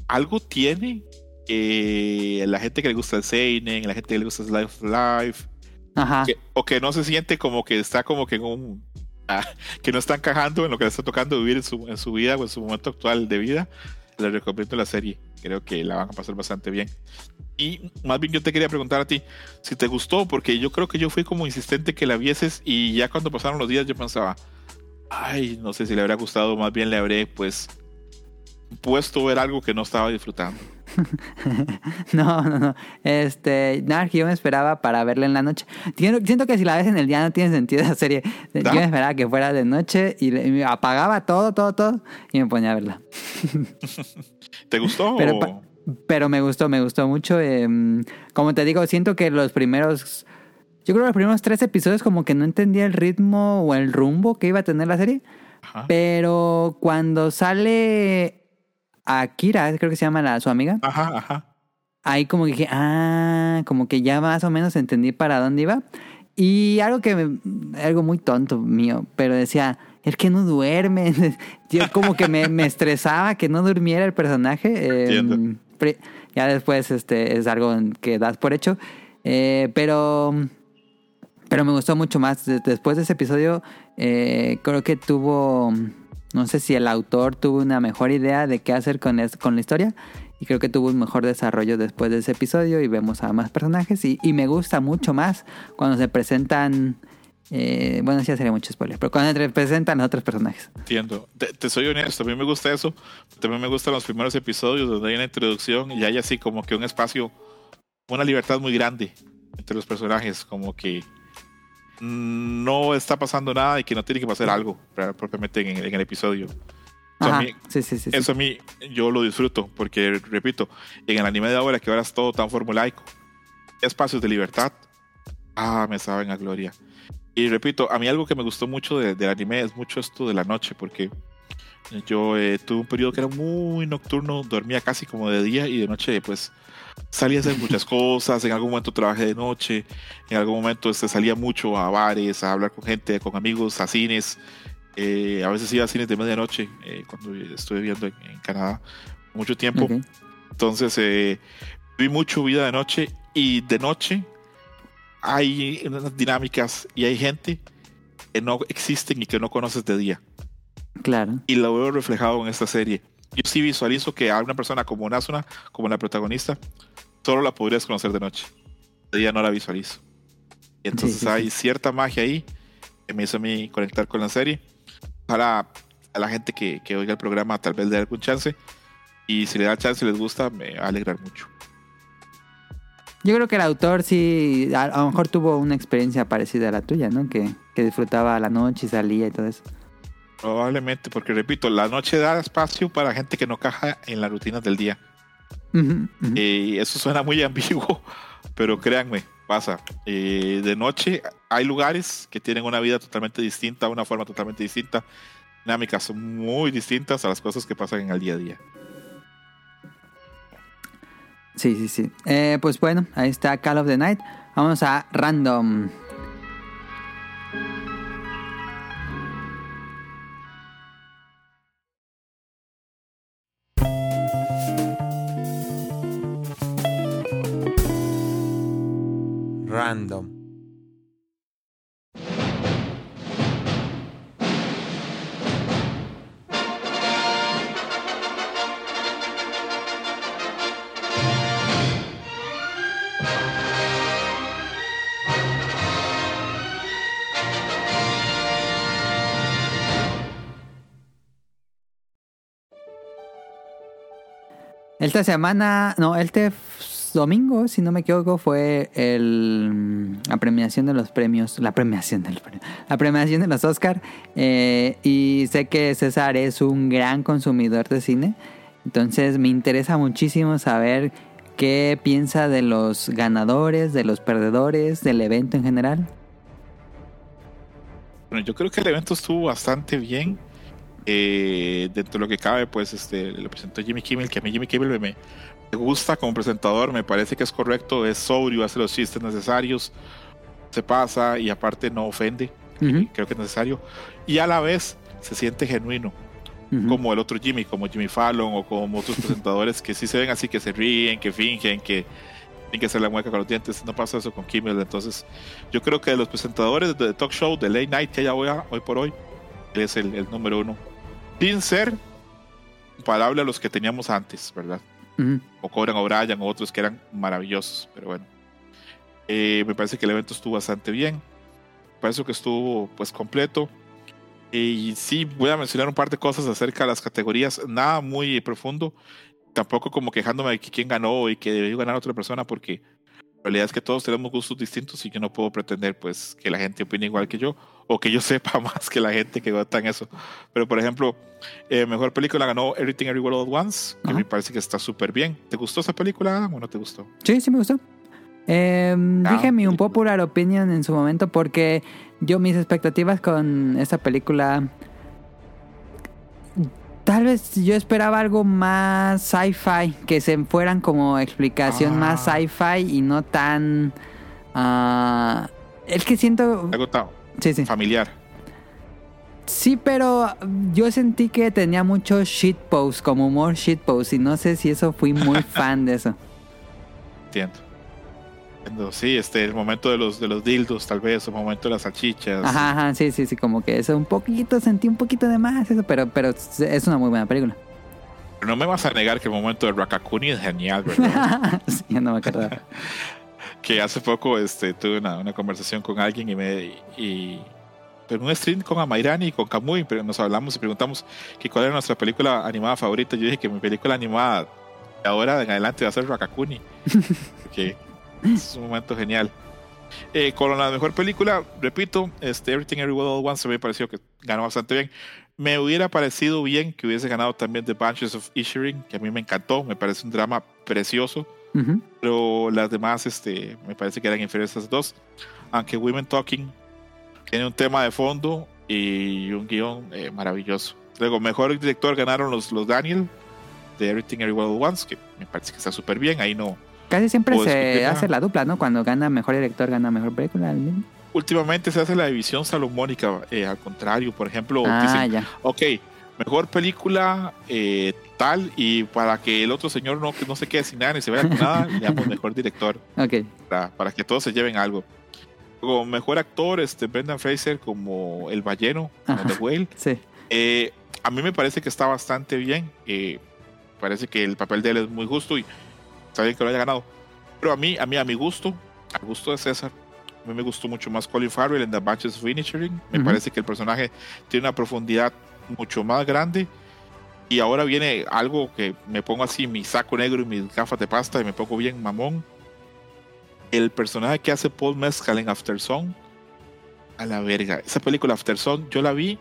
algo tiene. eh, la gente que le gusta el Seinen, la gente que le gusta el Life of Life, Ajá. que- o que no se siente como que está como que en un ah, que no está encajando en lo que le está tocando vivir en su, en su vida o en su momento actual de vida, les recomiendo la serie. Creo que la van a pasar bastante bien. Y más bien yo te quería preguntar a ti si te gustó, porque yo creo que yo fui como insistente que la vieses y ya cuando pasaron los días yo pensaba, ay, no sé si le habría gustado, más bien le habré pues puesto ver algo que no estaba disfrutando. no, no, no. Este, nada, yo me esperaba para verla en la noche. Siento que si la ves en el día no tiene sentido esa serie. Yo me esperaba que fuera de noche y me apagaba todo, todo, todo y me ponía a verla. ¿Te gustó? Pero, pero me gustó, me gustó mucho. Em, como te digo, siento que los primeros... Yo creo que los primeros tres episodios como que no entendía el ritmo o el rumbo que iba a tener la serie. Pero cuando sale Akira, creo que se llama la, su amiga. Ajá, ajá. Ahí como que dije, ah, como que ya más o menos entendí para dónde iba. Y algo que me, algo muy tonto mío, pero decía, es que no duerme. Yo como que me, me estresaba que no durmiera el personaje. Em, ya después este es algo que das por hecho. Eh, pero pero me gustó mucho más. Después de ese episodio, eh, creo que tuvo no sé si el autor tuvo una mejor idea de qué hacer con, con la historia. Y creo que tuvo un mejor desarrollo después de ese episodio y vemos a más personajes. Y, me gusta mucho más cuando se presentan... Eh, bueno, sí sería mucho spoiler, pero cuando se presentan a otros personajes. Entiendo. Te, soy honesto, a mí me gusta eso. También me gustan los primeros episodios donde hay una introducción y hay así como que un espacio, una libertad muy grande entre los personajes, como que no está pasando nada y que no tiene que pasar algo propiamente en, el episodio. Eso a mí yo lo disfruto porque, repito, en el anime de ahora que ahora es todo tan formulaico, espacios de libertad, ah, me saben a gloria. Y repito, a mí algo que me gustó mucho del anime es mucho esto de la noche porque yo eh, tuve un periodo que era muy nocturno, dormía casi como de día y de noche pues salía a hacer muchas cosas, en algún momento trabajé de noche, en algún momento este, salía mucho a bares, a hablar con gente, con amigos, a cines, eh, a veces iba a cines de medianoche eh, cuando estuve viviendo en, Canadá mucho tiempo. Entonces eh, vi mucho vida de noche y de noche hay unas dinámicas y hay gente que no existen y que no conoces de día. Claro. Y lo veo reflejado en esta serie. Yo sí visualizo que a una persona como Nasuna, como la protagonista, solo la podrías conocer de noche. De día no la visualizo. Y entonces hay cierta magia ahí que me hizo a mí conectar con la serie. Para a la gente que, que oiga el programa tal vez le dé algún chance. Y si le da chance y les gusta, me va a alegrar mucho. Yo creo que el autor sí, a, lo mejor tuvo una experiencia parecida a la tuya, ¿no? Que, que disfrutaba la noche y salía y todo eso. Probablemente, porque repito, la noche da espacio para gente que no caja en las rutinas del día. Y eso suena muy ambiguo, pero créanme, pasa. Eh, de noche hay lugares que tienen una vida totalmente distinta, una forma totalmente distinta, dinámicas muy distintas a las cosas que pasan en el día a día. Sí, sí, sí. Eh, pues bueno, ahí está Call of the Night. Vamos a Random. Random. Esta semana, no, este domingo, si no me equivoco, fue el, la premiación de los premios, la premiación del la premiación de los Oscar. Eh, y sé que César es un gran consumidor de cine, entonces me interesa muchísimo saber qué piensa de los ganadores, de los perdedores, del evento en general. Bueno, yo creo que el evento estuvo bastante bien. Eh, dentro de lo que cabe, pues este, lo presentó Jimmy Kimmel, que a mí Jimmy Kimmel me, me gusta como presentador, me parece que es correcto, es sobrio, hace los chistes necesarios, se pasa y aparte no ofende, creo que es necesario, y a la vez se siente genuino, como el otro Jimmy, como Jimmy Fallon o como otros presentadores que sí se ven así, que se ríen, que fingen, que tiene que hacer la mueca con los dientes. No pasa eso con Kimmel. Entonces, yo creo que de los presentadores de talk show de Late Night que hay hoy, hoy por hoy, es el, el número uno. Sin ser comparable a los que teníamos antes, ¿verdad? Ujú. O Conan O'Brien o otros que eran maravillosos. Pero bueno, Eh, me parece que el evento estuvo bastante bien. Me parece que estuvo pues completo. Y sí, voy a mencionar un par de cosas acerca de las categorías. Nada muy profundo. Tampoco como quejándome de quién ganó y que debió ganar otra persona, porque la realidad es que todos tenemos gustos distintos y yo no puedo pretender pues que la gente opine igual que yo o que yo sepa más que la gente que vota en eso. Pero por ejemplo, eh, mejor película ganó Everything Everywhere All at Once, que Ajá. me parece que está súper bien. ¿Te gustó esa película Adam, o no te gustó? Sí, sí me gustó. Eh, Ah, dije mi un película. popular opinion en su momento porque yo mis expectativas con esta película tal vez yo esperaba algo más sci-fi que se fueran como explicación Ah. más sci-fi y no tan ah, es que siento Algo tan sí sí familiar. sí pero yo sentí que tenía mucho shitpost como humor shitpost y no sé si eso fui muy fan de eso Entiendo. Entiendo. Sí, este, el momento de los, de los dildos, tal vez, el momento de las salchichas. Ajá, ajá, sí, sí, sí, como que eso un poquito, sentí un poquito de más eso, pero, pero es una muy buena película. Pero no me vas a negar que el momento de Rakakuni es genial, ¿verdad? sí, no me acordaba. que hace poco este, tuve una, una conversación con alguien y me. Y, pero un stream con Amairani y con Kamui, pero nos hablamos y preguntamos que cuál era nuestra película animada favorita. Yo dije que mi película animada de ahora en adelante va a ser Rakakuni. que es un momento genial. Eh, con la mejor película, repito, este, Everything Everywhere All at Once me pareció que ganó bastante bien. Me hubiera parecido bien que hubiese ganado también The Banshees of Inisherin, que a mí me encantó, me parece un drama precioso Ujú. pero las demás este, me parece que eran inferiores a esas dos. Aunque Women Talking tiene un tema de fondo y un guion eh, maravilloso. Luego, mejor director ganaron los, los Daniel de Everything Everywhere at Once, que me parece que está súper bien. Ahí no. Casi siempre se hace la dupla, ¿no? Cuando gana mejor director, gana mejor película. Últimamente se hace la división salomónica, eh, al contrario, por ejemplo, Ah, dicen, ya. ok, mejor película eh, tal, y para que el otro señor no, no se quede sin nada ni se vaya con nada, le damos mejor director. Ok. para, para que todos se lleven algo. Como mejor actor, este Brendan Fraser como el balleno, como. The Whale. Sí. Eh, a mí me parece que está bastante bien. eh, parece que el papel de él es muy justo y está bien que lo haya ganado. Pero a mí, a mí, a mi gusto, al gusto de César, a mí me gustó mucho más Colin Farrell en The Batches of Inisherin. Me Ujú. parece que el personaje tiene una profundidad mucho más grande. Y ahora viene algo que me pongo así, mi saco negro y mis gafas de pasta y me pongo bien mamón. El personaje que hace Paul Mescal en After Sun, a la verga. Esa película After Sun, yo la vi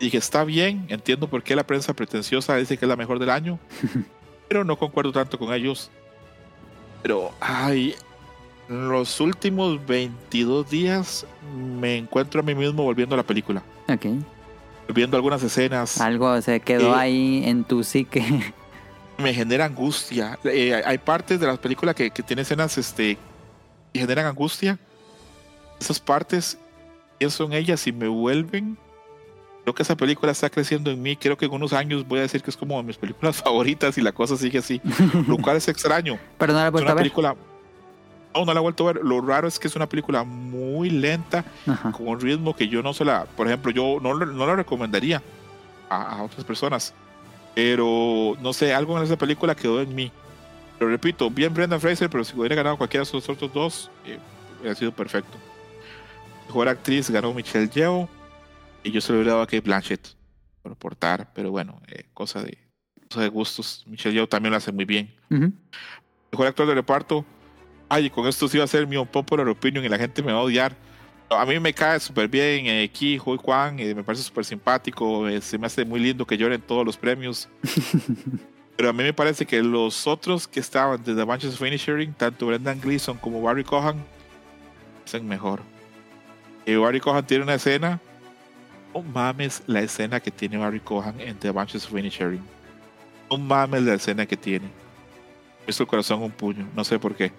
y dije, está bien, entiendo por qué la prensa pretenciosa dice que es la mejor del año, pero no concuerdo tanto con ellos. Pero, ay, en los últimos 22 días me encuentro a mí mismo volviendo a la película, Ok. Volviendo a algunas escenas. Algo se quedó Eh, ahí en tu psique. me genera angustia. Eh, hay- partes de las películas que, que tienen escenas este, que generan angustia. Esas partes, pienso en ellas y me vuelven. Creo que esa película está creciendo en mí. Creo que en unos años voy a decir que es como de mis películas favoritas y la cosa sigue así. Lo cual es extraño. pero no la Es una ver. película. No, no la he vuelto a ver. Lo raro es que es una película muy lenta, Ajá. con un ritmo que yo no se la. Por ejemplo, yo no, no la recomendaría a, a otras personas. Pero no sé, algo en esa película quedó en mí. Pero repito, bien Brendan Fraser, pero si hubiera ganado cualquiera de esos otros dos, eh, hubiera sido perfecto. Mejor actriz ganó Michelle Yeoh y yo se lo hubiera dado a Kate Blanchett por aportar, pero bueno, eh, cosa, de, de gustos. Michelle Yeoh también lo hace muy bien. Mejor actor de reparto. Ay, con esto sí va a ser mi unpopular opinion y la gente me va a odiar. A mí me cae súper bien eh, Ki Hui Kwan, eh, me parece súper simpático, eh, se me hace muy lindo que lloren todos los premios. Pero a mí me parece que los otros que estaban desde The Bunches of Inisherin, tanto Brendan Gleeson como Barry Cohan, hacen mejor. Y Barry Cohan tiene una escena, no mames la escena que tiene Barry Cohan en The Bunches of Inisherin. No mames la escena que tiene. Me hizo el corazón un puño, no sé por qué.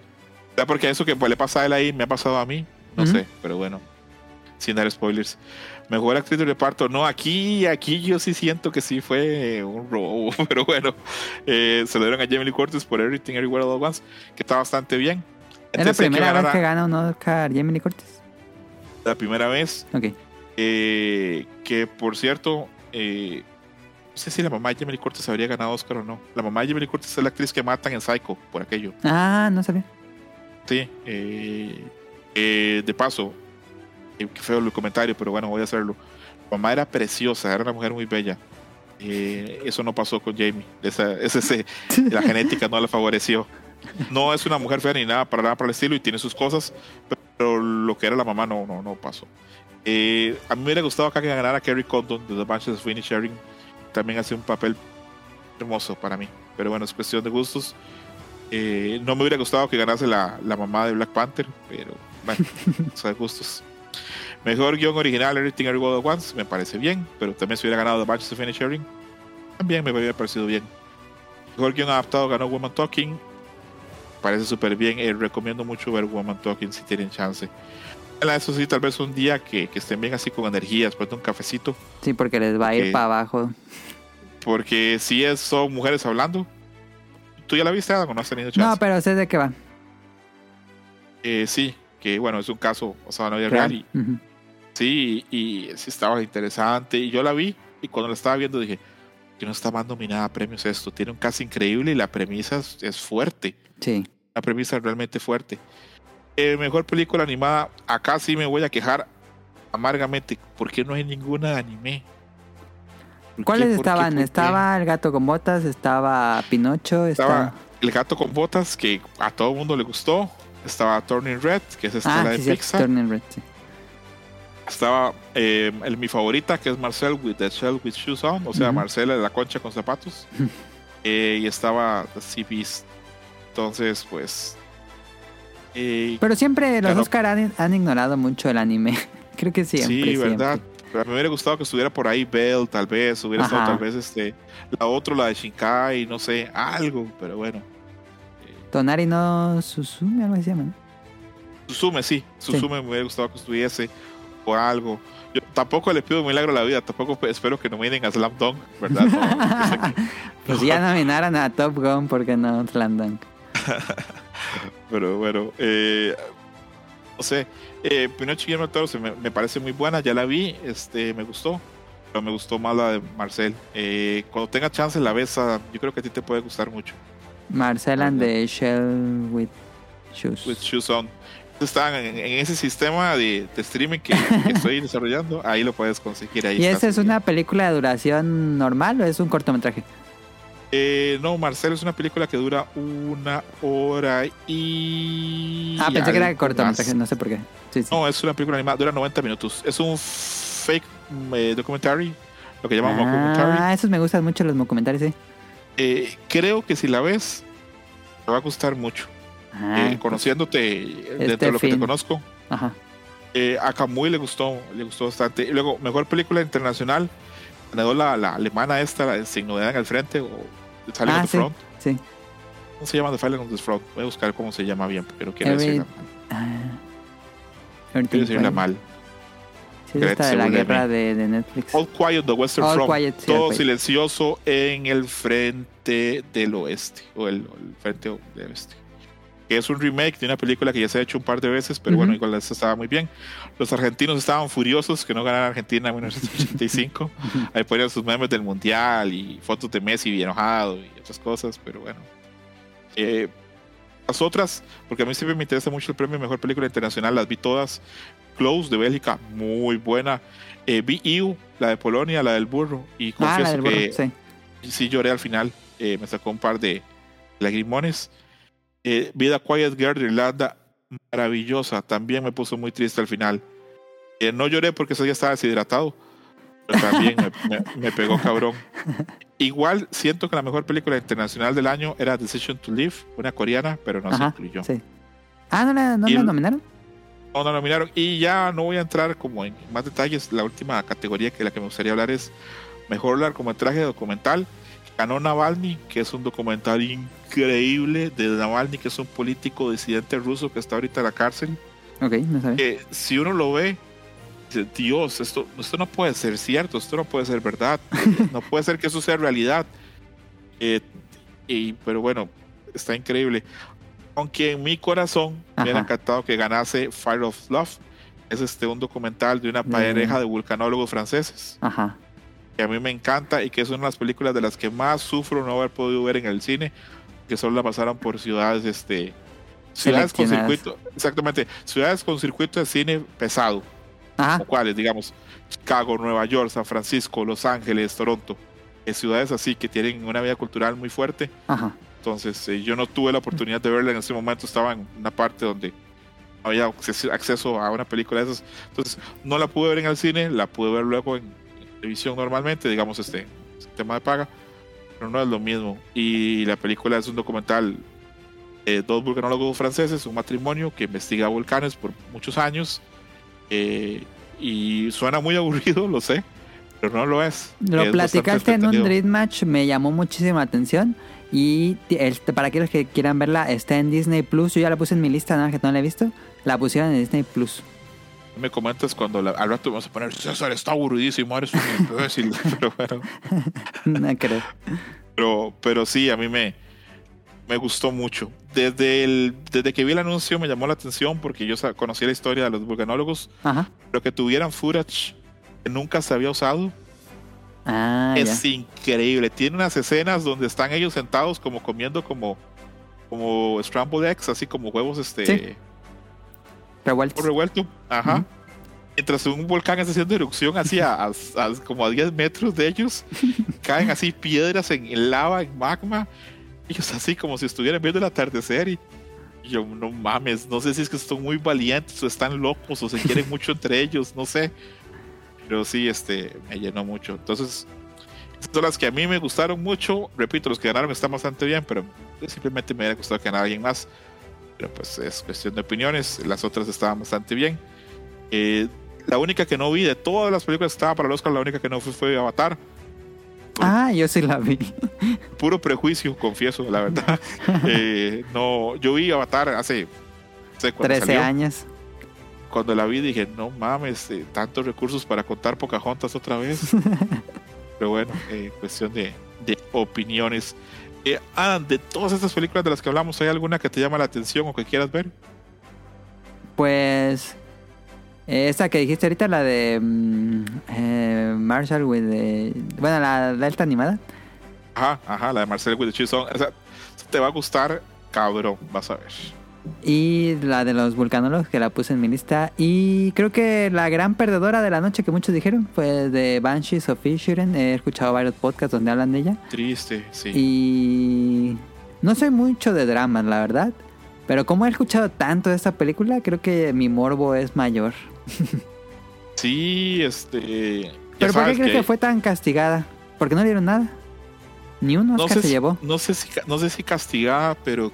¿Será porque eso que le pasa a él ahí me ha pasado a mí? No Ujú. sé, pero bueno. sin dar spoilers. Mejor actriz de reparto, no, aquí, aquí yo sí siento que sí fue un robo, pero bueno, eh, se lo dieron a Jamie Lee Curtis por Everything Everywhere All at Once, que está bastante bien. ¿Es la primera vez ganara- que gana un Oscar Jamie Lee Curtis? La primera vez, Ok. eh, que por cierto, eh, no sé si la mamá de Jamie Lee Curtis habría ganado Oscar o no. La mamá de Jamie Lee Curtis es la actriz que matan en Psycho, por aquello. Ah, no sabía. Sí, eh, eh, de paso, eh, qué feo el comentario, pero bueno, voy a hacerlo. Mamá era preciosa, era una mujer muy bella. Eh, eso no pasó con Jamie. Esa, ese- la genética no la favoreció. No es una mujer fea ni nada para nada para el estilo y tiene sus cosas, pero lo que era la mamá no, no, no pasó. Eh, a mí me hubiera gustado acá que ganara Kerry Condon de The Bunches of Winnie Sharing. También hace un papel hermoso para mí. Pero bueno, es cuestión de gustos. Eh, no me hubiera gustado que ganase la, la mamá de Black Panther, pero bueno, son gustos. Mejor guion original, Everything Everywhere at Once, me parece bien, pero también si hubiera ganado The Bunches of Winnie Sharing, también me hubiera parecido bien. Mejor guion adaptado ganó Woman Talking, parece súper bien. eh, recomiendo mucho ver Woman Talking si tienen chance. Eso sí, tal vez un día que, que estén bien así con energía, después de un cafecito, Sí, porque les va a ir para abajo. porque si es, son mujeres hablando. ¿Tú ya la viste, o no has tenido chance? No, pero sé de qué va. Eh, sí, que bueno, es un caso, o sea, no vida real. Y, sí, y, sí estaba interesante. Y yo la vi, y cuando la estaba viendo dije, que no está más nominada a premios esto. Tiene un caso increíble y la premisa es, es fuerte. Sí. La premisa es realmente fuerte. Eh, mejor película animada, acá sí me voy a quejar amargamente. ¿Por qué no hay ninguna de anime? ¿Por ¿Cuáles qué? ¿Por qué? estaban? Estaba el gato con botas, estaba Pinocho, Estaba estaba... El gato con botas, que a todo el mundo le gustó. Estaba Turning Red, que es esta Ah, la de sí, sí, Pixar. Turning Red, sí. Estaba eh, el, mi favorita, que es Marcel with the Shell with Shoes On, o sea. Marcela de la concha con zapatos. Eh, y estaba The Sea Beast. Entonces, pues. eh, Pero siempre los. Oscar han, han ignorado mucho el anime. Creo que siempre. sí, ¿verdad? siempre. Me hubiera gustado que estuviera por ahí Bell, tal vez. Hubiera estado Ajá. tal vez este. La otra, la de Shinkai, no sé, algo, pero bueno. Tonari no Susume, algo así se llama. ¿no? Susume, sí. Susume me hubiera gustado que estuviese o algo. Yo tampoco le pido un milagro a la vida, tampoco pe- espero que nominen a Slam Dunk, ¿verdad? No, Pues ya nominaron a Top Gun, ¿por qué no Slam Dunk? pero bueno, eh, no sé. Eh, Pinocho Guillermo Toro se me, me parece muy buena, ya la vi, este, me gustó, pero me gustó más la de Marcel. Eh, cuando tenga chance la ves, yo creo que a ti te puede gustar mucho. Marcelan Ajá. de Shell with Shoes. With Shoes On. Están en, en ese sistema de, de streaming que, que estoy desarrollando, ahí lo puedes conseguir. Ahí ¿Y esa es una película de duración normal o es un cortometraje? Eh, no, Marcel es una película que dura una hora y. Ah, pensé que era más. no sé por qué. Sí, sí. No, es una película animada, dura 90 minutos. Es un fake eh, documentary, lo que llamamos documentary. ah, esos me gustan mucho los documentales, sí. Eh, creo que si la ves, te va a gustar mucho. Ah, Eh, conociéndote dentro Este de lo que te conozco, Ajá. a Kamui le gustó, le gustó bastante. Y luego, mejor película internacional, ganó la, la alemana esta, la de Sin Novedad en el Frente, o Silent Ah, on the sí. Front. Sí. ¿Cómo se llama The Silent on the Front? Voy a buscar cómo se llama bien, porque no quiero Every- decirla, Ah, quiero Everything decirla Fine. mal. Sí, esta de la guerra de, de Netflix. All Quiet, The Western All Front. Quiet, sí, Todo silencioso en el frente del oeste, o el, frente del oeste. Que es un remake de una película que ya se ha hecho un par de veces, pero bueno, Ujú. igual esta estaba muy bien. Los argentinos estaban furiosos que no ganara Argentina en 1985. Ahí ponían sus memes del mundial y fotos de Messi bien enojado y otras cosas, pero bueno. Eh, las otras, porque a mí siempre me interesa mucho el premio Mejor Película Internacional, las vi todas. Close de Bélgica, muy buena. Eh, vi EU, la de Polonia, la del burro, y Ah, confieso burro, que sí. sí lloré al final. Eh, me sacó un par de lagrimones. Eh, Vida Quiet Girl de Irlanda, maravillosa. También me puso muy triste al final. Eh, no lloré porque ese día estaba deshidratado. Pero también me, me- me pegó cabrón. Igual siento que la mejor película internacional del año era Decision to Live, una coreana, pero no se Ajá, incluyó. sí. Ah, ¿no la, no la nominaron? No, no nominaron. Y ya no voy a entrar como en más detalles. La última categoría que la que me gustaría hablar es mejor largometraje documental. Ganó Navalny, que es un documental increíble de Navalny, que es un político disidente ruso que está ahorita en la cárcel. Ok, no sabía. Que si uno lo ve, dice, Dios, esto, esto no puede ser cierto, esto no puede ser verdad, no puede ser que eso sea realidad. Eh, y, pero bueno, está increíble. Aunque en mi corazón me hubiera Ajá. encantado que ganase Fire of Love. Es este un documental de una pareja de vulcanólogos franceses Ajá. Que a mí me encanta y que es una de las películas de las que más sufro no haber podido ver en el cine, que solo la pasaron por ciudades, este, ciudades con circuito, exactamente, ciudades con circuito de cine pesado, Ajá. como cuáles, digamos, Chicago, Nueva York, San Francisco, Los Ángeles, Toronto, eh, ciudades así que tienen una vida cultural muy fuerte. Ajá. Entonces, eh, yo no tuve la oportunidad de verla en ese momento, estaba en una parte donde había acceso- a una película de esas. Entonces, no la pude ver en el cine, la pude ver luego en televisión normalmente, digamos, este tema de paga, pero no es lo mismo. Y la película es un documental de dos vulcanólogos franceses, un matrimonio que investiga volcanes por muchos años. eh, y suena muy aburrido, lo sé, pero no lo es. Lo Es platicaste en un. Dream Match, me llamó muchísima atención. Y este, para aquellos que quieran verla, está en Disney Plus. Yo ya la puse en mi lista, nada que no la he visto. La pusieron en Disney Plus. Me comentas cuando la- al rato vamos a poner César está aburridísimo, eres un imbécil. pero bueno, no creo. pero, pero sí, a mí me, me gustó mucho. Desde, el, desde que vi el anuncio me llamó la atención porque yo conocía la historia de los vulcanólogos, Ajá. pero que tuvieran footage que nunca se había usado Ah, ya. es increíble. Tiene unas escenas donde están ellos sentados como comiendo como, como scrambled eggs, así como huevos este Sí. Revueltos. revuelto. Ajá. Mientras un volcán está haciendo erupción así a, a- como a 10 metros de ellos, caen así piedras en, lava, en magma. Ellos así como si estuvieran viendo el atardecer y y yo, no mames, no sé si es que son muy valientes o están locos o se quieren mucho entre ellos, no sé. Pero sí, este, me llenó mucho. Entonces, estas son las que a mí me gustaron mucho. Repito, los que ganaron están bastante bien, pero simplemente me hubiera gustado que ganara alguien más. Pero pues es cuestión de opiniones. Las otras estaban bastante bien. Eh, la única que no vi de todas las películas que estaban para el Oscar, la única que no fui fue Avatar. Ah, yo sí la vi. Puro prejuicio, confieso, la verdad. Eh, no, yo vi Avatar hace, no sé, cuando 13 salió. años. Cuando la vi dije, no mames, eh, tantos recursos para contar Pocahontas otra vez. Pero bueno, eh, cuestión de, de opiniones. Eh, Adam, de todas estas películas de las que hablamos, ¿hay alguna que te llama la atención o que quieras ver? Pues. eh, Esta que dijiste ahorita, la de. mm, eh, Marshall with the- Bueno, la Delta animada. Ajá, ajá, la de Marcel with the Cheese. Esa, esa te va a gustar, cabrón, vas a ver. Y la de los vulcanólogos que la puse en mi lista. Y creo que la gran perdedora de la noche que muchos dijeron fue de Banshees of Inisherin. He escuchado varios podcasts donde hablan de ella. Triste, sí. Y no soy mucho de dramas, la verdad. Pero como he escuchado tanto de esta película, creo que mi morbo es mayor. Sí, este. ¿Pero por qué crees que... fue tan castigada? ¿Porque no le dieron nada? Ni un no Oscar sé, se si, llevó. no, sé si, no sé si castigada, pero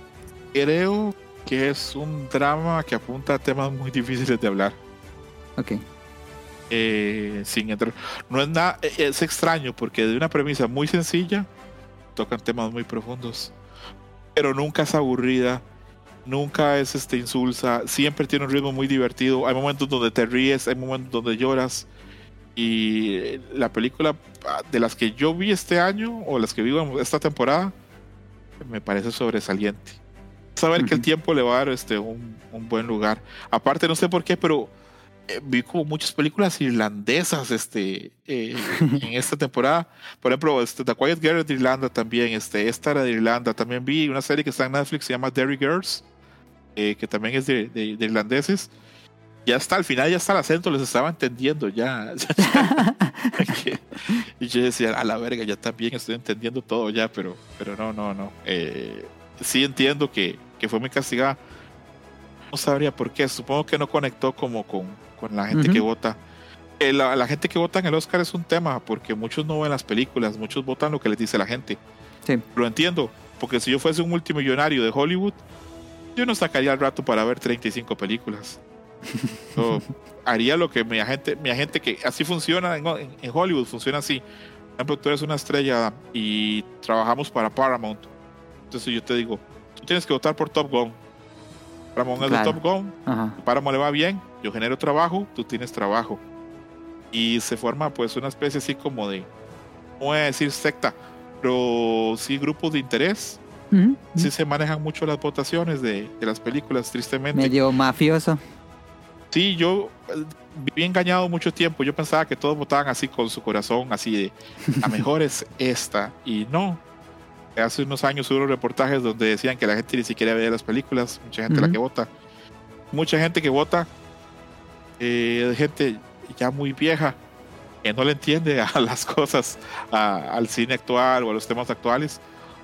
creo que es un drama que apunta a temas muy difíciles de hablar. Ok. eh, sin entrar. No es nada, eh, es extraño porque de una premisa muy sencilla tocan temas muy profundos, pero nunca es aburrida, nunca es este insulsa, siempre tiene un ritmo muy divertido. Hay momentos donde te ríes, hay momentos donde lloras. Y eh, la película ah, de las que yo vi este año o las que vivo esta temporada me parece sobresaliente. Saber que el tiempo le va a dar este, un, un buen lugar. Aparte, no sé por qué, pero eh, vi como muchas películas irlandesas este, eh, en esta temporada. Por ejemplo, este, The Quiet Girl de Irlanda también. Este, esta era de Irlanda. También vi una serie que está en Netflix, se llama Derry Girls, eh, que también es de, de- de irlandeses. Ya está, al final ya está el acento, les estaba entendiendo ya. y yo decía, a la verga, ya también estoy entendiendo todo ya, pero, pero no, no, no. Eh, sí entiendo que, que fue muy castigada. No sabría por qué. Supongo que no conectó como con, con la gente que vota. Eh, la, la gente que vota en el Oscar es un tema, porque muchos no ven las películas, muchos votan lo que les dice la gente. Sí. Lo entiendo, porque si yo fuese un multimillonario de Hollywood, yo no sacaría el rato para ver 35 películas. Yo haría lo que mi agente, mi agente que así funciona en, en- en Hollywood, funciona así. Por ejemplo, tú eres una estrella y trabajamos para Paramount. Entonces yo te digo, tú tienes que votar por Top Gun. Es Claro. de Top Gun, Ajá. Paramount le va bien, yo genero trabajo, tú tienes trabajo. y se forma pues una especie así como de, no voy a decir secta, pero sí grupos de interés. Ujú, Sí se manejan mucho las votaciones de, de las películas, tristemente. Medio mafioso. Sí, yo eh, viví engañado mucho tiempo. Yo pensaba que todos votaban así con su corazón, así de la mejor es esta. Y no. Hace unos años hubo reportajes donde decían que la gente ni siquiera veía las películas, mucha gente la que vota. Mucha gente que vota, eh, gente ya muy vieja, que no le entiende a las cosas, a- al cine actual o a los temas actuales.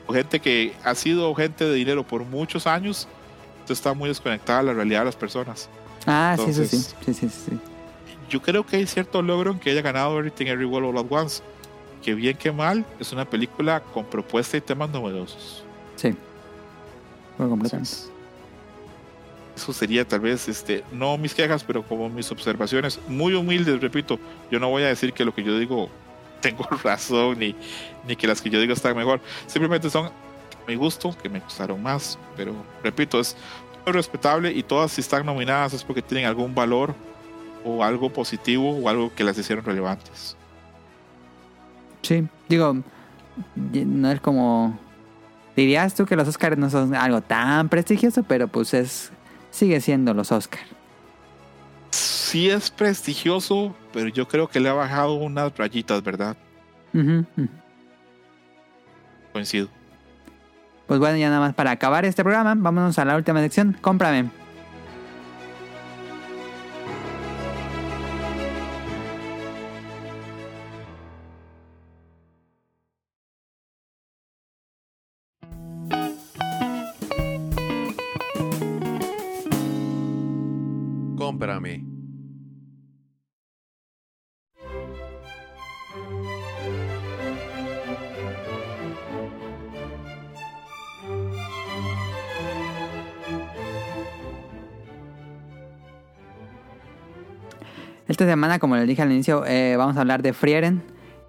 O gente que ha sido gente de dinero por muchos años, entonces está muy desconectada de la realidad de las personas. Ah, sí, eso sí. Entonces- Sí, sí, sí. yo creo que hay cierto logro en que haya ganado Everything Everywhere All at Once. Que bien que mal, es una película con propuesta y temas novedosos. Sí. Por completamente. Eso sería tal vez, este, no mis quejas, pero como mis observaciones, muy humildes, repito. Yo no voy a decir que lo que yo digo tengo razón, ni, ni que las que yo digo están mejor. Simplemente son mi gusto, que me gustaron más. Pero repito, es muy respetable y todas si están nominadas es porque tienen algún valor o algo positivo o algo que las hicieron relevantes. Sí, digo, no es como... Dirías tú que los Oscars no son algo tan prestigioso, pero pues es... Sigue siendo los Oscars. Sí es prestigioso, pero yo creo que le ha bajado unas rayitas, ¿verdad? Coincido. Pues bueno, ya nada más para acabar este programa, vámonos a la última sección. Cómprame. Semana, como les dije al inicio, eh, vamos a hablar de Frieren.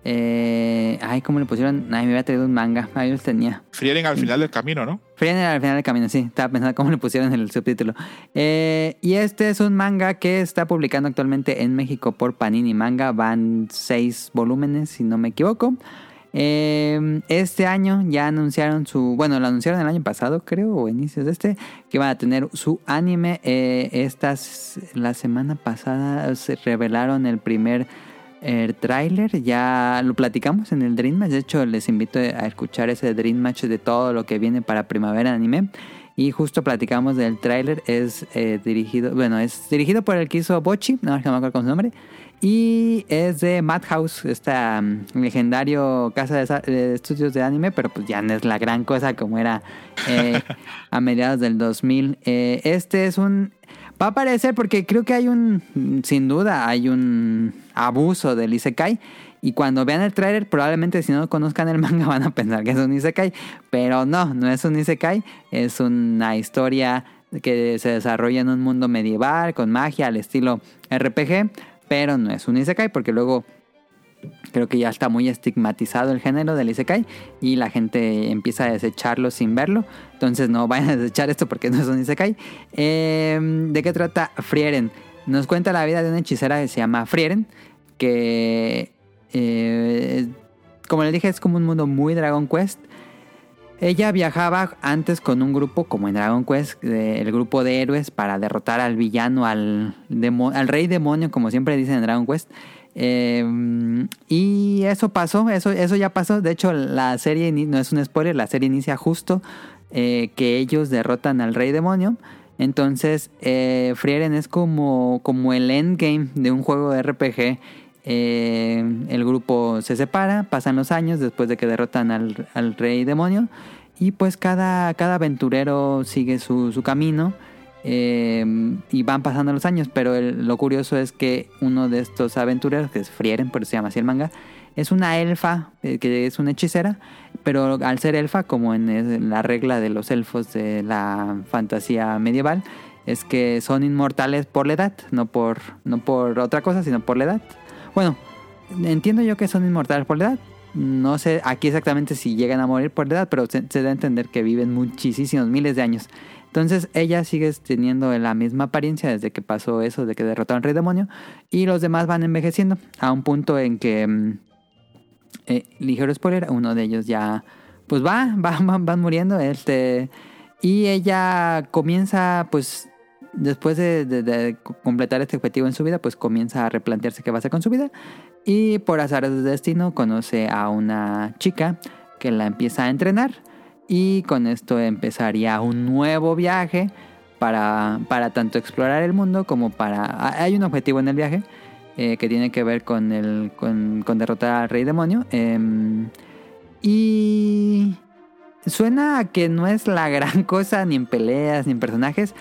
Eh, ay, ¿cómo le pusieron? Ay, me había traído un manga. Ahí los tenía. Frieren al final del camino, ¿no? Frieren al final del camino, sí. Estaba pensando cómo le pusieron el subtítulo. Eh, y este es un manga que está publicando actualmente en México por Panini Manga. Van seis volúmenes, si no me equivoco. Eh, este año ya anunciaron su... Bueno, lo anunciaron el año pasado, creo, o inicios de este, que van a tener su anime. Eh, estas, la semana pasada se revelaron el primer el tráiler. Ya lo platicamos en el Dream Match. De hecho, les invito a escuchar ese Dream Match de todo lo que viene para Primavera Anime. Y justo platicamos del tráiler. Es eh, dirigido, bueno, es dirigido por el que hizo Bochi, no, no me acuerdo con su nombre. Y es de Madhouse, esta um, legendario casa de, estudios de anime, pero pues ya no es la gran cosa como era eh, a mediados del 2000. Eh, este es un... Va a aparecer porque creo que hay un... Sin duda hay un abuso del Isekai. Y cuando vean el tráiler, probablemente si no conozcan el manga van a pensar que es un Isekai. Pero no, no es un Isekai. Es una historia que se desarrolla en un mundo medieval, con magia, al estilo RPG. Pero no es un Isekai porque luego creo que ya está muy estigmatizado el género del Isekai y la gente empieza a desecharlo sin verlo. Entonces no vayan a desechar esto porque no es un Isekai. Eh, ¿De qué trata Frieren? Nos cuenta la vida de una hechicera que se llama Frieren, que eh, como les dije es como un mundo muy Dragon Quest. Ella viajaba antes con un grupo, como en Dragon Quest, el grupo de héroes para derrotar al villano, al, rey demonio, como siempre dicen en Dragon Quest. Eh, y eso pasó, eso, ya pasó. De hecho, la serie no es un spoiler, la serie inicia justo eh, que ellos derrotan al rey demonio. Entonces, eh, Frieren es como, como el endgame de un juego de RPG. Eh, el grupo se separa, pasan los años después de que derrotan al, rey demonio. Y pues cada, cada aventurero sigue su, su camino. eh, y van pasando los años. Pero lo curioso es que uno de estos aventureros, que es Frieren, por se llama así el manga, es una elfa, eh, que es una hechicera. Pero al ser elfa, como en la regla de los elfos de la fantasía medieval, es que son inmortales por la edad, no por, no por otra cosa, sino por la edad. Bueno, entiendo yo que son inmortales por la edad. No sé aquí exactamente si llegan a morir por la edad, pero se, da a entender que viven muchísimos miles de años. Entonces ella sigue teniendo la misma apariencia desde que pasó eso, de que derrotó al rey demonio. Y los demás van envejeciendo a un punto en que, mm, eh, ligero spoiler, uno de ellos ya, pues va, va van, van muriendo. Este, y ella comienza, pues, después de, de- de completar este objetivo en su vida, pues comienza a replantearse qué va a hacer con su vida. Y por azar del destino conoce a una chica que la empieza a entrenar. Y con esto empezaría un nuevo viaje para, para tanto explorar el mundo como para... ha- Hay un objetivo en el viaje eh, que tiene que ver con, el, con derrotar al rey demonio. em, y suena a que no es la gran cosa ni en peleas ni en personajes.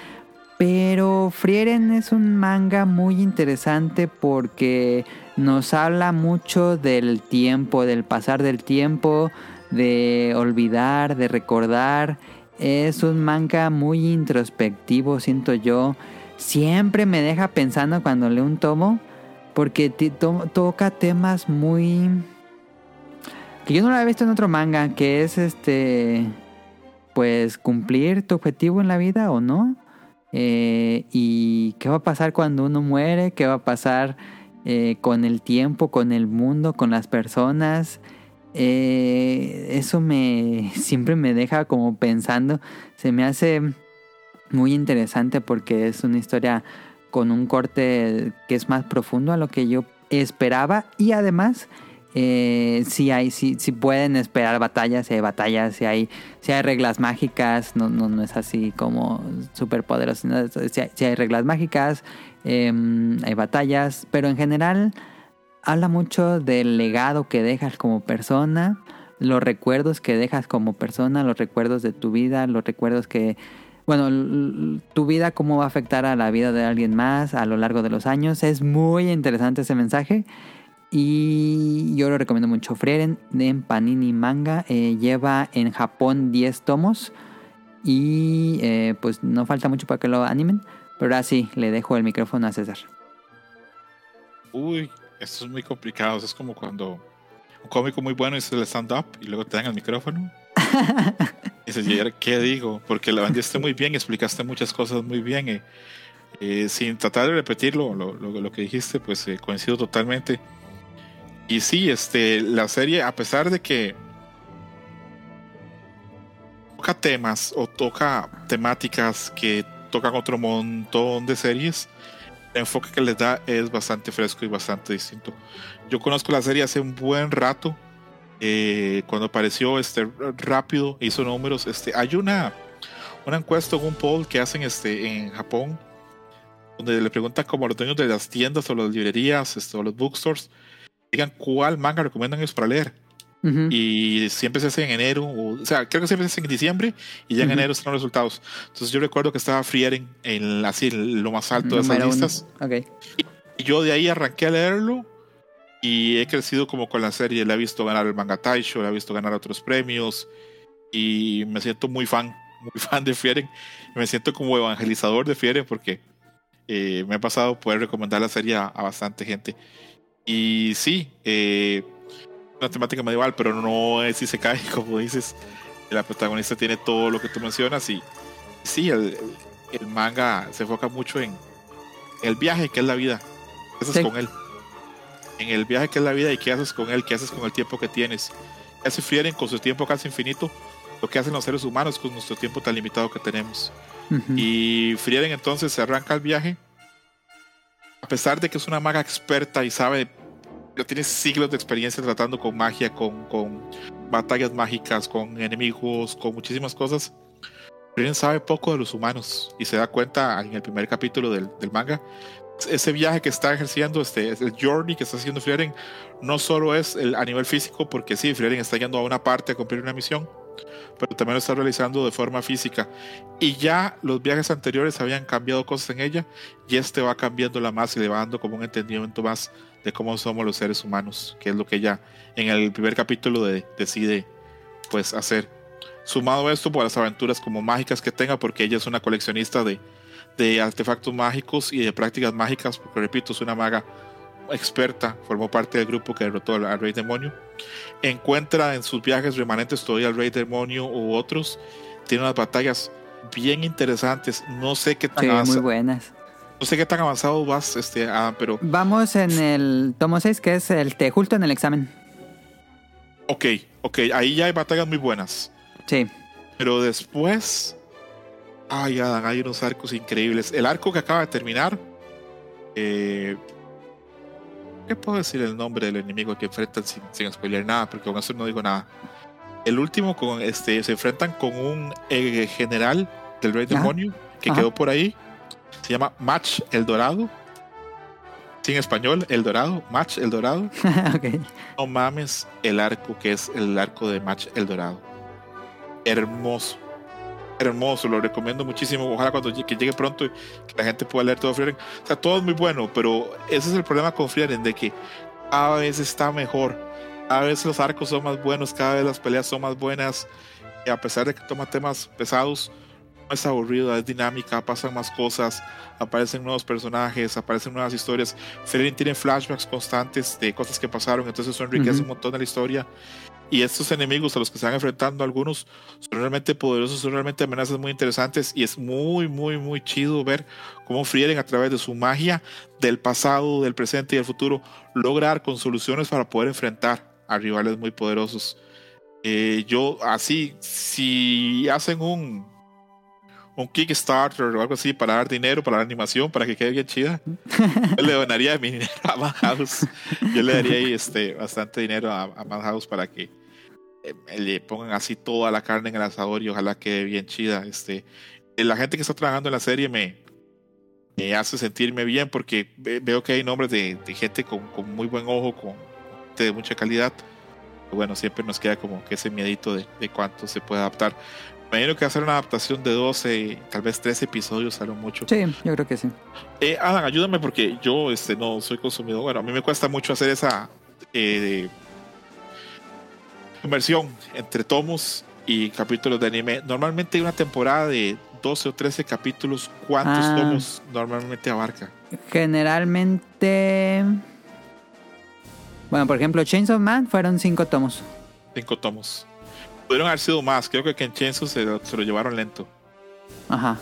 Pero Frieren es un manga muy interesante porque nos habla mucho del tiempo, del pasar del tiempo, de olvidar, de recordar. Es un manga muy introspectivo, siento yo. Siempre me deja pensando cuando leo un tomo porque toca temas muy... que yo no lo había visto en otro manga, que es este... pues cumplir tu objetivo en la vida o no. Eh, y qué va a pasar cuando uno muere, qué va a pasar eh, con el tiempo, con el mundo, con las personas. Eh, eso me siempre me deja como pensando. Se me hace muy interesante porque es una historia con un corte que es más profundo a lo que yo esperaba y además eh, si hay si, si pueden esperar batallas si hay batallas si hay si hay reglas mágicas no no, no es así como súper poderoso si, hay, reglas mágicas eh, hay batallas pero en general habla mucho del legado que dejas como persona los recuerdos que dejas como persona los recuerdos de tu vida los recuerdos que bueno, tu vida, cómo va a afectar a la vida de alguien más a lo largo de los años. Es muy interesante ese mensaje. Y yo lo recomiendo mucho. Frieren de Panini Manga eh, lleva en Japón 10 tomos. Y eh, pues no falta mucho para que lo animen. Pero ahora sí, le dejo el micrófono a César. Uy, esto es muy complicado. Es como cuando un cómico muy bueno hizo el stand-up y luego te dan el micrófono. y dices, ¿y ahora qué digo? Porque la vendiste muy bien, explicaste muchas cosas muy bien. eh, eh, sin tratar de repetirlo, lo, lo- lo que dijiste, pues eh, coincido totalmente. Y sí, este, la serie, a pesar de que toca temas o toca temáticas que tocan otro montón de series, el enfoque que les da es bastante fresco y bastante distinto. Yo conozco la serie hace un buen rato. eh, cuando apareció este rápido hizo números este hay una una encuesta un poll que hacen este en Japón donde le preguntan como los dueños de las tiendas o las librerías este, o los bookstores digan cuál manga recomiendan ellos para leer Ujú. y siempre se hace en enero, o, o sea, creo que siempre se hace en diciembre y ya en Ujú. enero están los resultados. Entonces yo recuerdo que estaba Frieren en así en lo más alto de esas uno. listas Ok. y yo de ahí arranqué a leerlo y he crecido como con la serie, la he visto ganar el Manga Taisho, la he visto ganar otros premios y me siento muy fan, muy fan de Frieren, me siento como evangelizador de Frieren porque eh, me ha pasado poder recomendar la serie a, a bastante gente. Y sí, eh, una temática medieval, pero no es si se cae, como dices. La protagonista tiene todo lo que tú mencionas y sí, el, el manga se enfoca mucho en el viaje que es la vida. ¿Qué haces Sí. con él? En el viaje que es la vida y qué haces con él, qué haces con el tiempo que tienes. ¿Qué hace Frieren con su tiempo casi infinito? Lo que hacen los seres humanos con nuestro tiempo tan limitado que tenemos. Y Frieren entonces se arranca el viaje. A pesar de que es una maga experta y sabe, tiene siglos de experiencia tratando con magia, con, con batallas mágicas, con enemigos, con muchísimas cosas. Frieren sabe poco de los humanos y se da cuenta en el primer capítulo del, del manga. Ese viaje que está ejerciendo, este, el journey que está haciendo Frieren, no solo es el, a nivel físico, porque sí, Frieren está yendo a una parte a cumplir una misión, pero también lo está realizando de forma física y ya los viajes anteriores habían cambiado cosas en ella y este va cambiándola más y le va dando como un entendimiento más de cómo somos los seres humanos, que es lo que ella en el primer capítulo de- decide pues hacer. Sumado a esto por las aventuras como mágicas que tenga, porque ella es una coleccionista de, de artefactos mágicos y de prácticas mágicas, porque repito, es una maga experta, formó parte del grupo que derrotó al, al rey demonio. Encuentra en sus viajes remanentes todavía al rey demonio u otros. Tiene unas batallas bien interesantes. No sé qué tan Sí, muy buenas. No sé qué tan avanzado vas, este, Adam, pero Vamos en el tomo 6, que es el te justo en el examen. ok, ok, ahí ya hay batallas muy buenas. Sí. Pero después, ay, Adam, hay unos arcos increíbles. El arco que acaba de terminar, eh, ¿qué puedo decir el nombre del enemigo que enfrentan sin, sin spoiler nada? Porque con eso no digo nada. El último, con este, se enfrentan con un eh, general del Rey Ajá. Demonio que Ajá. quedó por ahí. Se llama Match El Dorado. Sí, en español, El Dorado, Match El Dorado. ok. No mames el arco que es el arco de Match El Dorado. Hermoso. Hermoso, lo recomiendo muchísimo. Ojalá cuando llegue, que llegue pronto y que la gente pueda leer todo Frieren. O sea, todo es muy bueno, pero ese es el problema con Frieren, de que cada vez está mejor. Cada vez los arcos son más buenos, cada vez las peleas son más buenas. Y a pesar de que toma temas pesados, es aburrido, es dinámica, pasan más cosas, aparecen nuevos personajes, aparecen nuevas historias. Frieren tiene flashbacks constantes de cosas que pasaron, entonces eso enriquece un montón de la historia. Y estos enemigos a los que se van enfrentando algunos son realmente poderosos, son realmente amenazas muy interesantes y es muy, muy, muy chido ver cómo Frieren a través de su magia del pasado, del presente y del futuro lograr con soluciones para poder enfrentar a rivales muy poderosos. Eh, yo así, si hacen un un Kickstarter o algo así para dar dinero para la animación, para que quede bien chida, yo le donaría mi dinero a Madhouse. Yo le daría ahí este, bastante dinero a, a Madhouse para que eh, le pongan así toda la carne en el asador y ojalá quede bien chida. Este, eh, la gente que está trabajando en la serie me, me hace sentirme bien porque ve- veo que hay nombres de, de gente con, con muy buen ojo, con gente de mucha calidad. Bueno, siempre nos queda como que ese miedito de, de cuánto se puede adaptar. Me imagino que hacer una adaptación de 12, tal vez 13 episodios, a lo mucho. Sí, yo creo que sí. Eh, Adam, ayúdame porque yo este, no soy consumidor. Bueno, a mí me cuesta mucho hacer esa eh, conversión entre tomos y capítulos de anime. Normalmente hay una temporada de 12 o 13 capítulos. ¿Cuántos Ah. tomos normalmente abarca? Generalmente. Bueno, por ejemplo, Chains of Man fueron cinco tomos. Cinco tomos. Pudieron haber sido más. Creo que Kenchenzo se, se lo llevaron lento. Ajá.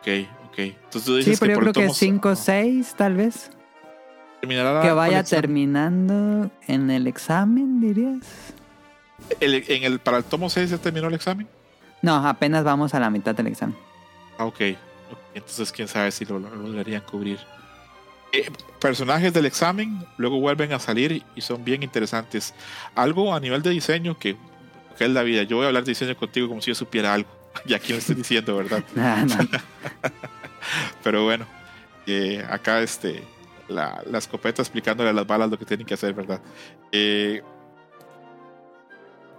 Ok, ok. Entonces tú Sí, dices pero yo por creo que tomos, cinco o ah, seis, tal vez. terminará Que vaya terminando en el examen, dirías. El- en el, para el tomo 6 ya terminó el examen. No, apenas vamos a la mitad del examen. Ah, ok. Ok, Entonces, quién sabe si lo, lo lograrían cubrir. Eh, personajes del examen luego vuelven a salir y son bien interesantes. Algo a nivel de diseño que, que es la vida. Yo voy a hablar de diseño contigo como si yo supiera algo. Y aquí lo estoy diciendo, ¿verdad? Ah, no. Pero bueno, eh, acá este, la, la escopeta explicándole a las balas lo que tienen que hacer, ¿verdad? Eh,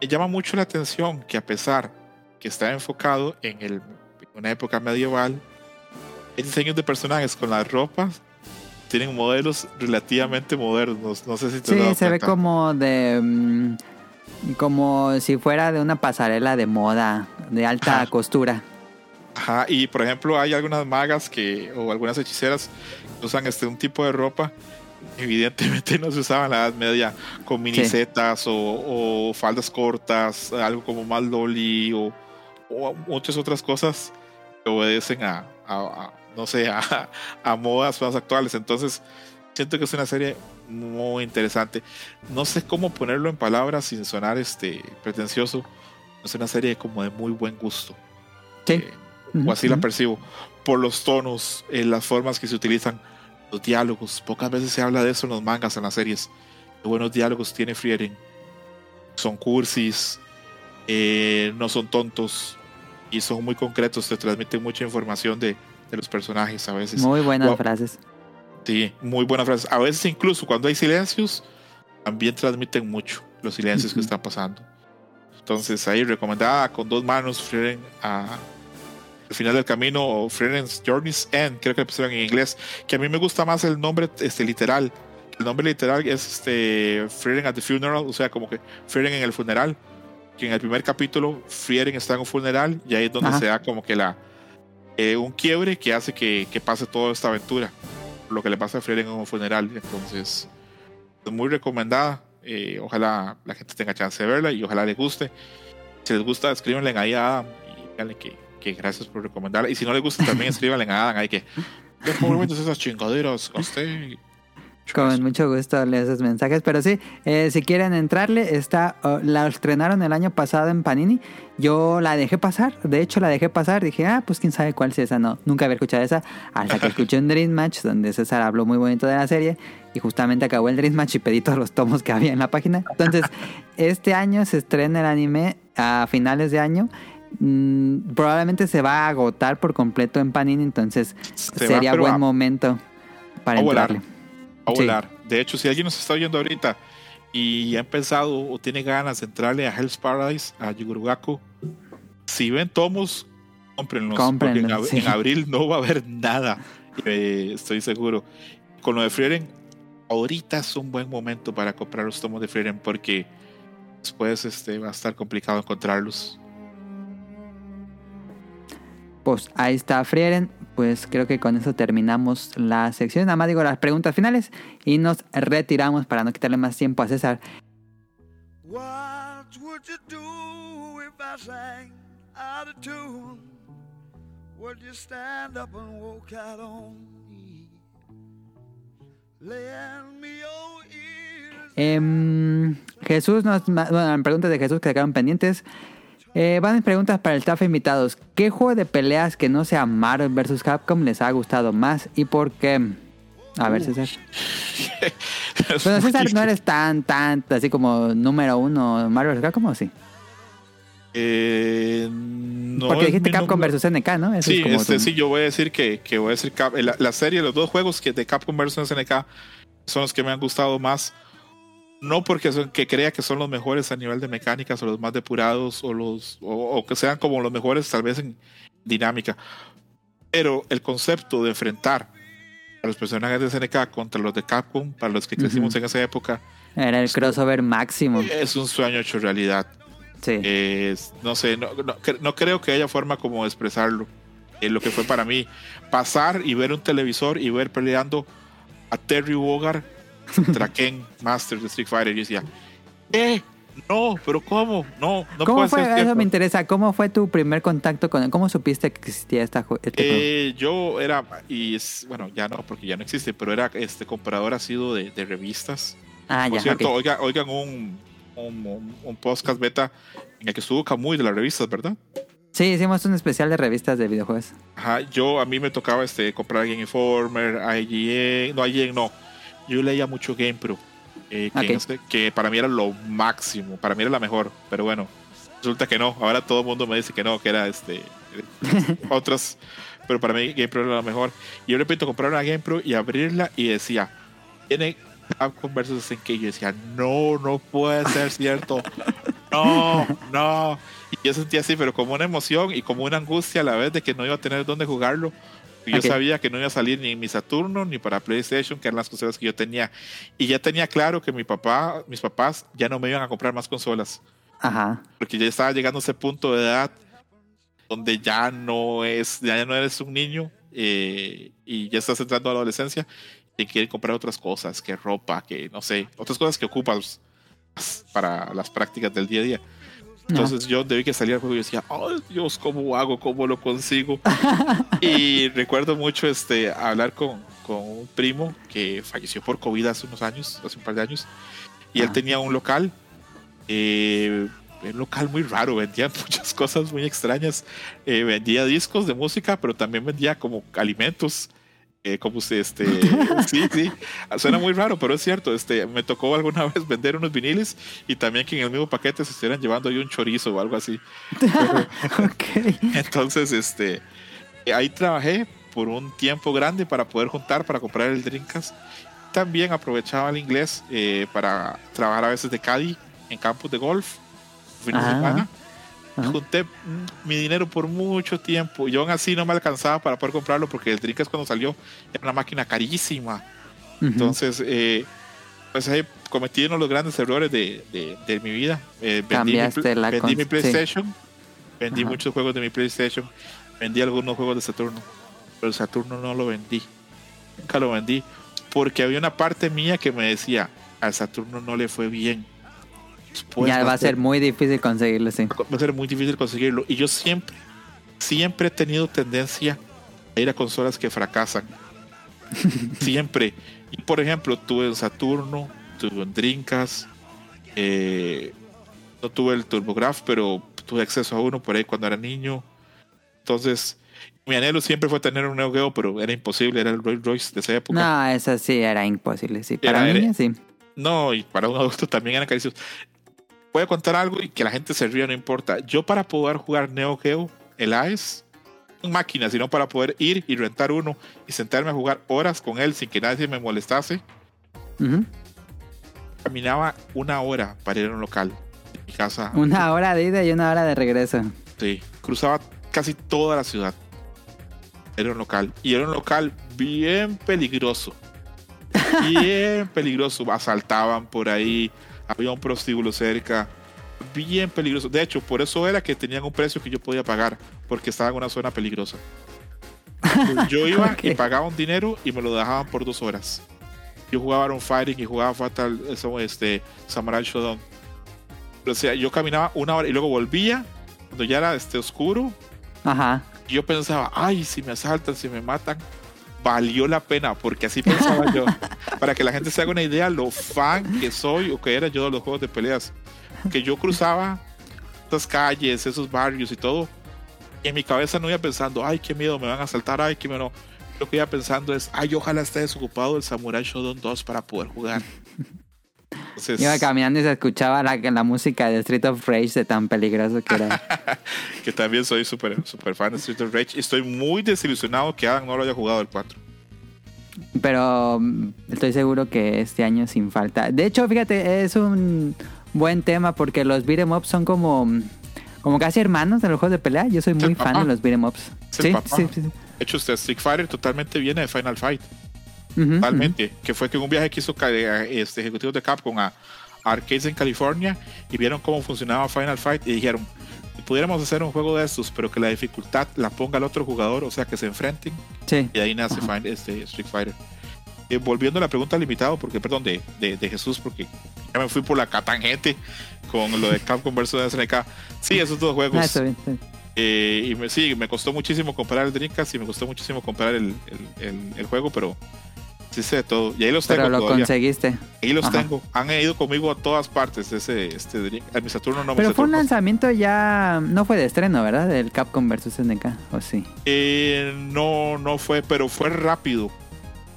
me llama mucho la atención que a pesar que está enfocado en, el, en una época medieval, hay diseños de personajes con las ropas tienen modelos relativamente modernos. No sé si te Sí, se ve cuenta. como de. mm, como si fuera de una pasarela de moda, de alta Ajá. costura. Ajá, y por ejemplo hay algunas magas que o algunas hechiceras que usan este un tipo de ropa evidentemente no se usaba en la Edad Media con minisetas o, o faldas cortas, algo como más loli o, o muchas otras cosas que obedecen a, a- a, no sé, a, a modas más actuales. Entonces siento que es una serie muy interesante. No sé cómo ponerlo en palabras sin sonar este pretencioso. Es una serie como de muy buen gusto. Sí. Eh, o así la percibo, por los tonos, eh, las formas que se utilizan, los diálogos. Pocas veces se habla de eso en los mangas, en las series. Qué buenos diálogos tiene Frieren. Son cursis, eh, no son tontos y son muy concretos, te transmiten mucha información de, de los personajes a veces. Muy buenas Wow. frases. Sí, muy buenas frases. A veces incluso cuando hay silencios, también transmiten mucho los silencios que están pasando. Entonces ahí recomendada con dos manos Frieren a el final del camino o Frieren's Journey's End, creo que le pusieron en inglés, que a mí me gusta más el nombre este literal. El nombre literal es este Frieren at the Funeral, o sea, como que Frieren en el funeral. Que en el primer capítulo Frieren está en un funeral y ahí es donde Ajá. se da como que la eh, un quiebre que hace que, que pase toda esta aventura. Lo que le pasa a Frieren en un funeral. Entonces, es muy recomendada. Eh, ojalá la gente tenga chance de verla y ojalá les guste. Si les gusta, escríbanle ahí a Adam y díganle que, que gracias por recomendarla. Y si no le gusta, también escríbanle a Adam. Hay que. ¿Qué momentos esas chingaderas? Usted. Con mucho gusto leo esos mensajes. Pero sí, eh, si quieren entrarle, está, oh, la estrenaron el año pasado en Panini. Yo la dejé pasar. De hecho, la dejé pasar. Dije, ah, pues quién sabe cuál es esa. No, nunca había escuchado esa. Hasta que escuché un Dream Match donde César habló muy bonito de la serie. Y justamente acabó el Dream Match y pedí todos los tomos que había en la página. Entonces, este año se estrena el anime a finales de año. Mm, probablemente se va a agotar por completo en Panini. Entonces, Se sería buen a- momento para volar. A Sí. volar. De hecho, si alguien nos está oyendo ahorita y ha empezado o tiene ganas de entrarle a Hell's Paradise, a Yugurugaku, si ven tomos, cómprenlos. Cómprenlos, porque en, ab- sí. en abril no va a haber nada, eh, estoy seguro. Con lo de Frieren, ahorita es un buen momento para comprar los tomos de Frieren porque después este, va a estar complicado encontrarlos. Pues ahí está Frieren. Pues creo que con eso terminamos la sección. Nada más digo las preguntas finales y nos retiramos para no quitarle más tiempo a César. What would you do if I sang out of tune? Would you stand up and walk out on me? Lend me your ears. Em, Jesús nos... Bueno, preguntas de Jesús que quedaron pendientes. Eh, van preguntas para el staff invitados. ¿Qué juego de peleas que no sea Marvel vs. Capcom les ha gustado más y por qué? A ver, César. Es Bueno, César, no eres tan, tan, así como número uno Marvel vs. Capcom, ¿o sí? Eh, no Porque dijiste Capcom número- vs. NK, ¿no? Eso Sí, es como este, sí, yo voy a decir que, que voy a decir Cap- la, la serie, los dos juegos que de Capcom vs SNK son los que me han gustado más. No porque son, que crea que son los mejores a nivel de mecánicas o los más depurados o los o, o que sean como los mejores tal vez en dinámica. Pero el concepto de enfrentar a los personajes de SNK contra los de Capcom, para los que crecimos Ujú. en esa época, Era el crossover máximo. es un sueño hecho realidad. Sí. Es- no sé, no, no, no creo que haya forma como de expresarlo. Eh, lo que fue para mí pasar y ver un televisor y ver peleando a Terry Bogard contra Ken Master de Street Fighter. Y yo decía, ¿qué? No, pero ¿cómo? No, no ¿Cómo puede fue? ser Eso me interesa. ¿Cómo fue tu primer contacto con él? ¿Cómo supiste que existía esta, este juego? Eh, yo era, y es, bueno, ya no, porque ya no existe, pero era este comprador asiduo de, de revistas. Ah, Por ya, cierto, ok. oiga, oigan un, un, un- un podcast beta en el que estuvo Camuy de las revistas, ¿verdad? Sí, hicimos un especial de revistas de videojuegos. Ajá, yo a mí me tocaba este comprar Game Informer, IGN, no IGN no. Yo leía mucho GamePro, eh, que, Ok. en este- que para mí era lo máximo, para mí era la mejor, pero bueno, resulta que no. Ahora todo el mundo me dice que no, que era este otras, pero para mí GamePro era la mejor. Y yo repito, comprar una GamePro y abrirla y decía, tiene Capcom versus SNK. Y yo decía, no, no puede ser cierto. No, no. Y yo sentía así, pero como una emoción y como una angustia a la vez de que no iba a tener dónde jugarlo. Y Yo sabía que no iba a salir ni en mi Saturno ni para PlayStation, que eran las consolas que yo tenía. Y ya tenía claro que mi papá, mis papás ya no me iban a comprar más consolas. Ajá. Porque ya estaba llegando a ese punto de edad donde ya no es, ya no eres un niño eh, y ya estás entrando a la adolescencia y quieren comprar otras cosas, que ropa, que no sé, otras cosas que ocupas para las prácticas del día a día. Entonces yo debí que salir al juego y decía, ay Dios, ¿cómo hago? ¿Cómo lo consigo? y recuerdo mucho este, hablar con, con un primo que falleció por COVID hace unos años, hace un par de años, y él Ah. tenía un local, eh, un local muy raro, vendía muchas cosas muy extrañas, eh, vendía discos de música, pero también vendía como alimentos. Eh, como usted, este, sí, sí, suena muy raro, pero es cierto. Este, me tocó alguna vez vender unos viniles y también que en el mismo paquete se estuvieran llevando ahí un chorizo o algo así. ok. Entonces, este, ahí trabajé por un tiempo grande para poder juntar para comprar el Dreamcast. También aprovechaba el inglés eh, para trabajar a veces de caddy en campos de golf, fines de semana. Ajá. Junté mm, mi dinero por mucho tiempo y aún así no me alcanzaba para poder comprarlo porque el Dreamcast cuando salió era una máquina carísima. Entonces, eh, pues ahí cometí uno de los grandes errores de, de- de mi vida. Eh, vendí mi, Cambiaste pl- la vendí mi cons- sí. PlayStation, vendí Ajá. muchos juegos de mi PlayStation, vendí algunos juegos de Saturno, pero el Saturno no lo vendí. Nunca lo vendí porque había una parte mía que me decía, al Saturno no le fue bien. Después ya va a ser muy difícil conseguirlo, sí. va a ser muy difícil conseguirlo. Y yo siempre, siempre he tenido tendencia a ir a consolas que fracasan. siempre. Y por ejemplo, tuve en Saturno, tuve en Dreamcast, eh, no tuve el TurboGrafx, pero tuve acceso a uno por ahí cuando era niño. Entonces, mi anhelo siempre fue tener un Neo Geo, pero era imposible, era el Rolls Royce de esa época. No, eso sí era imposible, sí. Para Era- niños, sí. No, y para un adulto también eran carísimos. Voy a contar algo y que la gente se ría, no importa. Yo para poder jugar Neo Geo, el AES, en máquina, sino para poder ir y rentar uno y sentarme a jugar horas con él sin que nadie me molestase, caminaba una hora para ir a un local. De mi casa. Una hora de ida y una hora de regreso. Sí, cruzaba casi toda la ciudad. Era un local. Y era un local bien peligroso. Bien peligroso. Asaltaban por ahí. Había un prostíbulo cerca. Bien peligroso. De hecho, por eso era que tenían un precio que yo podía pagar. Porque estaba en una zona peligrosa. Yo iba y Ok. pagaba un dinero y me lo dejaban por dos horas. Yo jugaba Iron Fighting y jugaba Fatal este, Samurai Shodown. O sea, yo caminaba una hora y luego volvía cuando ya era este oscuro. Ajá. y Yo pensaba, ay, si me asaltan, si me matan, valió la pena, porque así pensaba yo. Para que la gente se haga una idea lo fan que soy o que era yo de los juegos de peleas. Que yo cruzaba estas calles, esos barrios y todo. Y en mi cabeza no iba pensando, ay, qué miedo, me van a asaltar, ay, qué miedo. Lo que iba pensando es, ay, ojalá esté desocupado el Samurai Shodown 2 para poder jugar. Entonces, Iba caminando y se escuchaba la, la música de Street of Rage de tan peligroso que era. que también soy súper super fan de Street of Rage. Y estoy muy desilusionado que Adam no lo haya jugado el 4. Pero mm, estoy seguro que este año sin falta. De hecho, fíjate, es un buen tema porque los beat'em ups son como, como casi hermanos de los juegos de pelea. Yo soy muy fan papá. de los beat'em ups. Sí, sí, sí. De hecho, usted Street Fighter totalmente viene de Final Fight. Totalmente. Que fue que en un viaje que hizo eh, este, ejecutivos de Capcom a, a arcades en California y vieron cómo funcionaba Final Fight y dijeron, pudiéramos hacer un juego de estos, pero que la dificultad la ponga el otro jugador, o sea, que se enfrenten. Sí. y ahí nace Fin- este, Street Fighter. Eh, volviendo a la pregunta limitado, porque perdón, de, de, de Jesús, porque ya me fui por la catangente con lo de Capcom versus SNK. Sí, esos dos juegos. Ah, está bien, está bien. Eh, y me, sí, me costó muchísimo comprar el Dreamcast y me costó muchísimo comprar el, el, el- el juego, pero sí sé de todo. Y ahí los Pero tengo lo todavía. conseguiste. Ahí los Ajá. tengo. Han ido conmigo a todas partes. Ese, este Dream- a mi Saturno no me Pero fue un lanzamiento ya. No fue de estreno, ¿verdad? Del Capcom vs SNK. ¿O sí? Eh, no, no fue, pero fue rápido.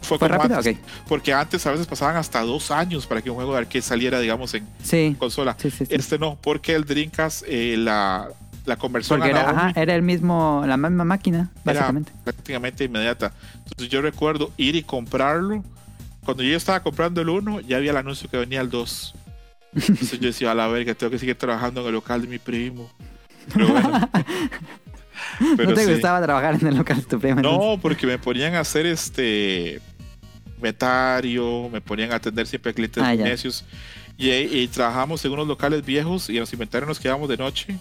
Fue, ¿Fue como rápido? antes. Porque antes a veces pasaban hasta dos años para que un juego de arcade saliera, digamos, en Sí. consola. Sí, sí, sí. Este no, porque el Dreamcast, eh, la, la conversión Porque a era, Naomi ajá, era el mismo, la misma máquina, era básicamente. prácticamente inmediata. Entonces yo recuerdo ir y comprarlo. Cuando yo estaba comprando el 1, ya había el anuncio que venía el 2. Entonces yo decía, a la verga, tengo que seguir trabajando en el local de mi primo. Pero bueno. Pero ¿No te sí. gustaba trabajar en el local de tu entonces? No, porque me ponían a hacer este inventario, me ponían a atender siempre a clientes Ah, necios. Y, y trabajamos en unos locales viejos y en los inventarios nos quedábamos de noche.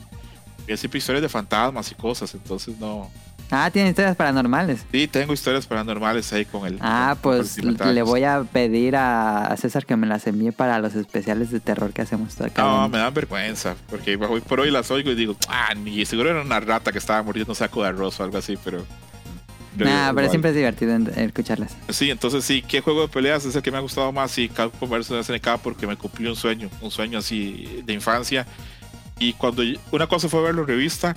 Y siempre historias de fantasmas y cosas, entonces no. Ah, tiene historias paranormales. Sí, tengo historias paranormales ahí con el. Ah, con- pues le voy a pedir a César que me las envíe para los especiales de terror que hacemos todo acá. No, me dan vergüenza, porque hoy por hoy las oigo y digo, ah, ni seguro era una rata que estaba mordiendo un saco de arroz o algo así, pero. Nah, pero igual. siempre es divertido escucharlas. Sí, entonces sí, ¿qué juego de peleas es el que me ha gustado más? Sí, Capcom vs SNK porque me cumplió un sueño, un sueño así de infancia. Y cuando una cosa fue verlo en revista,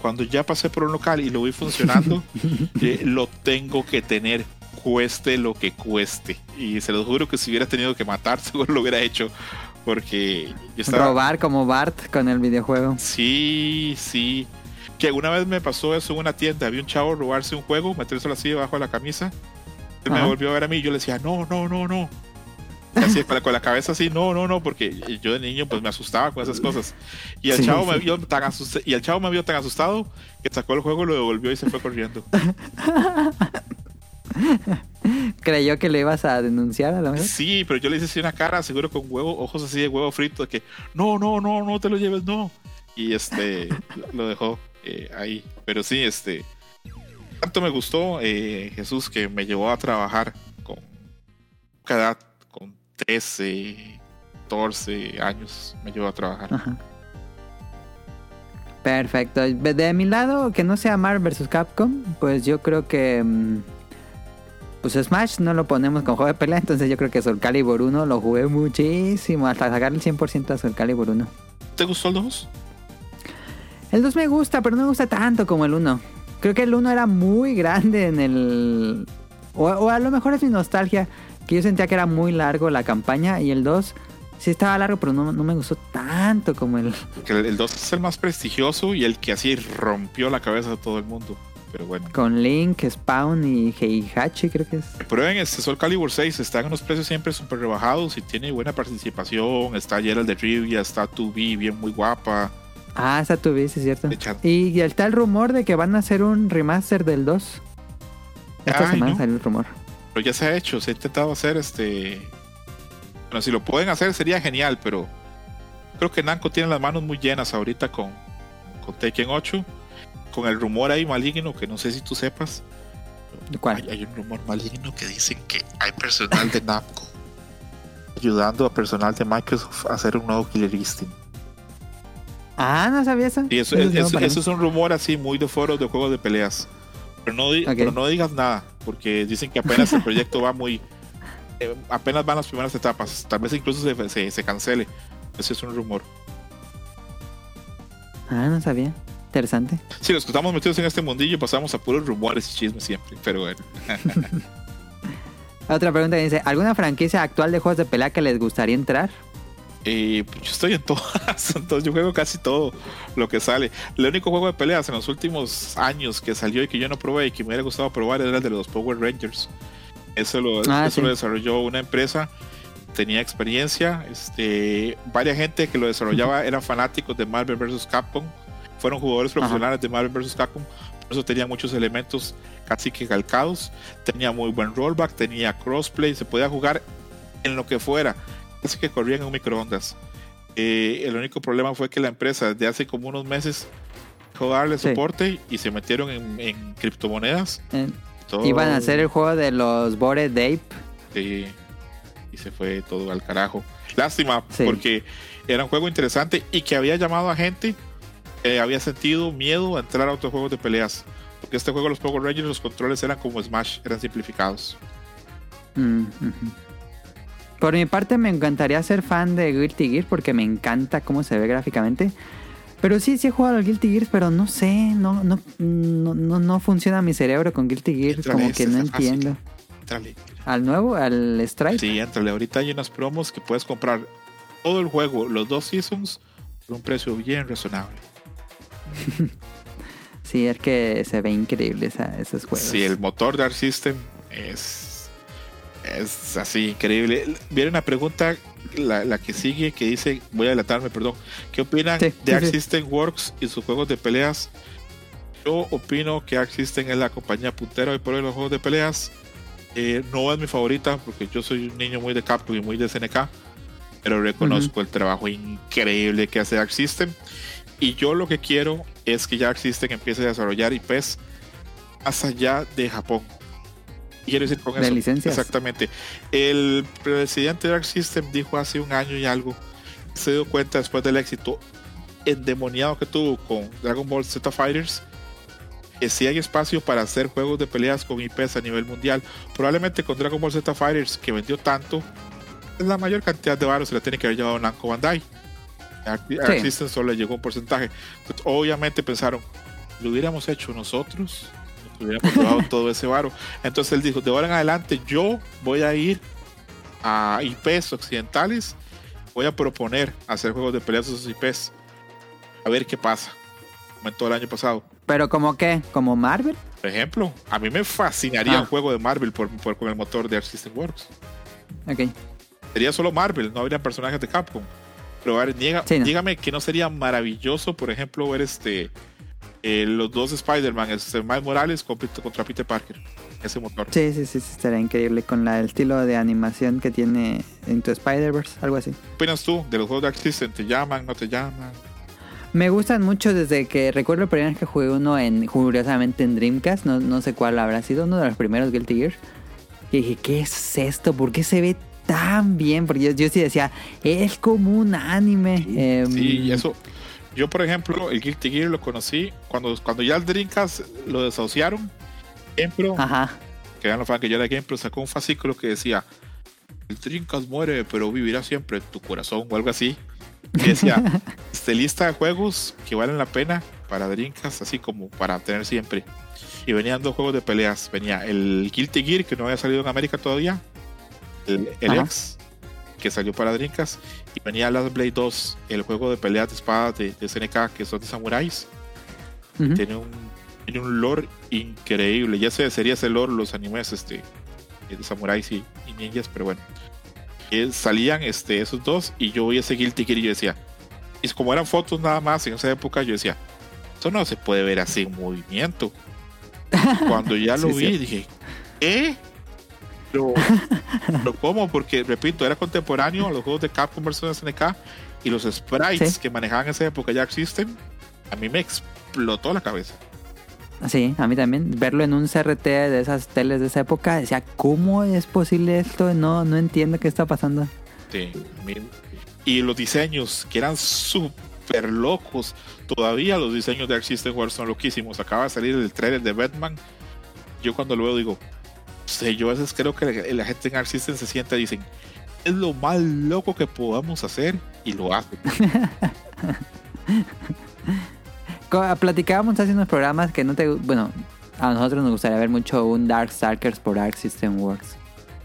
cuando ya pasé por un local y lo vi funcionando, eh, lo tengo que tener, cueste lo que cueste. Y se lo juro que si hubiera tenido que matar, seguro lo hubiera hecho, porque yo estaba... Robar como Bart con el videojuego. Sí, sí. Que una vez me pasó eso en una tienda. Había un chavo robarse un juego, metérselo así debajo de la camisa. Él me volvió a ver a mí y yo le decía, no, no, no, no. Así, con, la, con la cabeza así, no, no, no, porque yo de niño pues me asustaba con esas cosas. Y el Sí, chavo me vio tan asustado, y el chavo me vio tan asustado que sacó el juego, lo devolvió y se fue corriendo. Creyó que lo ibas a denunciar a lo mejor. Sí, pero yo le hice así una cara, seguro con huevo, ojos así de huevo frito, de que no, no, no, no te lo lleves, no. Y este lo dejó eh, ahí. Pero sí, este tanto me gustó eh, Jesús que me llevó a trabajar con cada 13, 14 años, me llevó a trabajar. Ajá. Perfecto. De mi lado, que no sea Marvel vs. Capcom, pues yo creo que. mm, Pues Smash no lo ponemos con juego de pelea, entonces yo creo que Soul Calibur 1 lo jugué muchísimo, hasta sacar el 100% a Soul Calibur 1. ¿Te gustó el 2? El 2 me gusta, pero no me gusta tanto como el 1. Creo que el 1 era muy grande en el... O, o a lo mejor es mi nostalgia, que yo sentía que era muy largo la campaña y el 2 sí estaba largo, pero no, no me gustó tanto como el... El, el 2 es el más prestigioso y el que así rompió la cabeza de todo el mundo. Pero bueno. Con Link, Spawn y Heihachi creo que es. Prueben este Soul Calibur 6, están en unos precios siempre súper rebajados y tiene buena participación. Está Gerald de Rivia, está 2B, bien muy guapa. Ah, esa tu vez, es cierto. Y, y está el rumor de que van a hacer un remaster del 2. Esta Ay, semana ¿no? salió el rumor. Pero ya se ha hecho, se ha intentado hacer este. Bueno, si lo pueden hacer sería genial, pero creo que Namco tiene las manos muy llenas ahorita con, con Tekken 8. Con el rumor ahí maligno, que no sé si tú sepas. ¿Cuál? Hay, hay un rumor maligno que dicen que hay personal de Namco ayudando a personal de Microsoft a hacer un nuevo Killer Instinct. Ah, no sabía eso. Y eso, Eso es, eso- eso es un rumor así muy de foros de juegos de peleas. Pero no, pero digas nada, porque dicen que apenas el proyecto va muy. eh, apenas van las primeras etapas. Tal vez incluso se, se, se cancele. Ese es un rumor. Ah, no sabía. Interesante. Sí, los que estamos metidos en este mundillo pasamos a puros rumores y chismes siempre. Pero bueno. Otra pregunta que dice, ¿alguna franquicia actual de juegos de pelea que les gustaría entrar? Eh, pues yo estoy en todas, entonces yo juego casi todo lo que sale. El único juego de peleas en los últimos años que salió y que yo no probé y que me hubiera gustado probar era el de los Power Rangers. Eso lo, Ah, eso sí. lo desarrolló una empresa, tenía experiencia, este, varias gente que lo desarrollaba eran fanáticos de Marvel vs. Capcom, fueron jugadores Ajá. profesionales de Marvel vs. Capcom, por eso tenía muchos elementos casi que calcados, tenía muy buen rollback, tenía crossplay, se podía jugar en lo que fuera, casi que corrían en un microondas. Eh, el único problema fue que la empresa desde hace como unos meses dejó de darle Sí. soporte y se metieron en, en criptomonedas. Eh, Todo- Iban a hacer el juego de los Bored Ape. Sí, y se fue todo al carajo. Lástima, Sí. porque era un juego interesante y que había llamado a gente que había sentido miedo a entrar a otros juegos de peleas. Porque este juego, los Power Rangers, los controles eran como Smash, eran simplificados. Mm, ujú. Por mi parte me encantaría ser fan de Guilty Gear porque me encanta cómo se ve gráficamente. Pero sí, sí he jugado al Guilty Gear, pero no sé, no, no, no, no, no funciona mi cerebro con Guilty Gear, Entrale, como que no entiendo. ¿Al nuevo? ¿Al Strike? Sí, entrale. Ahorita hay unas promos que puedes comprar todo el juego, los dos seasons, por un precio bien razonable. Sí, es que se ve increíble esa- esos juegos. Sí, el motor de Arc System es, es así increíble. Viene una pregunta, la, la que sigue, que dice, voy a adelantarme, perdón. ¿Qué opinan Sí, de Arc sí. System Works y sus juegos de peleas? Yo opino que Arc System es la compañía puntera hoy por hoy en los juegos de peleas. Eh, no es mi favorita porque yo soy un niño muy de Capcom y muy de SNK, pero reconozco el trabajo increíble que hace Arc System. Y yo lo que quiero es que ya Arc System empiece a desarrollar IPs más allá de Japón. Y quiero decir con De eso. licencias. Exactamente. El presidente de Arc System dijo hace un año y algo, se dio cuenta después del éxito endemoniado que tuvo con Dragon Ball Z Fighters, que si hay espacio para hacer juegos de peleas con IPs a nivel mundial. Probablemente con Dragon Ball Z Fighters, que vendió tanto, la mayor cantidad de varos se la tiene que haber llevado Namco Bandai. Arc, Sí. System solo le llegó un porcentaje. Entonces, obviamente pensaron, lo hubiéramos hecho nosotros, nos hubiéramos llevado todo ese varo. Entonces él dijo, de ahora en adelante yo voy a ir a IPs occidentales, voy a proponer hacer juegos de peleas de esos IPs, a ver qué pasa. Comentó el año pasado. ¿Pero como qué? ¿Como Marvel? Por ejemplo, a mí me fascinaría Ah. un juego de Marvel por, por- con el motor de Arc System Works. Ok. Sería solo Marvel, no habría personajes de Capcom. Pero a ver, niega- Sí, no. dígame que no sería maravilloso, por ejemplo, ver este eh, los dos Spider-Man, este, Miles Morales contra, contra Peter Parker. Ese motor. Sí, sí, sí, sí, estaría increíble con la, el estilo de animación que tiene Into Spider-Verse, algo así. ¿Qué opinas tú de los juegos de Arc System? ¿Te llaman? ¿No te llaman? Me gustan mucho desde que recuerdo la primera vez que jugué uno en, curiosamente en Dreamcast, no, no sé cuál habrá sido, uno de los primeros Guilty Gear. Y dije, ¿qué es esto? ¿Por qué se ve tan bien? Porque yo, yo sí decía, es como un anime. Em, Sí, y eso. Yo, por ejemplo, el Guilty Gear lo conocí cuando, cuando ya el Dreamcast lo desahuciaron. Ajá. que ya no fan que yo era GamePro, sacó un fascículo que decía: El Dreamcast muere, pero vivirá siempre en tu corazón, o algo así. Y decía: este, lista de juegos que valen la pena para Dreamcast, así como para tener siempre. Y venían dos juegos de peleas. Venía el Guilty Gear, que no había salido en América todavía. El, el. X, que salió para Dreamcast. Y venía Last Blade 2, el juego de peleas de espadas de, de SNK, que son de samuráis. Ujú. Tiene un, tiene un lore increíble. Ya se sería ese lore los animes este, de samuráis y, y ninjas, pero bueno. Eh, salían este, esos dos y yo veía ese Guilty Gear y yo decía, y como eran fotos nada más en esa época, yo decía, esto no se puede ver así en movimiento. Cuando ya lo Sí, vi, sí. dije, ¿qué? Pero, pero ¿cómo? Porque, repito, era contemporáneo a los juegos de Capcom vs SNK y los sprites Sí. que manejaban en esa época ya existen. A mí me explotó la cabeza. Sí, a mí también. Verlo en un CRT de esas teles de esa época, decía, ¿cómo es posible esto? No, no entiendo qué está pasando. Sí, a mí- y los diseños que eran súper locos. Todavía los diseños de Arc System Wars son loquísimos. Acaba de salir el trailer de Batman. Yo cuando lo veo digo, sé, yo a veces creo que la, la gente en Arc System se sienta y dicen, es lo más loco que podamos hacer y lo hacen. Platicábamos hace unos programas que no te... Bueno, a nosotros nos gustaría ver mucho un Dark Stalkers por Arc System Works.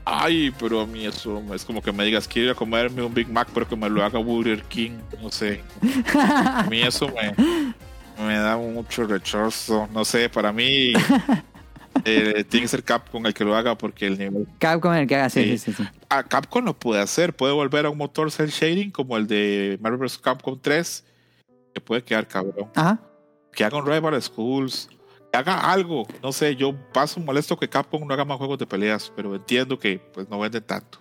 Ay, pero a mí eso es como que me digas, quiero ir a comerme un Big Mac, pero que me lo haga Burger King. No sé. A mí eso me, me da mucho rechazo. No sé, para mí eh, tiene que ser Capcom el que lo haga porque el nivel... Capcom el que haga, sí, Sí. sí, sí. sí. Ah, Capcom lo puede hacer. Puede volver a un motor cel shading como el de Marvel vs. Capcom 3. Que puede quedar cabrón. Ajá. Que haga un Rival Schools. Que haga algo. No sé, yo paso molesto que Capcom no haga más juegos de peleas. Pero entiendo que pues no venden tanto.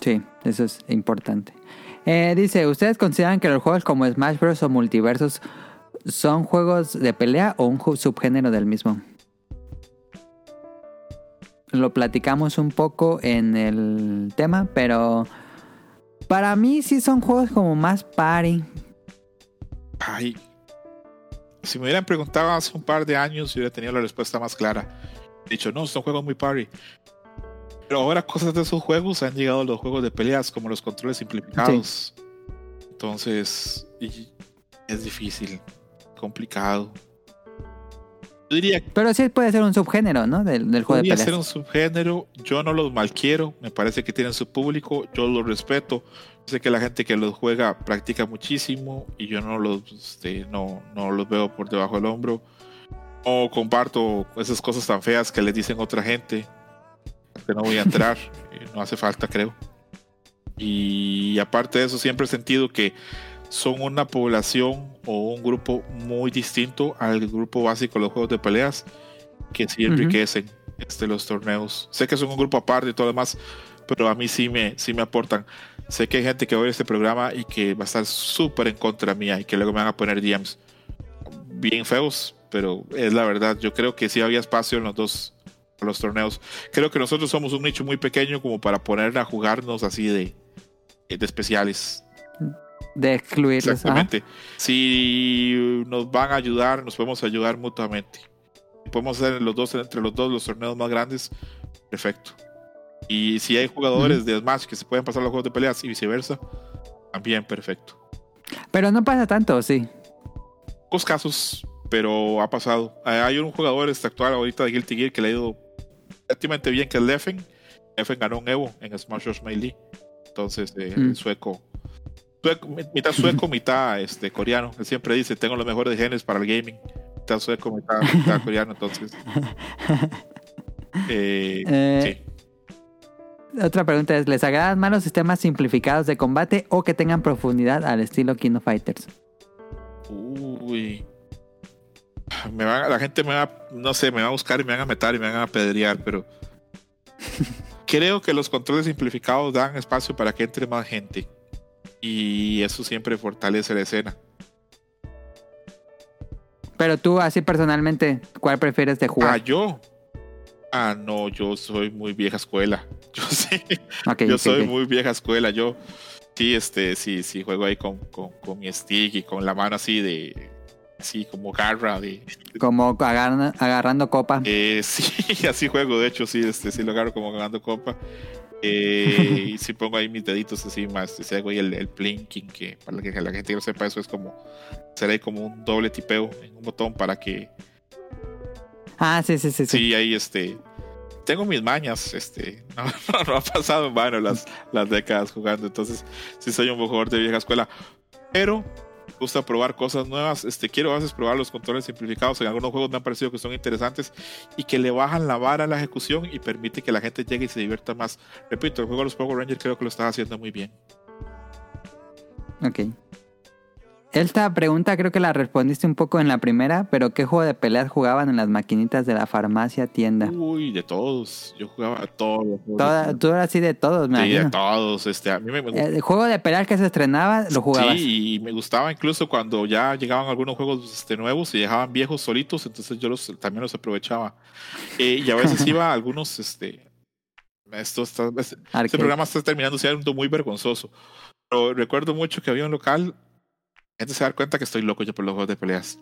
Sí, eso es importante. Eh, dice, ¿ustedes consideran que los juegos como Smash Bros. o Multiversos son juegos de pelea o un subgénero del mismo? Lo platicamos un poco en el tema, pero para mí sí son juegos como más party. Ay. Si me hubieran preguntado hace un par de años, yo hubiera tenido la respuesta más clara. He dicho, no, son juegos muy party. Pero ahora cosas de esos juegos han llegado a los juegos de peleas, como los controles simplificados. Entonces, y- es difícil, complicado. Yo diría que Pero sí puede ser un subgénero, ¿no? Del, del juego de peleas. ser un subgénero. Yo no los malquiero, me parece que tienen su público, yo los respeto. Sé que la gente que los juega practica muchísimo y yo no los, este, no, no los veo por debajo del hombro. O comparto esas cosas tan feas que les dicen otra gente. Que no voy a entrar, eh, no hace falta, creo. Y aparte de eso, siempre he sentido que son una población o un grupo muy distinto al grupo básico de los juegos de peleas que sí enriquecen este, los torneos. Sé que son un grupo aparte y todo lo demás, pero a mí sí me, sí me aportan. Sé que hay gente que va a ver este programa y que va a estar súper en contra mía y que luego me van a poner DMs bien feos, pero es la verdad. Yo creo que sí había espacio en los dos los torneos. Creo que nosotros somos un nicho muy pequeño como para poner a jugarnos así de, de especiales. De excluirlos. ajá. Exactamente. Si nos van a ayudar, nos podemos ayudar mutuamente. Si podemos hacer los dos, entre los dos los torneos más grandes, perfecto. Y si hay jugadores de Smash que se pueden pasar los juegos de peleas y viceversa, también perfecto. Pero no pasa tanto, sí. Pocos casos, pero ha pasado. Eh, Hay un jugador este actual ahorita de Guilty Gear que le ha ido relativamente bien, que es Leffen. Leffen ganó un Evo en Smash Bros. Melee. Entonces, eh, Mm. sueco. sueco- Mitad sueco, mitad este, coreano. Él siempre dice, tengo los mejores genes para el gaming. Mitad sueco, mitad, mitad coreano. Entonces, eh, Eh, sí. Otra pregunta es, ¿les agradan más los sistemas simplificados de combate o que tengan profundidad al estilo King of Fighters? Uy. Me va- la gente me va, no sé, me va a buscar y me van a meter y me van a apedrear, pero creo que los controles simplificados dan espacio para que entre más gente. Y eso siempre fortalece la escena. Pero tú, así personalmente, ¿cuál prefieres de Ah, jugar? yo. Ah, no, yo soy muy vieja escuela. Yo sí, Ok, yo soy muy vieja escuela. Yo, Sí, este, sí, sí, juego ahí con, con, con mi stick y con la mano así de. Así como garra de. Como agarra- agarrando copa. Eh, sí, así juego, de hecho, sí, este, sí lo agarro como ganando copa. Eh, y si pongo ahí mis deditos así más, si hago ahí el, el plinking, que para que la gente que no sepa eso es como ahí como un doble tipeo en un botón para que Ah, sí, sí, sí. sí. sí, ahí este tengo mis mañas, este no, no, no ha pasado en vano las, las décadas jugando, entonces sí soy un jugador de vieja escuela, pero gusta probar cosas nuevas, este quiero a veces probar los controles simplificados, en algunos juegos me han parecido que son interesantes y que le bajan la vara a la ejecución y permite que la gente llegue y se divierta más. Repito, el juego de los Power Rangers creo que lo estás haciendo muy bien. Ok. Esta pregunta creo que la respondiste un poco en la primera, pero ¿qué juego de peleas jugaban en las maquinitas de la farmacia tienda? Uy, de todos, yo jugaba a todos los juegos. Toda, tú eras así de todos, me Sí, de imagino. todos, este, a mí me, me El juego de peleas que se estrenaba, lo jugabas. Sí, y me gustaba incluso cuando ya llegaban algunos juegos este, nuevos y dejaban viejos solitos, entonces yo los, también los aprovechaba. Eh, y a veces iba a algunos, este, esto está, este, este programa está terminando siendo muy vergonzoso. Pero recuerdo mucho que había un local, gente se da cuenta que estoy loco yo por los juegos de peleas.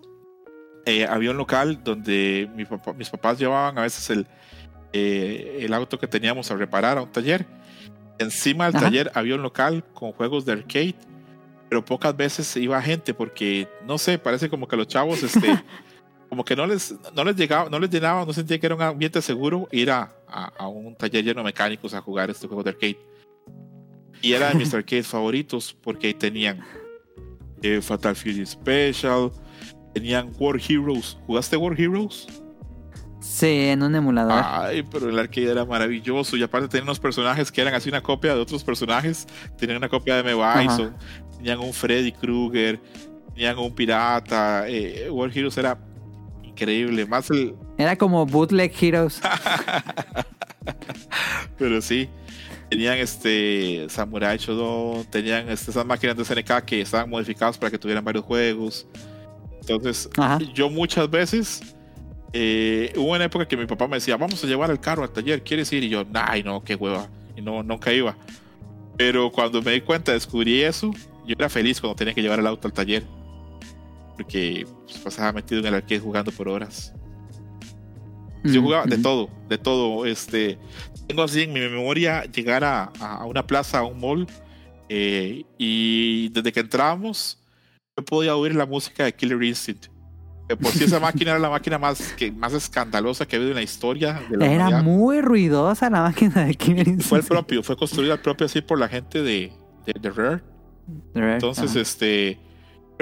Eh, había un local donde mi papá- mis papás llevaban a veces el, eh, el auto que teníamos a reparar a un taller. Encima del Ajá. taller había un local con juegos de arcade, pero pocas veces iba gente porque, no sé, parece como que los chavos, este, como que no les, no les llegaba, no les llenaba, no sentía que era un ambiente seguro ir a, a- a un taller lleno de mecánicos a jugar este juego de arcade. Y era de mis arcades favoritos porque ahí tenían eh, Fatal Fury Special, tenían War Heroes. ¿Jugaste War Heroes? Sí, en un emulador. Ay, pero el arcade era maravilloso. Y aparte tenían unos personajes que eran así una copia de otros personajes. Tenían una copia de M. Bison, tenían un Freddy Krueger, tenían un pirata. Eh, War Heroes era increíble. Más el. Era como Bootleg Heroes. Pero sí. Tenían este Samurai Shodown, tenían este, esas máquinas de SNK que estaban modificadas para que tuvieran varios juegos. Entonces, Ajá. yo muchas veces eh, hubo una época que mi papá me decía, vamos a llevar el carro al taller, ¿quieres ir? Y yo, ay, no, qué hueva. Y no, nunca iba. Pero cuando me di cuenta, descubrí eso, yo era feliz cuando tenía que llevar el auto al taller. Porque pues, pasaba metido en el arcade jugando por horas. Yo Mm, jugaba de todo, de todo. Este, tengo así en mi memoria llegar a, a una plaza, a un mall, eh, y desde que entrábamos, yo podía oír la música de Killer Instinct. Que por si esa máquina era la máquina más, que, más escandalosa que ha habido en la historia de la Era humanidad. muy ruidosa la máquina de Killer Fue el Instinct. propio, fue construida el propio así por la gente de, de, de Rare. Entonces, este,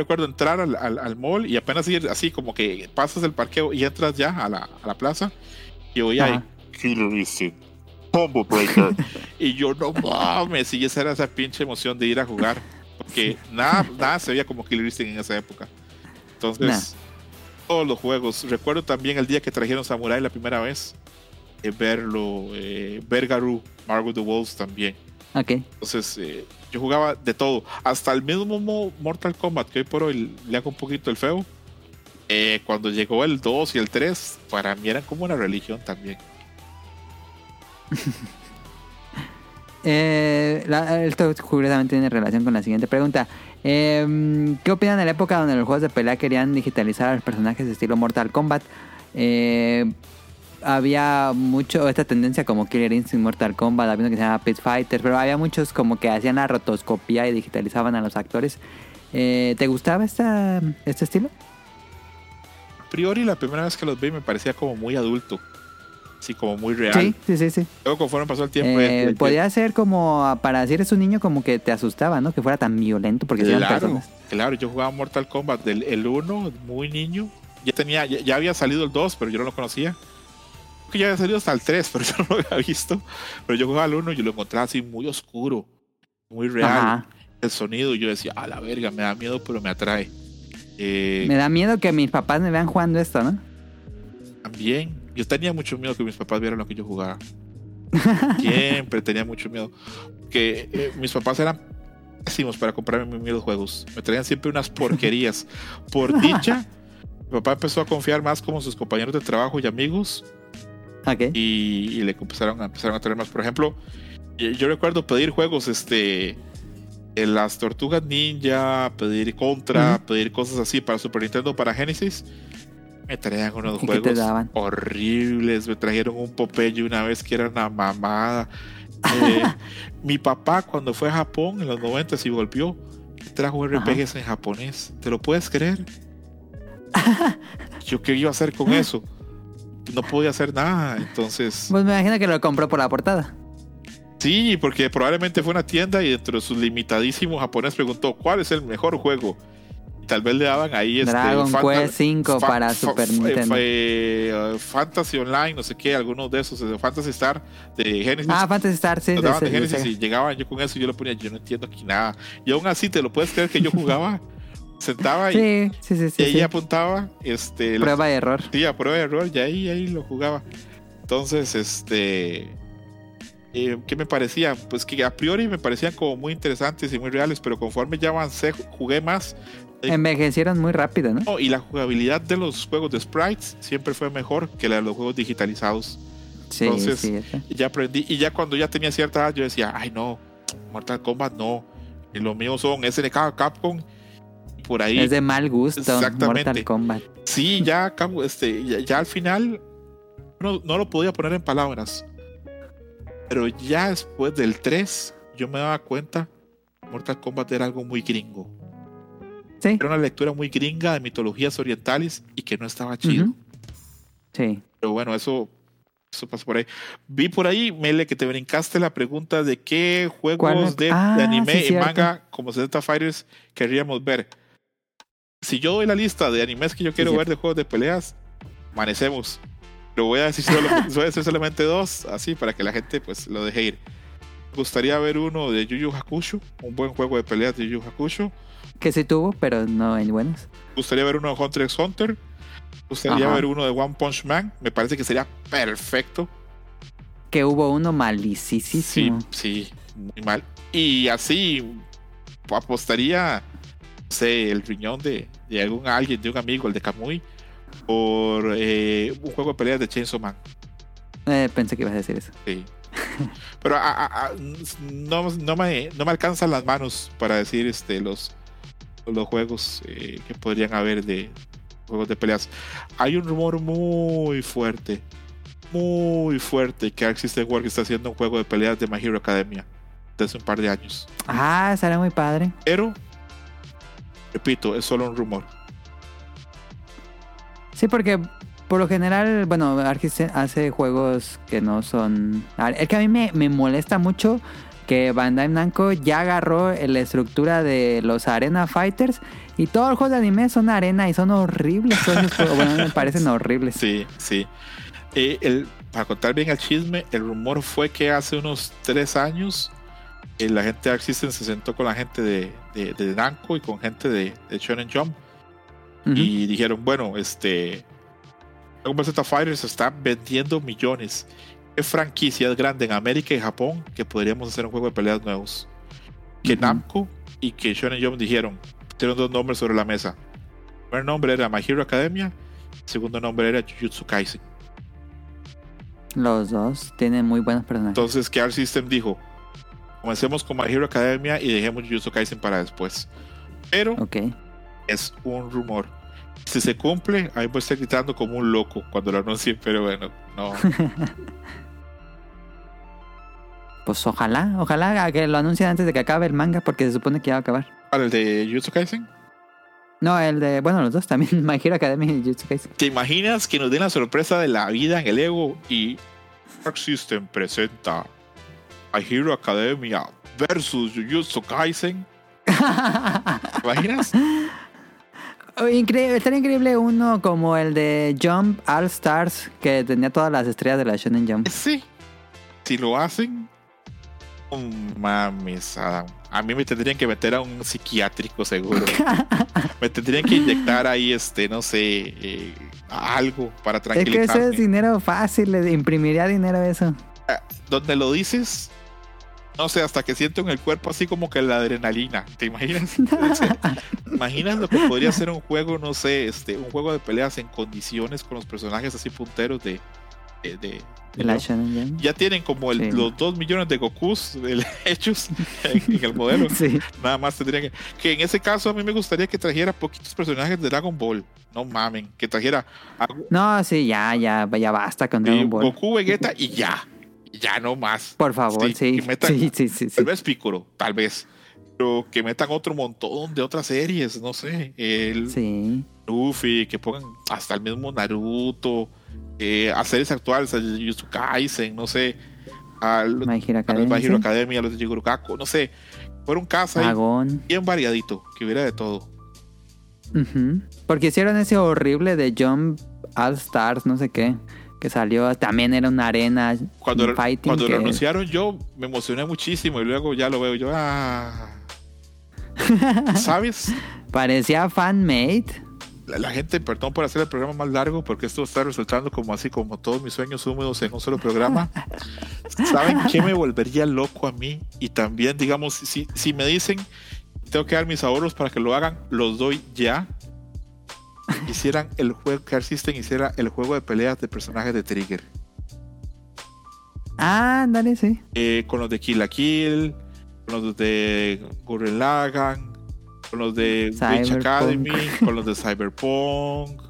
recuerdo entrar al, al, al mall y apenas ir así como que pasas el parqueo y entras ya a la, a la plaza y ahí, Ajá. Killer Instinct, Combo Breaker. y yo no mames, y esa era esa pinche emoción de ir a jugar. Porque nada, nada se veía como Killer Instinct en esa época. Entonces, todos los juegos. Recuerdo también el día que trajeron Samurai la primera vez. eh, verlo, eh, ver Garou, Marvel the Wolves también. Ok. Entonces, eh, yo jugaba de todo. Hasta el mismo mo- Mortal Kombat, que hoy por hoy le hago un poquito el feo. eh, cuando llegó el 2 y el 3, para mí eran como una religión también. Eh, esto curiosamente tiene relación con la siguiente pregunta. Eh, ¿Qué opinan de la época donde los juegos de pelea querían digitalizar a los personajes de estilo Mortal Kombat? Eh, había mucho esta tendencia como Killer Instinct, Mortal Kombat, había uno que se llama Pit Fighter, pero había muchos como que hacían la rotoscopía y digitalizaban a los actores. Eh, ¿Te gustaba esta, este estilo? A priori, la primera vez que los vi me parecía como muy adulto. Así como muy real. Sí, sí, sí, sí. Luego, conforme pasó el tiempo, Eh, podía ser como para si eres un niño como que te asustaba, ¿no? Que fuera tan violento porque si eran Claro, personas. claro, yo jugaba Mortal Kombat del el 1, muy niño. Ya tenía, ya, ya había salido el 2, pero yo no lo conocía. Que ya había salido hasta el 3, pero yo no lo había visto. Pero yo jugaba el 1 y yo lo encontraba así muy oscuro, muy real. Ajá. El sonido, y yo decía, a la verga, me da miedo, pero me atrae. Eh, Me da miedo que mis papás me vean jugando esto, ¿no? También, yo tenía mucho miedo que mis papás vieran lo que yo jugaba. Siempre tenía mucho miedo. Que eh, mis papás eran pésimos para comprarme mis juegos. Me traían siempre unas porquerías. Por dicha, mi papá empezó a confiar más como sus compañeros de trabajo y amigos Y, y le empezaron a, empezaron a traer más. Por ejemplo, yo, yo recuerdo pedir juegos este las tortugas ninja, pedir contra, pedir cosas así para Super Nintendo, para Genesis, me traían unos ¿Y qué te juegos horribles. Me trajeron un Popeye una vez que era una mamada. Eh, mi papá, cuando fue a Japón en los 90 y volvió, trajo RPGs en japonés. ¿Te lo puedes creer? Yo qué iba a hacer con eso. No podía hacer nada. Entonces, Pues me imagino que lo compró por la portada. sí, porque probablemente fue una tienda y dentro de su limitadísimo japonés preguntó cuál es el mejor juego. Y tal vez le daban ahí este, Dragon Fanta- Quest 5 Fa- para Super fa- Nintendo. eh, Fantasy Online, no sé qué, algunos de esos, eh, Fantasy Star de Genesis. Ah, Fantasy Star, sí. Daban de ese- de Genesis ese. y llegaban yo con eso y yo lo ponía, yo no entiendo aquí nada. Y aún así, ¿te lo puedes creer que yo jugaba? Sentaba y, Sí, sí, sí, y ahí apuntaba, este, Prueba y error. Sí, a prueba de error, y ahí, ahí lo jugaba. Entonces, este. eh, ¿Qué me parecía? Pues que a priori me parecían como muy interesantes y muy reales, pero conforme ya avancé, jugué más. Envejecieron muy rápido, ¿no? Oh, y la jugabilidad de los juegos de sprites siempre fue mejor que la de los juegos digitalizados. Sí, Entonces, sí. ya aprendí, y ya cuando ya tenía cierta edad, yo decía, ay no, Mortal Kombat no. Y los míos son SNK, Capcom, por ahí. Es de mal gusto. Exactamente. Mortal Kombat. Sí, ya, acabo- este, ya, ya al final no, no lo podía poner en palabras. Pero ya después del 3, yo me daba cuenta, Mortal Kombat era algo muy gringo. Sí, Era una lectura muy gringa de mitologías orientales y que no estaba chido. Sí. Pero bueno, eso, eso pasó por ahí. Vi por ahí, Mele, que te brincaste la pregunta de qué ¿Cuál juegos de, Ah, de anime sí, y manga como Z Fighters querríamos ver. Si yo doy la lista de animes que yo quiero Sí, ver de juegos de peleas, amanecemos. Pero voy a decir, solo, voy a decir solamente dos, así para que la gente pues lo deje ir. Me gustaría ver uno de Yu Yu Hakusho, un buen juego de peleas de Yu Yu Hakusho. Que sí tuvo, pero no en buenos. Me gustaría ver uno de Hunter x Hunter. Me gustaría Ajá. ver uno de One Punch Man. Me parece que sería perfecto. Que hubo uno Sí, malicísimo. sí, muy mal. Y así apostaría, no sé, el riñón de, de algún alguien, de un amigo, el de Kamui, por eh, un juego de peleas de Chainsaw Man. Eh, pensé que ibas a decir eso. Sí. Pero a- a- a- no, no, me, no me alcanzan las manos para decir este, los, los juegos eh, que podrían haber de juegos de peleas. Hay un rumor muy fuerte, muy fuerte que System Works está haciendo un juego de peleas de My Hero Academia desde un par de años. Ah, será muy padre. Pero, repito, es solo un rumor. Sí, porque por lo general, bueno, Argis hace juegos que no son... Es que a mí me, me molesta mucho que Bandai Namco ya agarró la estructura de los Arena Fighters y todos los juegos de anime son arena y son horribles. todos esos juegos. bueno, me parecen horribles. Sí, sí. Eh, el, para contar bien el chisme, el rumor fue que hace unos tres años la gente de Arc System se sentó con la gente de, de, de Namco y con gente de, de Shonen Jump Ujú. y dijeron, bueno, este Dragon Ball Z Fighters está vendiendo millones. ¿Qué franquicia es grande en América y Japón que podríamos hacer un juego de peleas nuevos? Que Ujú. Namco y que Shonen Jump dijeron, tienen dos nombres sobre la mesa. El primer nombre era My Hero Academia, el segundo nombre era Jujutsu Kaisen. Los dos tienen muy buenos personajes. Entonces, que System dijo, comencemos con My Hero Academia y dejemos Jujutsu Kaisen para después. Pero Ok. es un rumor. Si se cumple, ahí voy a estar gritando como un loco cuando lo anuncien, pero bueno, no. Pues ojalá, ojalá que lo anuncien antes de que acabe el manga porque se supone que ya va a acabar. ¿Para el de Jujutsu Kaisen? No, el de, bueno, los dos también, My Hero Academia y Jujutsu Kaisen. ¿Te imaginas que nos den la sorpresa de la vida en el ego y Arc System presenta My Hero Academia versus Jujutsu Kaisen? ¿Te imaginas? Increíble, estaría increíble uno como el de Jump All Stars que tenía todas las estrellas de la Shonen Jump. Sí. Si lo hacen, oh, mames, Adam. A mí me tendrían que meter a un psiquiátrico seguro. me tendrían que inyectar ahí, este, no sé, eh, algo para Es que eso tranquilizarme. es dinero fácil, le imprimiría dinero eso. Donde lo dices, no sé, hasta que siento en el cuerpo así como que la adrenalina. ¿Te imaginas? ¿Imaginas lo que podría ser un juego, no sé, este, un juego de peleas en condiciones con los personajes así punteros de, de, de- De Jump. ya tienen como el- Sí. los 2 millones de Gokus hechos en, en el modelo. Sí. Nada más tendría que. Que en ese caso a mí me gustaría que trajera poquitos personajes de Dragon Ball. No mamen. Que trajera a No, sí, ya, ya, ya basta con Dragon Ball. Goku, Vegeta y ya. Ya no más. Por favor, Sí, sí. que metan- Sí, sí, sí. Tal vez Piccolo, tal vez. Pero que metan otro montón de otras series, no sé. El Sí. Luffy, que pongan hasta el mismo Naruto. Eh, a series actuales, a Jujutsu Kaisen, no sé. Al, My Hero a los Academia. Hero. Academia, a los de Jigoro Kako, no sé. Caso ahí Agón. bien variadito, que hubiera de todo. Porque hicieron ese horrible de Jump All Stars, no sé qué. Que salió, también era una arena Cuando, un fighting. cuando que- lo anunciaron yo me emocioné muchísimo y luego ya lo veo yo. Ah. ¿Sabes? Parecía fan-made. La, la gente, perdón por hacer el programa más largo, porque esto está resultando como así, como todos mis sueños húmedos en un solo programa. ¿Saben qué me volvería loco a mí? Y también, digamos, si, si me dicen, tengo que dar mis ahorros para que lo hagan, los doy ya. Hicieran el juego, que System hiciera el juego de peleas de personajes de Trigger. Ah, dale, sí. Eh, con los de Kill la Kill, con los de Gurren Lagann, con los de Witch. Academy, con los de Cyberpunk.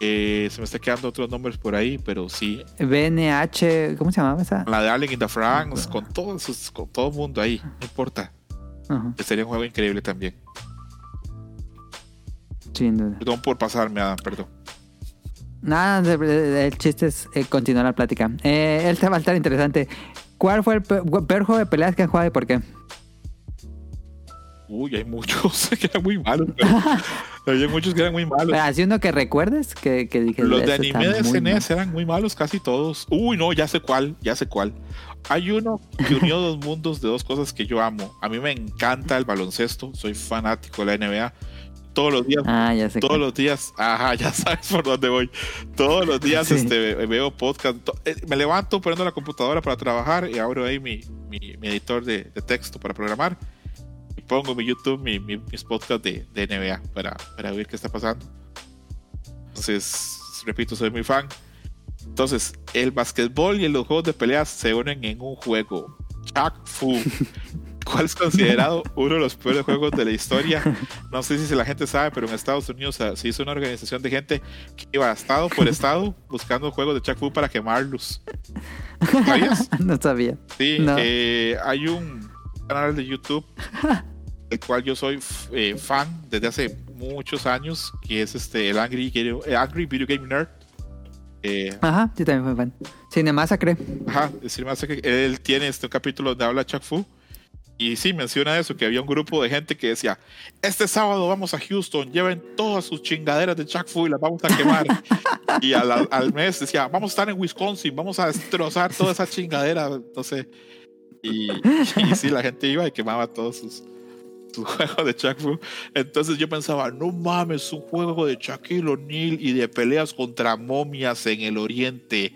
Eh, se me está quedando otros nombres por ahí, pero sí. BNH, ¿cómo se llamaba esa? La de Alien in the France, con todos con todo el mundo ahí, no importa. Sería un juego increíble también. Sin duda. Perdón por pasarme, Adam, perdón. Nada, el chiste es eh, continuar la plática. Eh, él te va a estar interesante. ¿Cuál fue el pe- peor juego de peleas que han jugado y por qué? Uy, hay muchos que eran muy malos. pero Había muchos que eran muy malos. Así uno que recuerdes que, que dije. Los de "Este está anime de SNES eran muy malos casi todos. Uy, no, ya sé cuál, ya sé cuál. Hay uno que unió dos mundos de dos cosas que yo amo. A mí me encanta el baloncesto, soy fanático de la NBA. Todos los días, mal". Ah, ya sé. todos los días, ajá, ya sabes por dónde voy. Todos los días Sí. este, veo podcast. Eh, Me levanto poniendo la computadora para trabajar y abro ahí mi, mi- mi editor de, de texto para programar. Y pongo mi YouTube mi- mis podcasts de, de NBA para, para ver qué está pasando. Entonces, repito, soy muy fan. Entonces, el basquetbol y los juegos de peleas se unen en un juego. Chuck Fu. ¿Cuál es considerado uno de los peores juegos de la historia? No sé si la gente sabe, pero en Estados Unidos se hizo una organización de gente que iba estado por estado buscando juegos de Chuck Fu para quemarlos. ¿Sabías? no sabía. Sí, No. eh, hay un canal de YouTube del cual yo soy eh, fan desde hace muchos años, que es este el Angry, Video- eh, Angry Video Game Nerd. Eh, Ajá, yo también fui fan. Cinemasacre. Ajá, que él tiene este capítulo donde habla Chuck Fu. Y sí, menciona eso, que había un grupo de gente que decía, este sábado vamos a Houston, lleven todas sus chingaderas de Chuck Fu y las vamos a quemar. y al, mes decía, vamos a estar en Wisconsin, vamos a destrozar toda esa chingadera, sé. Y, sí, la gente iba y quemaba todos sus, sus juegos de Chuck Fu. Entonces yo pensaba, no mames, un juego de Shaquille O'Neal y de peleas contra momias en el oriente.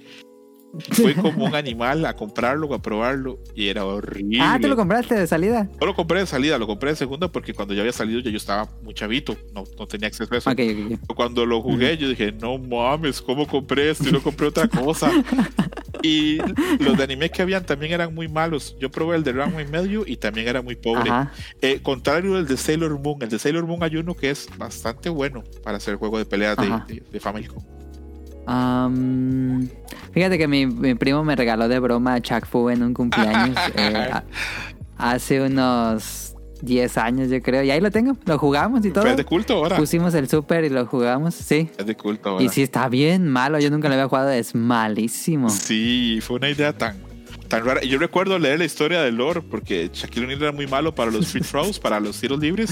Fue como un animal a comprarlo, a probarlo y era horrible. Ah, ¿te lo compraste de salida? No lo compré de salida, lo compré de segunda porque cuando ya había salido ya yo estaba muy chavito, no, no tenía acceso a eso. Ok, ok, ok. Pero Cuando lo jugué yo dije, no mames, ¿cómo compré esto? Y no compré otra cosa. y los de anime que habían también eran muy malos. Yo probé el de Ranma y medio y también era muy pobre. Eh, contrario del de Sailor Moon, el de Sailor Moon hay uno que es bastante bueno para hacer juego de peleas de, de, de Famicom. Am, fíjate que mi, mi primo me regaló de broma a Chuck Fu en un cumpleaños eh, a- hace unos 10 años, yo creo. Y ahí lo tengo, lo jugamos y todo. Pero es de culto ahora. Pusimos el super y lo jugamos, sí. Es de culto ahora. Y sí, está bien malo. Yo nunca lo había jugado, es malísimo. Sí, fue una idea tan, tan rara. Yo recuerdo leer la historia de lore porque Shaquille O'Neal era muy malo para los free throws, para los tiros libres.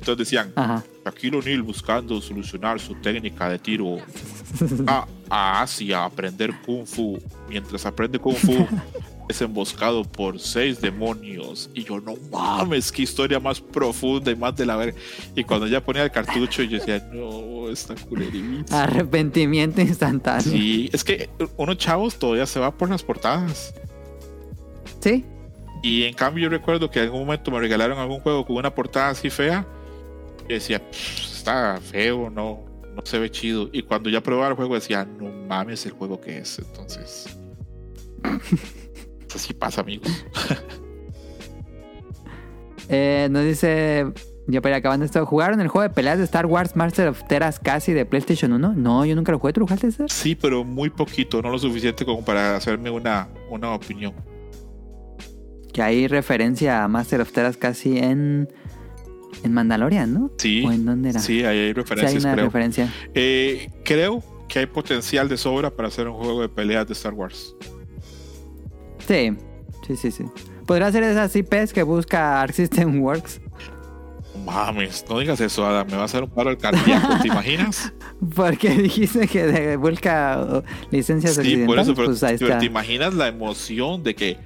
Entonces decían, Ajá. Shaquille O'Neal buscando solucionar su técnica de tiro a, a Asia aprender Kung Fu. Mientras aprende Kung Fu, es emboscado por seis demonios. Y yo, no mames, qué historia más profunda y más de la verga. Y cuando ya ponía el cartucho, yo decía, no, esta culerita. Arrepentimiento instantáneo. Sí. Sí, es que unos chavos todavía se va por las portadas. Y en cambio yo recuerdo que en algún momento me regalaron algún juego con una portada así fea. Y decía, "Pff, está feo, no, no se ve chido. Y cuando ya probaba el juego decía, no mames el juego que es. Entonces, así pasa, amigos. Eh, nos dice, yo para acabando esto, ¿jugaron el juego de peleas de Star Wars Master of Teras casi de PlayStation 1? No, yo nunca lo jugué, ¿tú lo jugaste ese? Sí, pero muy poquito, no lo suficiente como para hacerme una, una opinión. Que hay referencia a Master of Teras casi en, en Mandalorian, ¿no? Sí. ¿O en dónde era? Sí, ahí hay Sí, hay referencias, una creo. referencia. Eh, creo que hay potencial de sobra para hacer un juego de peleas de Star Wars. Sí, sí, sí, sí. ¿Podría ser esas IPs que busca Arc System Works? Mames, no digas eso, Adam, me va a hacer un paro al cardíaco, ¿te imaginas? Porque dijiste que de- busca licencias Sí, por eso, pero, pues ahí pero está. ¿te imaginas la emoción de que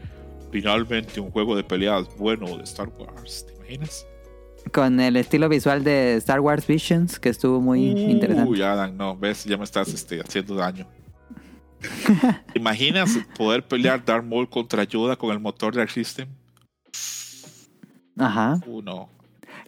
finalmente un juego de peleas bueno de Star Wars? ¿Te imaginas? Con el estilo visual de Star Wars Visions, que estuvo muy interesante. Uy, Adam, no, ves, ya me estás este, haciendo daño. ¿Te imaginas poder pelear Darth Maul contra Yoda con el motor de Arc System? Ajá. Uh, no.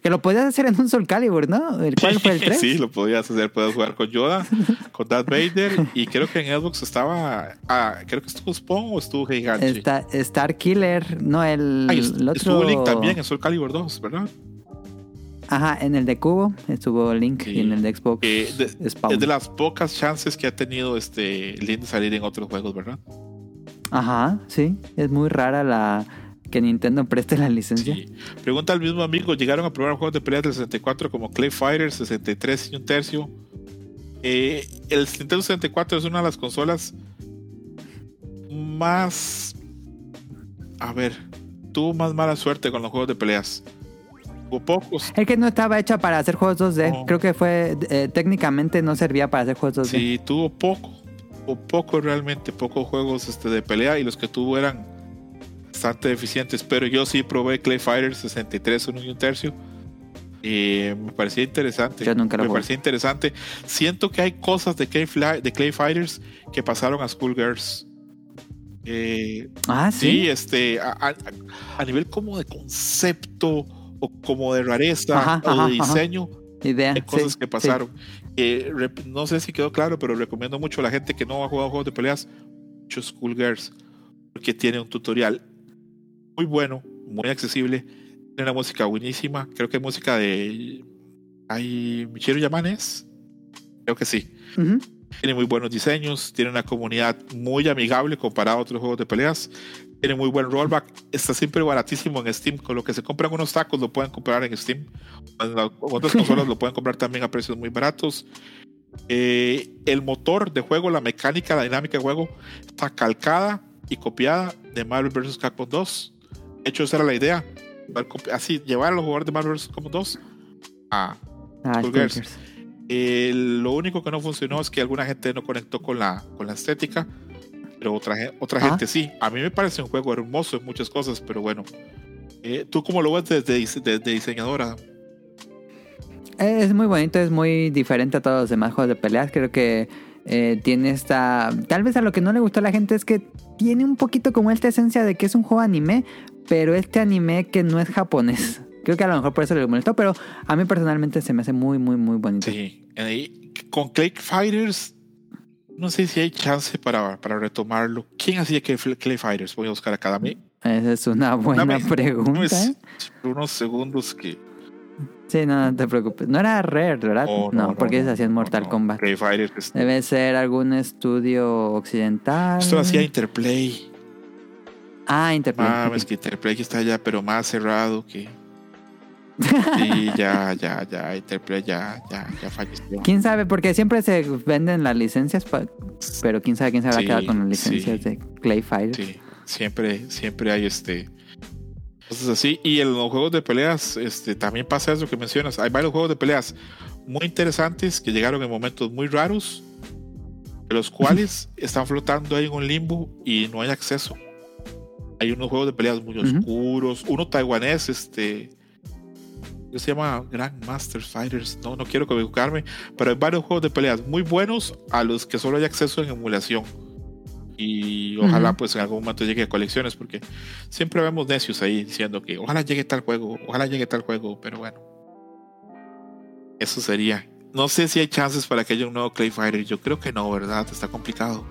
Que lo podías hacer en un Soul Calibur, ¿no? ¿El cuál fue el 3? Sí, lo podías hacer. Puedes jugar con Yoda, con Darth Vader. Y creo que en Xbox estaba. Ah, creo que estuvo Spawn o estuvo Gigante. Está- Star Killer, no, el, Ay, el otro. Estuvo Link también en Soul Calibur 2, ¿verdad? Ajá, en el de Cubo estuvo Link Sí. y en el de Xbox Que de- Spawn. es de las pocas chances que ha tenido este Link de salir en otros juegos, ¿verdad? Ajá, sí. Es muy rara la que Nintendo preste la licencia. Sí. Pregunta al mismo amigo: ¿llegaron a probar juegos de peleas del 64 como Clay Fighter 63 y un tercio? Eh, el Nintendo 64 es una de las consolas más. A ver, tuvo más mala suerte con los juegos de peleas. Pocos. Es que no estaba hecha para hacer juegos 2D. No. Creo que fue. eh, técnicamente no servía para hacer juegos 2D. Sí, tuvo poco. O poco realmente, pocos juegos este, de pelea y los que tuvo eran bastante deficientes. Pero yo sí probé Clay Fighter 63, uno y un tercio. Y me parecía interesante. Yo nunca lo me jugué. parecía interesante. Siento que hay cosas de Clay, Fly- de Clay Fighters que pasaron a Schoolgirls. Eh, Ah, sí, sí. este, a, a- a nivel como de concepto o como de rareza Ajá, o ajá, de diseño Idea. hay cosas sí, que sí. pasaron. Eh, rep- no sé si quedó claro, pero recomiendo mucho a la gente que no ha jugado juegos de peleas, mucho Schoolgirls, porque tiene un tutorial muy bueno, muy accesible, tiene una música buenísima, creo que es música de... ¿Hay Michiru Yamanes? Creo que sí. Ujú. Tiene muy buenos diseños, tiene una comunidad muy amigable comparado a otros juegos de peleas. Tiene muy buen rollback. Está siempre baratísimo en Steam. Con lo que se compran unos tacos lo pueden comprar en Steam. En la- otras consolas lo pueden comprar también a precios muy baratos. Eh, el motor de juego, la mecánica, la dinámica de juego está calcada y copiada de Marvel vs. Capcom 2. De hecho, esa era la idea. Así, llevar a los jugadores de Marvel vs. Capcom 2 a, Ah, eh, lo único que no funcionó es que alguna gente no conectó con la, con la estética, pero otra, otra Ah. gente sí. A mí me parece un juego hermoso en muchas cosas, pero bueno. Eh, ¿Tú cómo lo ves desde, desde diseñadora? Es muy bonito, es muy diferente a todos los demás juegos de peleas. Creo que eh, tiene esta. Tal vez a lo que no le gustó a la gente es que tiene un poquito como esta esencia de que es un juego anime, pero este anime que no es japonés. Creo que a lo mejor por eso le molestó, pero a mí personalmente se me hace muy, muy, muy bonito. Sí. Eh, con Clay Fighters, no sé si hay chance para, para retomarlo. ¿Quién hacía Clay, Clay Fighters? Voy a buscar acá. Dame, Esa es una buena pregunta. unos segundos que. Sí, no, no te preocupes. No era Rare, ¿verdad? Oh, no, porque ellos hacían no, Mortal no. Kombat. Clay Fighters. Debe ser algún estudio occidental. Esto hacía Interplay. Ah, Interplay. Mames, ok. que Interplay está ya, pero más cerrado que. Sí, ya, ya, ya. Interplay ya, ya, ya falleció. ¿Quién sabe? Porque siempre se venden las licencias, pero quién sabe quién se habrá Sí, quedado con las licencias sí. de Clay Fighter. Sí, siempre, siempre hay este. Cosas así. Y en los juegos de peleas, este, también pasa eso que mencionas. Hay varios juegos de peleas muy interesantes que llegaron en momentos muy raros, los cuales están flotando ahí en un limbo y no hay acceso. Hay unos juegos de peleas muy oscuros, uno taiwanés, este. Que se llama Grandmaster Fighters. No, no quiero equivocarme, pero hay varios juegos de peleas muy buenos a los que solo hay acceso en emulación. Y ojalá pues en algún momento llegue a colecciones, porque siempre vemos necios ahí diciendo que ojalá llegue tal juego, ojalá llegue tal juego, pero bueno. Eso sería no sé si hay chances para que haya un nuevo Clay Fighter. Yo creo que no, ¿verdad? Está complicado.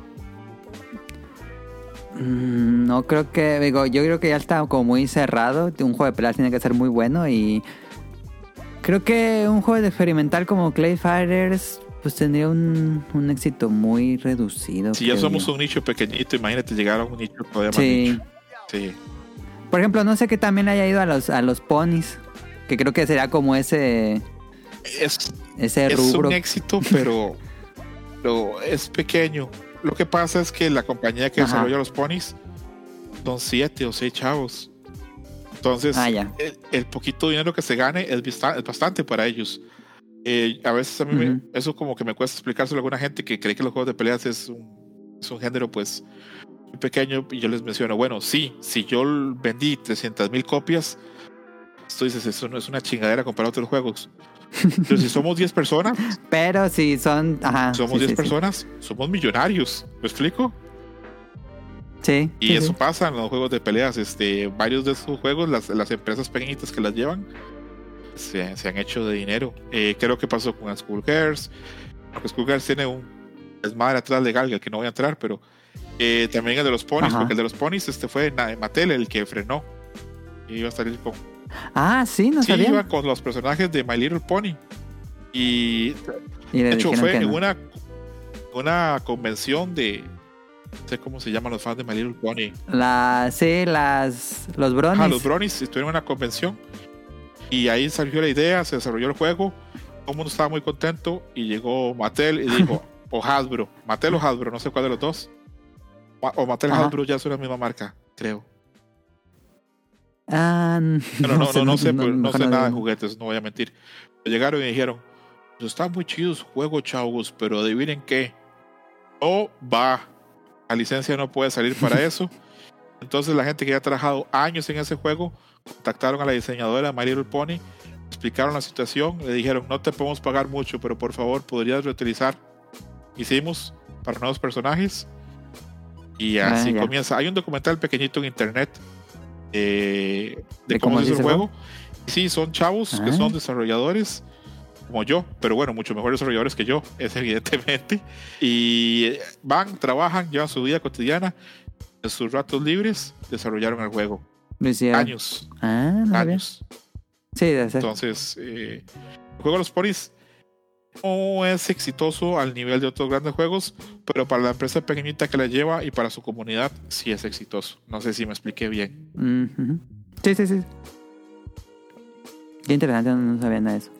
Mm, No creo que, digo, yo creo que ya está como muy cerrado. Un juego de peleas tiene que ser muy bueno y creo que un juego de experimental como Clay Fighters pues tendría un, un éxito muy reducido. Si ya somos yo. un nicho pequeñito, imagínate llegar a un nicho todavía más Sí. nicho. Sí. Por ejemplo, no sé que también haya ido a los, a los ponis, que creo que sería como ese, Es, ese es rubro. un éxito, pero, pero es pequeño. Lo que pasa es que la compañía que Ajá. desarrolla los ponis son siete o seis chavos. Entonces, Ah, ya. el, el poquito dinero que se gane es, es bastante para ellos. Eh, a veces a mí me- Ujú. eso como que me cuesta explicárselo a alguna gente que cree que los juegos de peleas es un, es un género pues muy pequeño y yo les menciono, bueno, sí, si yo vendí 300 mil copias, esto dices, eso no es una chingadera comparado a otros juegos. Pero si somos 10 personas, Pero si son, ajá. somos sí, 10 sí, sí. personas, somos millonarios, ¿me explico? Sí. Y sí, eso sí. pasa en los juegos de peleas. Este, varios de esos juegos, las, las empresas pequeñitas que las llevan, se, se han hecho de dinero. Eh, creo que pasó con Schoolgirls. Porque Schoolgirls tiene un desmadre atrás legal al que no voy a entrar, pero eh, también el de los ponis, Ajá. porque el de los ponis este fue Mattel el que frenó. Y iba a salir con. Ah, sí, no sí, sabía. iba con los personajes de My Little Pony. Y Y de hecho fue en no. una, una convención de. No sé cómo se llaman los fans de My Little Pony. La, sí, las, los bronies. Ajá, los Bronies estuvieron en una convención y ahí salió la idea, se desarrolló el juego, todo el mundo estaba muy contento y llegó Mattel y dijo, o Hasbro, Mattel o Hasbro, no sé cuál de los dos. O Mattel Ajá. Hasbro ya son la misma marca, creo. Ah, Pero no, no, no, sé, no mejor sé nada de juguetes, no voy a mentir. Llegaron y dijeron, pues está muy chido su juego, chavos, pero adivinen qué. O va, la licencia no puede salir para eso. Entonces la gente que ya ha trabajado años en ese juego contactaron a la diseñadora My Little Pony, explicaron la situación, le dijeron no te podemos pagar mucho, pero por favor podrías reutilizar. Hicimos para nuevos personajes y Ah, así comienza. Hay un documental pequeñito en internet eh, de, ¿De cómo, cómo se hizo el juego. Sí, son chavos que Ah. son desarrolladores como yo, pero bueno, mucho mejores desarrolladores que yo, es evidentemente. Y eh, van, trabajan, llevan su vida cotidiana, en sus ratos libres, desarrollaron el juego. Años, Ah, no años. Sí, ser. Entonces, eh, el juego de los ponis no es exitoso al nivel de otros grandes juegos, pero para la empresa pequeñita que la lleva y para su comunidad sí es exitoso. No sé si me expliqué bien. Mm. Sí, sí, sí. Qué interesante, no sabía nada de eso.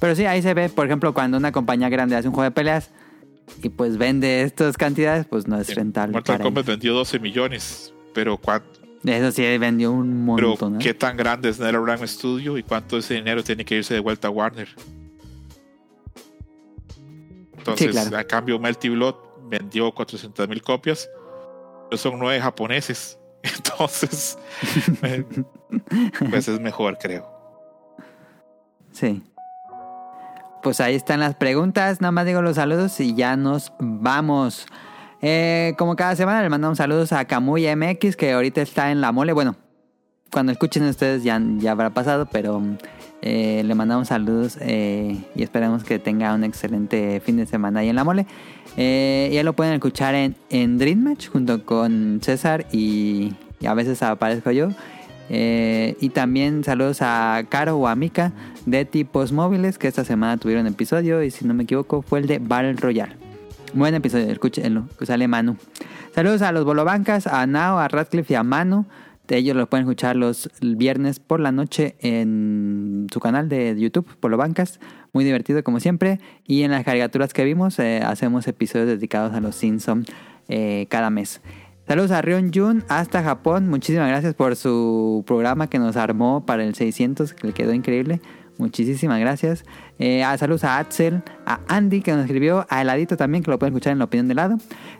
Pero sí, ahí se ve, por ejemplo, cuando una compañía grande hace un juego de peleas y pues vende estas cantidades, pues no es rentable. Mortal para Kombat ellos. vendió 12 millones, pero, cuán- Eso sí, vendió un pero montón. ¿no? ¿qué tan grande es NetherRealm Studio y cuánto de ese dinero tiene que irse de vuelta a Warner? Entonces, claro. a cambio, Melty Blood vendió 400 mil copias, pero son nueve japoneses. Entonces, eh, pues es mejor, creo. Sí. Pues ahí están las preguntas. Nada más digo los saludos y ya nos vamos. Eh, como cada semana le mandamos saludos a Camuy MX, que ahorita está en la mole. Bueno, cuando escuchen ustedes ya, ya habrá pasado, pero eh, le mandamos saludos eh, y esperamos que tenga un excelente fin de semana ahí en la mole. Ya lo pueden escuchar en, en Dream Match junto con César y a veces aparezco yo. Eh, y también saludos a Caro o a Mika de Tipos Móviles que esta semana tuvieron episodio y si no me equivoco fue el de Battle Royale. Buen episodio, escúchenlo, que sale Manu. Saludos a los Bolobancas, a Nao, a Radcliffe y a Manu. Ellos los pueden escuchar los viernes por la noche en su canal de YouTube, Bolobancas. Muy divertido como siempre. Y en las caricaturas que vimos, eh, hacemos episodios dedicados a los Simpsons eh, cada mes. Saludos a Rion Jun hasta Japón. Muchísimas gracias por su programa que nos armó para el 600, que le quedó increíble. Muchísimas gracias. Eh, a saludos a Axel, a Andy que nos escribió, a Heladito también, que lo pueden escuchar en la opinión de lado.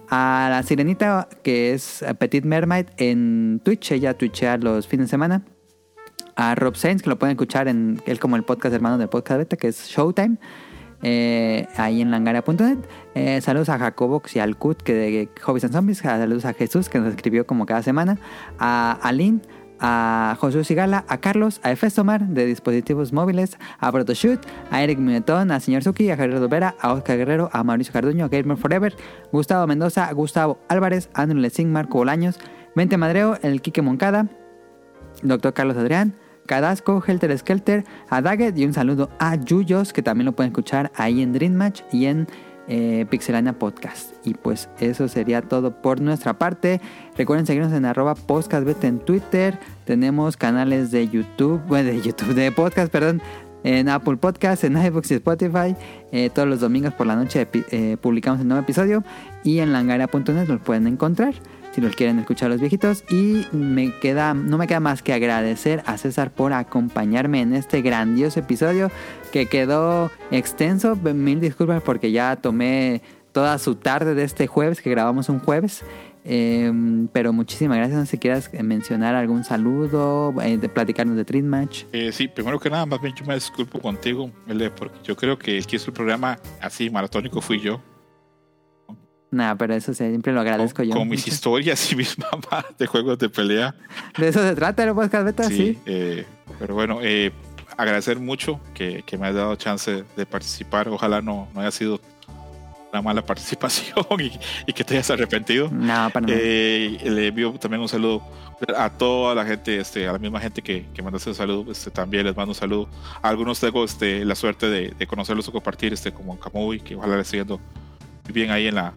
A la Sirenita, que es Petit Mermaid en Twitch, ella twitchea los fines de semana. A Rob Sainz, que lo pueden escuchar en él como el podcast hermano del podcast beta, que es Showtime. Eh, ahí en langaria.net. Eh, saludos a Jacobox y al Kut, que de Hobbies and Zombies. Saludos a Jesús, que nos escribió como cada semana. A Aline, a Josué Sigala, a Carlos, a Efestomar de dispositivos móviles, a Protoshoot, a Eric Minetón, a Señor Suki, a Gerardo Vera, a Oscar Guerrero, a Mauricio Carduño, a Gamer Forever, Gustavo Mendoza, a Gustavo Álvarez, Andrew Lessing, Marco Bolaños, Vente Madreo, el Quique Moncada, Doctor Carlos Adrián, Cadasco, Helter Skelter, a Daggett y un saludo a Yuyos, que también lo pueden escuchar ahí en Dream Match y en eh, Pixelania Podcast. Y pues eso sería todo por nuestra parte. Recuerden seguirnos en arroba podcastbet en Twitter. Tenemos canales de YouTube, bueno, de YouTube, de podcast, perdón, en Apple Podcast, en iBooks y Spotify. Eh, todos los domingos por la noche eh, publicamos un nuevo episodio. Y en langara.net los pueden encontrar si los quieren escuchar los viejitos. Y me queda, no me queda más que agradecer a César por acompañarme en este grandioso episodio que quedó extenso. Mil disculpas porque ya tomé toda su tarde de este jueves, que grabamos un jueves. Eh, pero muchísimas gracias. No sé si quieras mencionar algún saludo, eh, platicarnos de Treat Match. Eh, sí, primero que nada, más bien yo me disculpo contigo, porque yo creo que el que hizo el programa así maratónico fui yo. Nada, pero eso siempre lo agradezco con, yo. Con mis historias y mis mamás de juegos de pelea. De eso se trata el podcast beta, sí. Sí, eh, pero bueno, eh, agradecer mucho que, que me has dado chance de participar. Ojalá no, no haya sido una mala participación y, y que te hayas arrepentido. No, para nada. Eh, le envío también un saludo a toda la gente, este, a la misma gente que, que manda ese saludo, este, también les mando un saludo. A algunos tengo este, la suerte de, de conocerlos o compartir, este, como Kamui, que ojalá le esté yendo bien ahí en la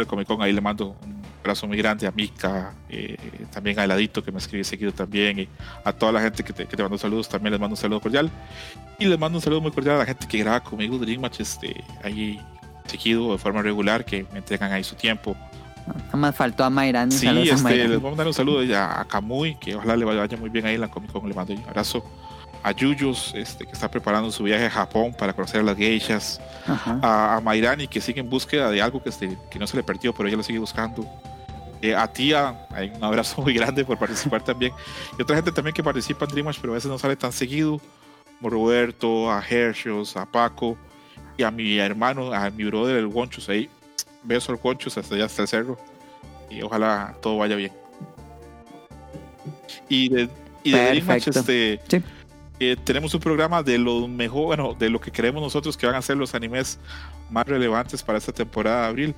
el Comic Con, ahí le mando un abrazo muy grande a Mika, eh, también a Heladito que me escribe seguido también, y a toda la gente que te, que te mando saludos, también les mando un saludo cordial. Y les mando un saludo muy cordial a la gente que graba conmigo Dream Match, este, ahí seguido de forma regular, que me entregan ahí su tiempo. Nada más faltó a Mayran. Sí, este, les voy a mandar un saludo a, a Kamui, que ojalá le vaya muy bien ahí en la Comic Con, le mando un abrazo. A Yuyos, este, que está preparando su viaje a Japón para conocer a las geishas. A, a Mairani, que sigue en búsqueda de algo que, que no se le perdió, pero ella lo sigue buscando. Eh, a Tía, hay un abrazo muy grande por participar también. Y otra gente también que participa en Dreamhash, pero a veces no sale tan seguido. Como Roberto, a Hershos, a Paco y a mi hermano, a mi brother, el Wonchus. Ahí, beso al Wonchus hasta allá, hasta el cerro. Y ojalá todo vaya bien. Y de, y de Dreamhash, Perfecto. este, Sí. Eh, tenemos un programa de lo mejor, bueno, de lo que creemos nosotros que van a ser los animes más relevantes para esta temporada de abril.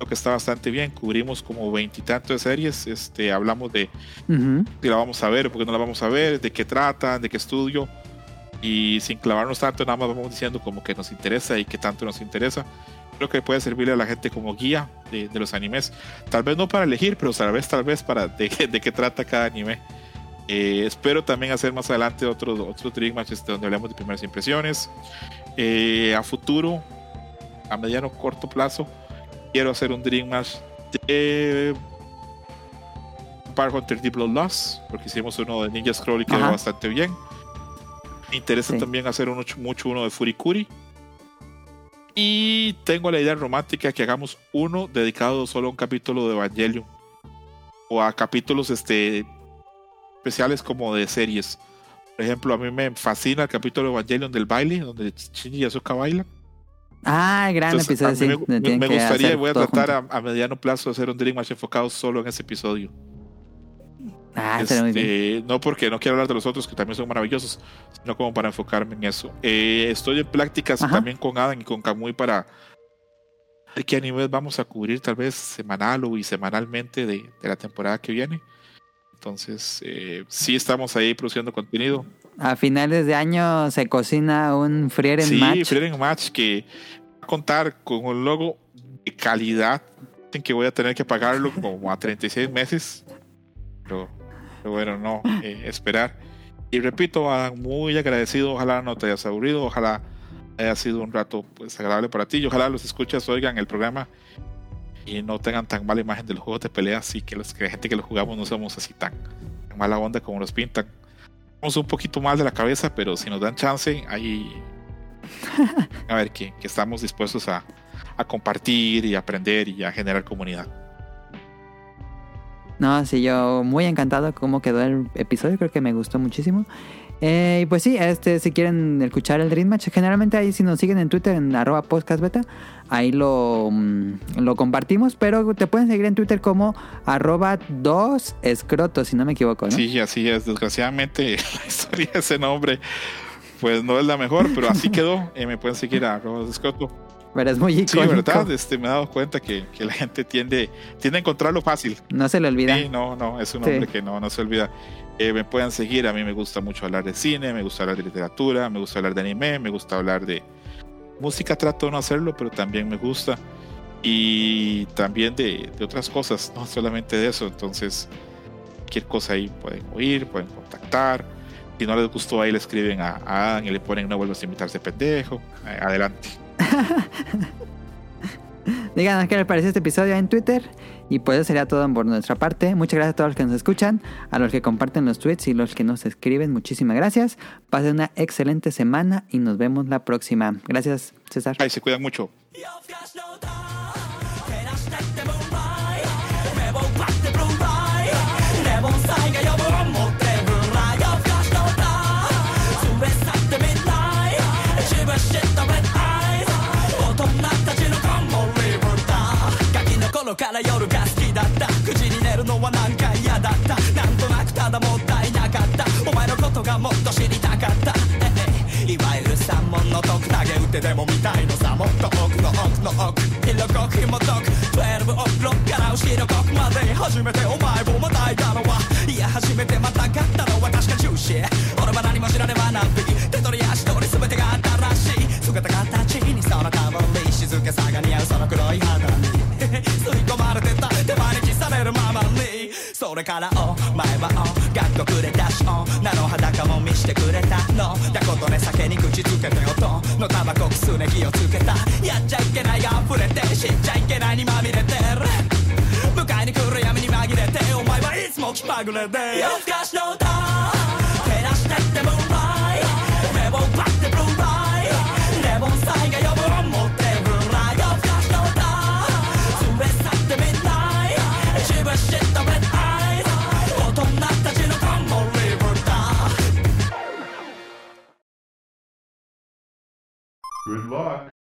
Lo que está bastante bien. Cubrimos como veintitantos de series. Este, hablamos de Ujú. si la vamos a ver, por qué no la vamos a ver, de qué tratan, de qué estudio. Y sin clavarnos tanto, nada más vamos diciendo como que nos interesa y qué tanto nos interesa. Creo que puede servirle a la gente como guía de, de los animes. Tal vez no para elegir, pero tal vez, tal vez para de qué trata cada anime. Eh, espero también hacer más adelante otro, otro Dream Match este, donde hablemos de primeras impresiones. Eh, a futuro, a mediano corto plazo, quiero hacer un Dream Match de Power Hunter Deep Blood Lost, porque hicimos uno de Ninja Scroll y quedó Ajá. bastante bien. Me interesa Sí. también hacer uno, mucho uno de Furikuri. Y tengo la idea romántica que hagamos uno dedicado solo a un capítulo de Evangelion. O a capítulos este, especiales como de series. Por ejemplo, a mí me fascina el capítulo de Evangelion del baile, donde Shinji y Asuka bailan. Ah, gran Entonces, a episodio, mí me, gustaría, y voy a tratar a, a mediano plazo hacer un Dream Match enfocado solo en ese episodio. Ah, estaría muy bien. Este, no porque no quiero hablar de los otros que también son maravillosos, sino como para enfocarme en eso. Eh, estoy en prácticas Ajá. también con Adam y con Kamui para ver qué animes vamos a cubrir, tal vez semanal o semanalmente de, de la temporada que viene. Entonces, eh, sí estamos ahí produciendo contenido. A finales de año se cocina un Frieren sí, Match. Frieren Match que va a contar con un logo de calidad. Dicen que voy a tener que pagarlo como a 36 meses. Pero, pero bueno, no, eh, esperar. Y repito, Adam, muy agradecido. Ojalá no te hayas aburrido. Ojalá haya sido un rato pues, agradable para ti. Y ojalá los escuchas, oigan el programa y no tengan tan mala imagen de los juegos de pelea. Así que los que la gente que los jugamos no somos así tan, tan mala onda como los pintan. Estamos un poquito mal de la cabeza, pero si nos dan chance, ahí a ver que, que estamos dispuestos a, a compartir y aprender y a generar comunidad. No, sí, yo muy encantado cómo quedó el episodio, creo que me gustó muchísimo. Eh, y pues sí, este, si quieren escuchar el Dream Match, generalmente ahí si nos siguen en Twitter en arroba podcastbeta, ahí lo, mm, lo compartimos, pero te pueden seguir en Twitter como arroba dos escrotos, si no me equivoco, ¿no? Sí, así es. Desgraciadamente la historia de ese nombre pues no es la mejor, pero así quedó. Eh, me pueden seguir a arroba dos escrotos. Pero es muy Sí, icónico. ¿verdad? Este, me he dado cuenta que, que la gente tiende, tiende a encontrarlo fácil. No se le olvida. Sí, no, no, es un Sí. nombre que no, no se olvida. Eh, me pueden seguir, a mí me gusta mucho hablar de cine, me gusta hablar de literatura, me gusta hablar de anime, me gusta hablar de música, trato de no hacerlo, pero también me gusta. Y también de, de otras cosas, no solamente de eso. Entonces, cualquier cosa ahí pueden oír, pueden contactar. Si no les gustó, ahí le escriben a, a Adam y le ponen no vuelvas a invitarse pendejo. Eh, adelante. Díganos qué les pareció este episodio en Twitter. Y pues eso sería todo por nuestra parte. Muchas gracias a todos los que nos escuchan, a los que comparten los tweets y los que nos escriben. Muchísimas gracias. Pasen una excelente semana y nos vemos la próxima. Gracias, César. Ay, se cuidan mucho. 頃から夜が好きだった。9時に寝るのはなんか嫌だった。なんとなくただもったいなかった。お前のことがもっと知りたかった。ええ。いわゆる三文の徳投げ打ってでも見たいのさ。もっと奥の奥の奥。色濃く紐解く。12オクロッから後ろ国まで初めてお前をまたいたのは。いや初めてまた勝ったのは確か中止俺は何も知らねばなび手取り足取り全てが新しい。姿形にそのたぶり静けさが似合うその黒い肌に。吸い込まれてた手招きされるままにそれからお前はお学校くれたし女の。裸も見してくれたのだことね酒に口つけて音のタバコくすね気をつけた。やっちゃいけないが溢れて知っちゃいけないにまみれて。る迎えに来る闇に紛れてお前はいつも気まぐれで夜更かしの歌。照らしてってム Good luck.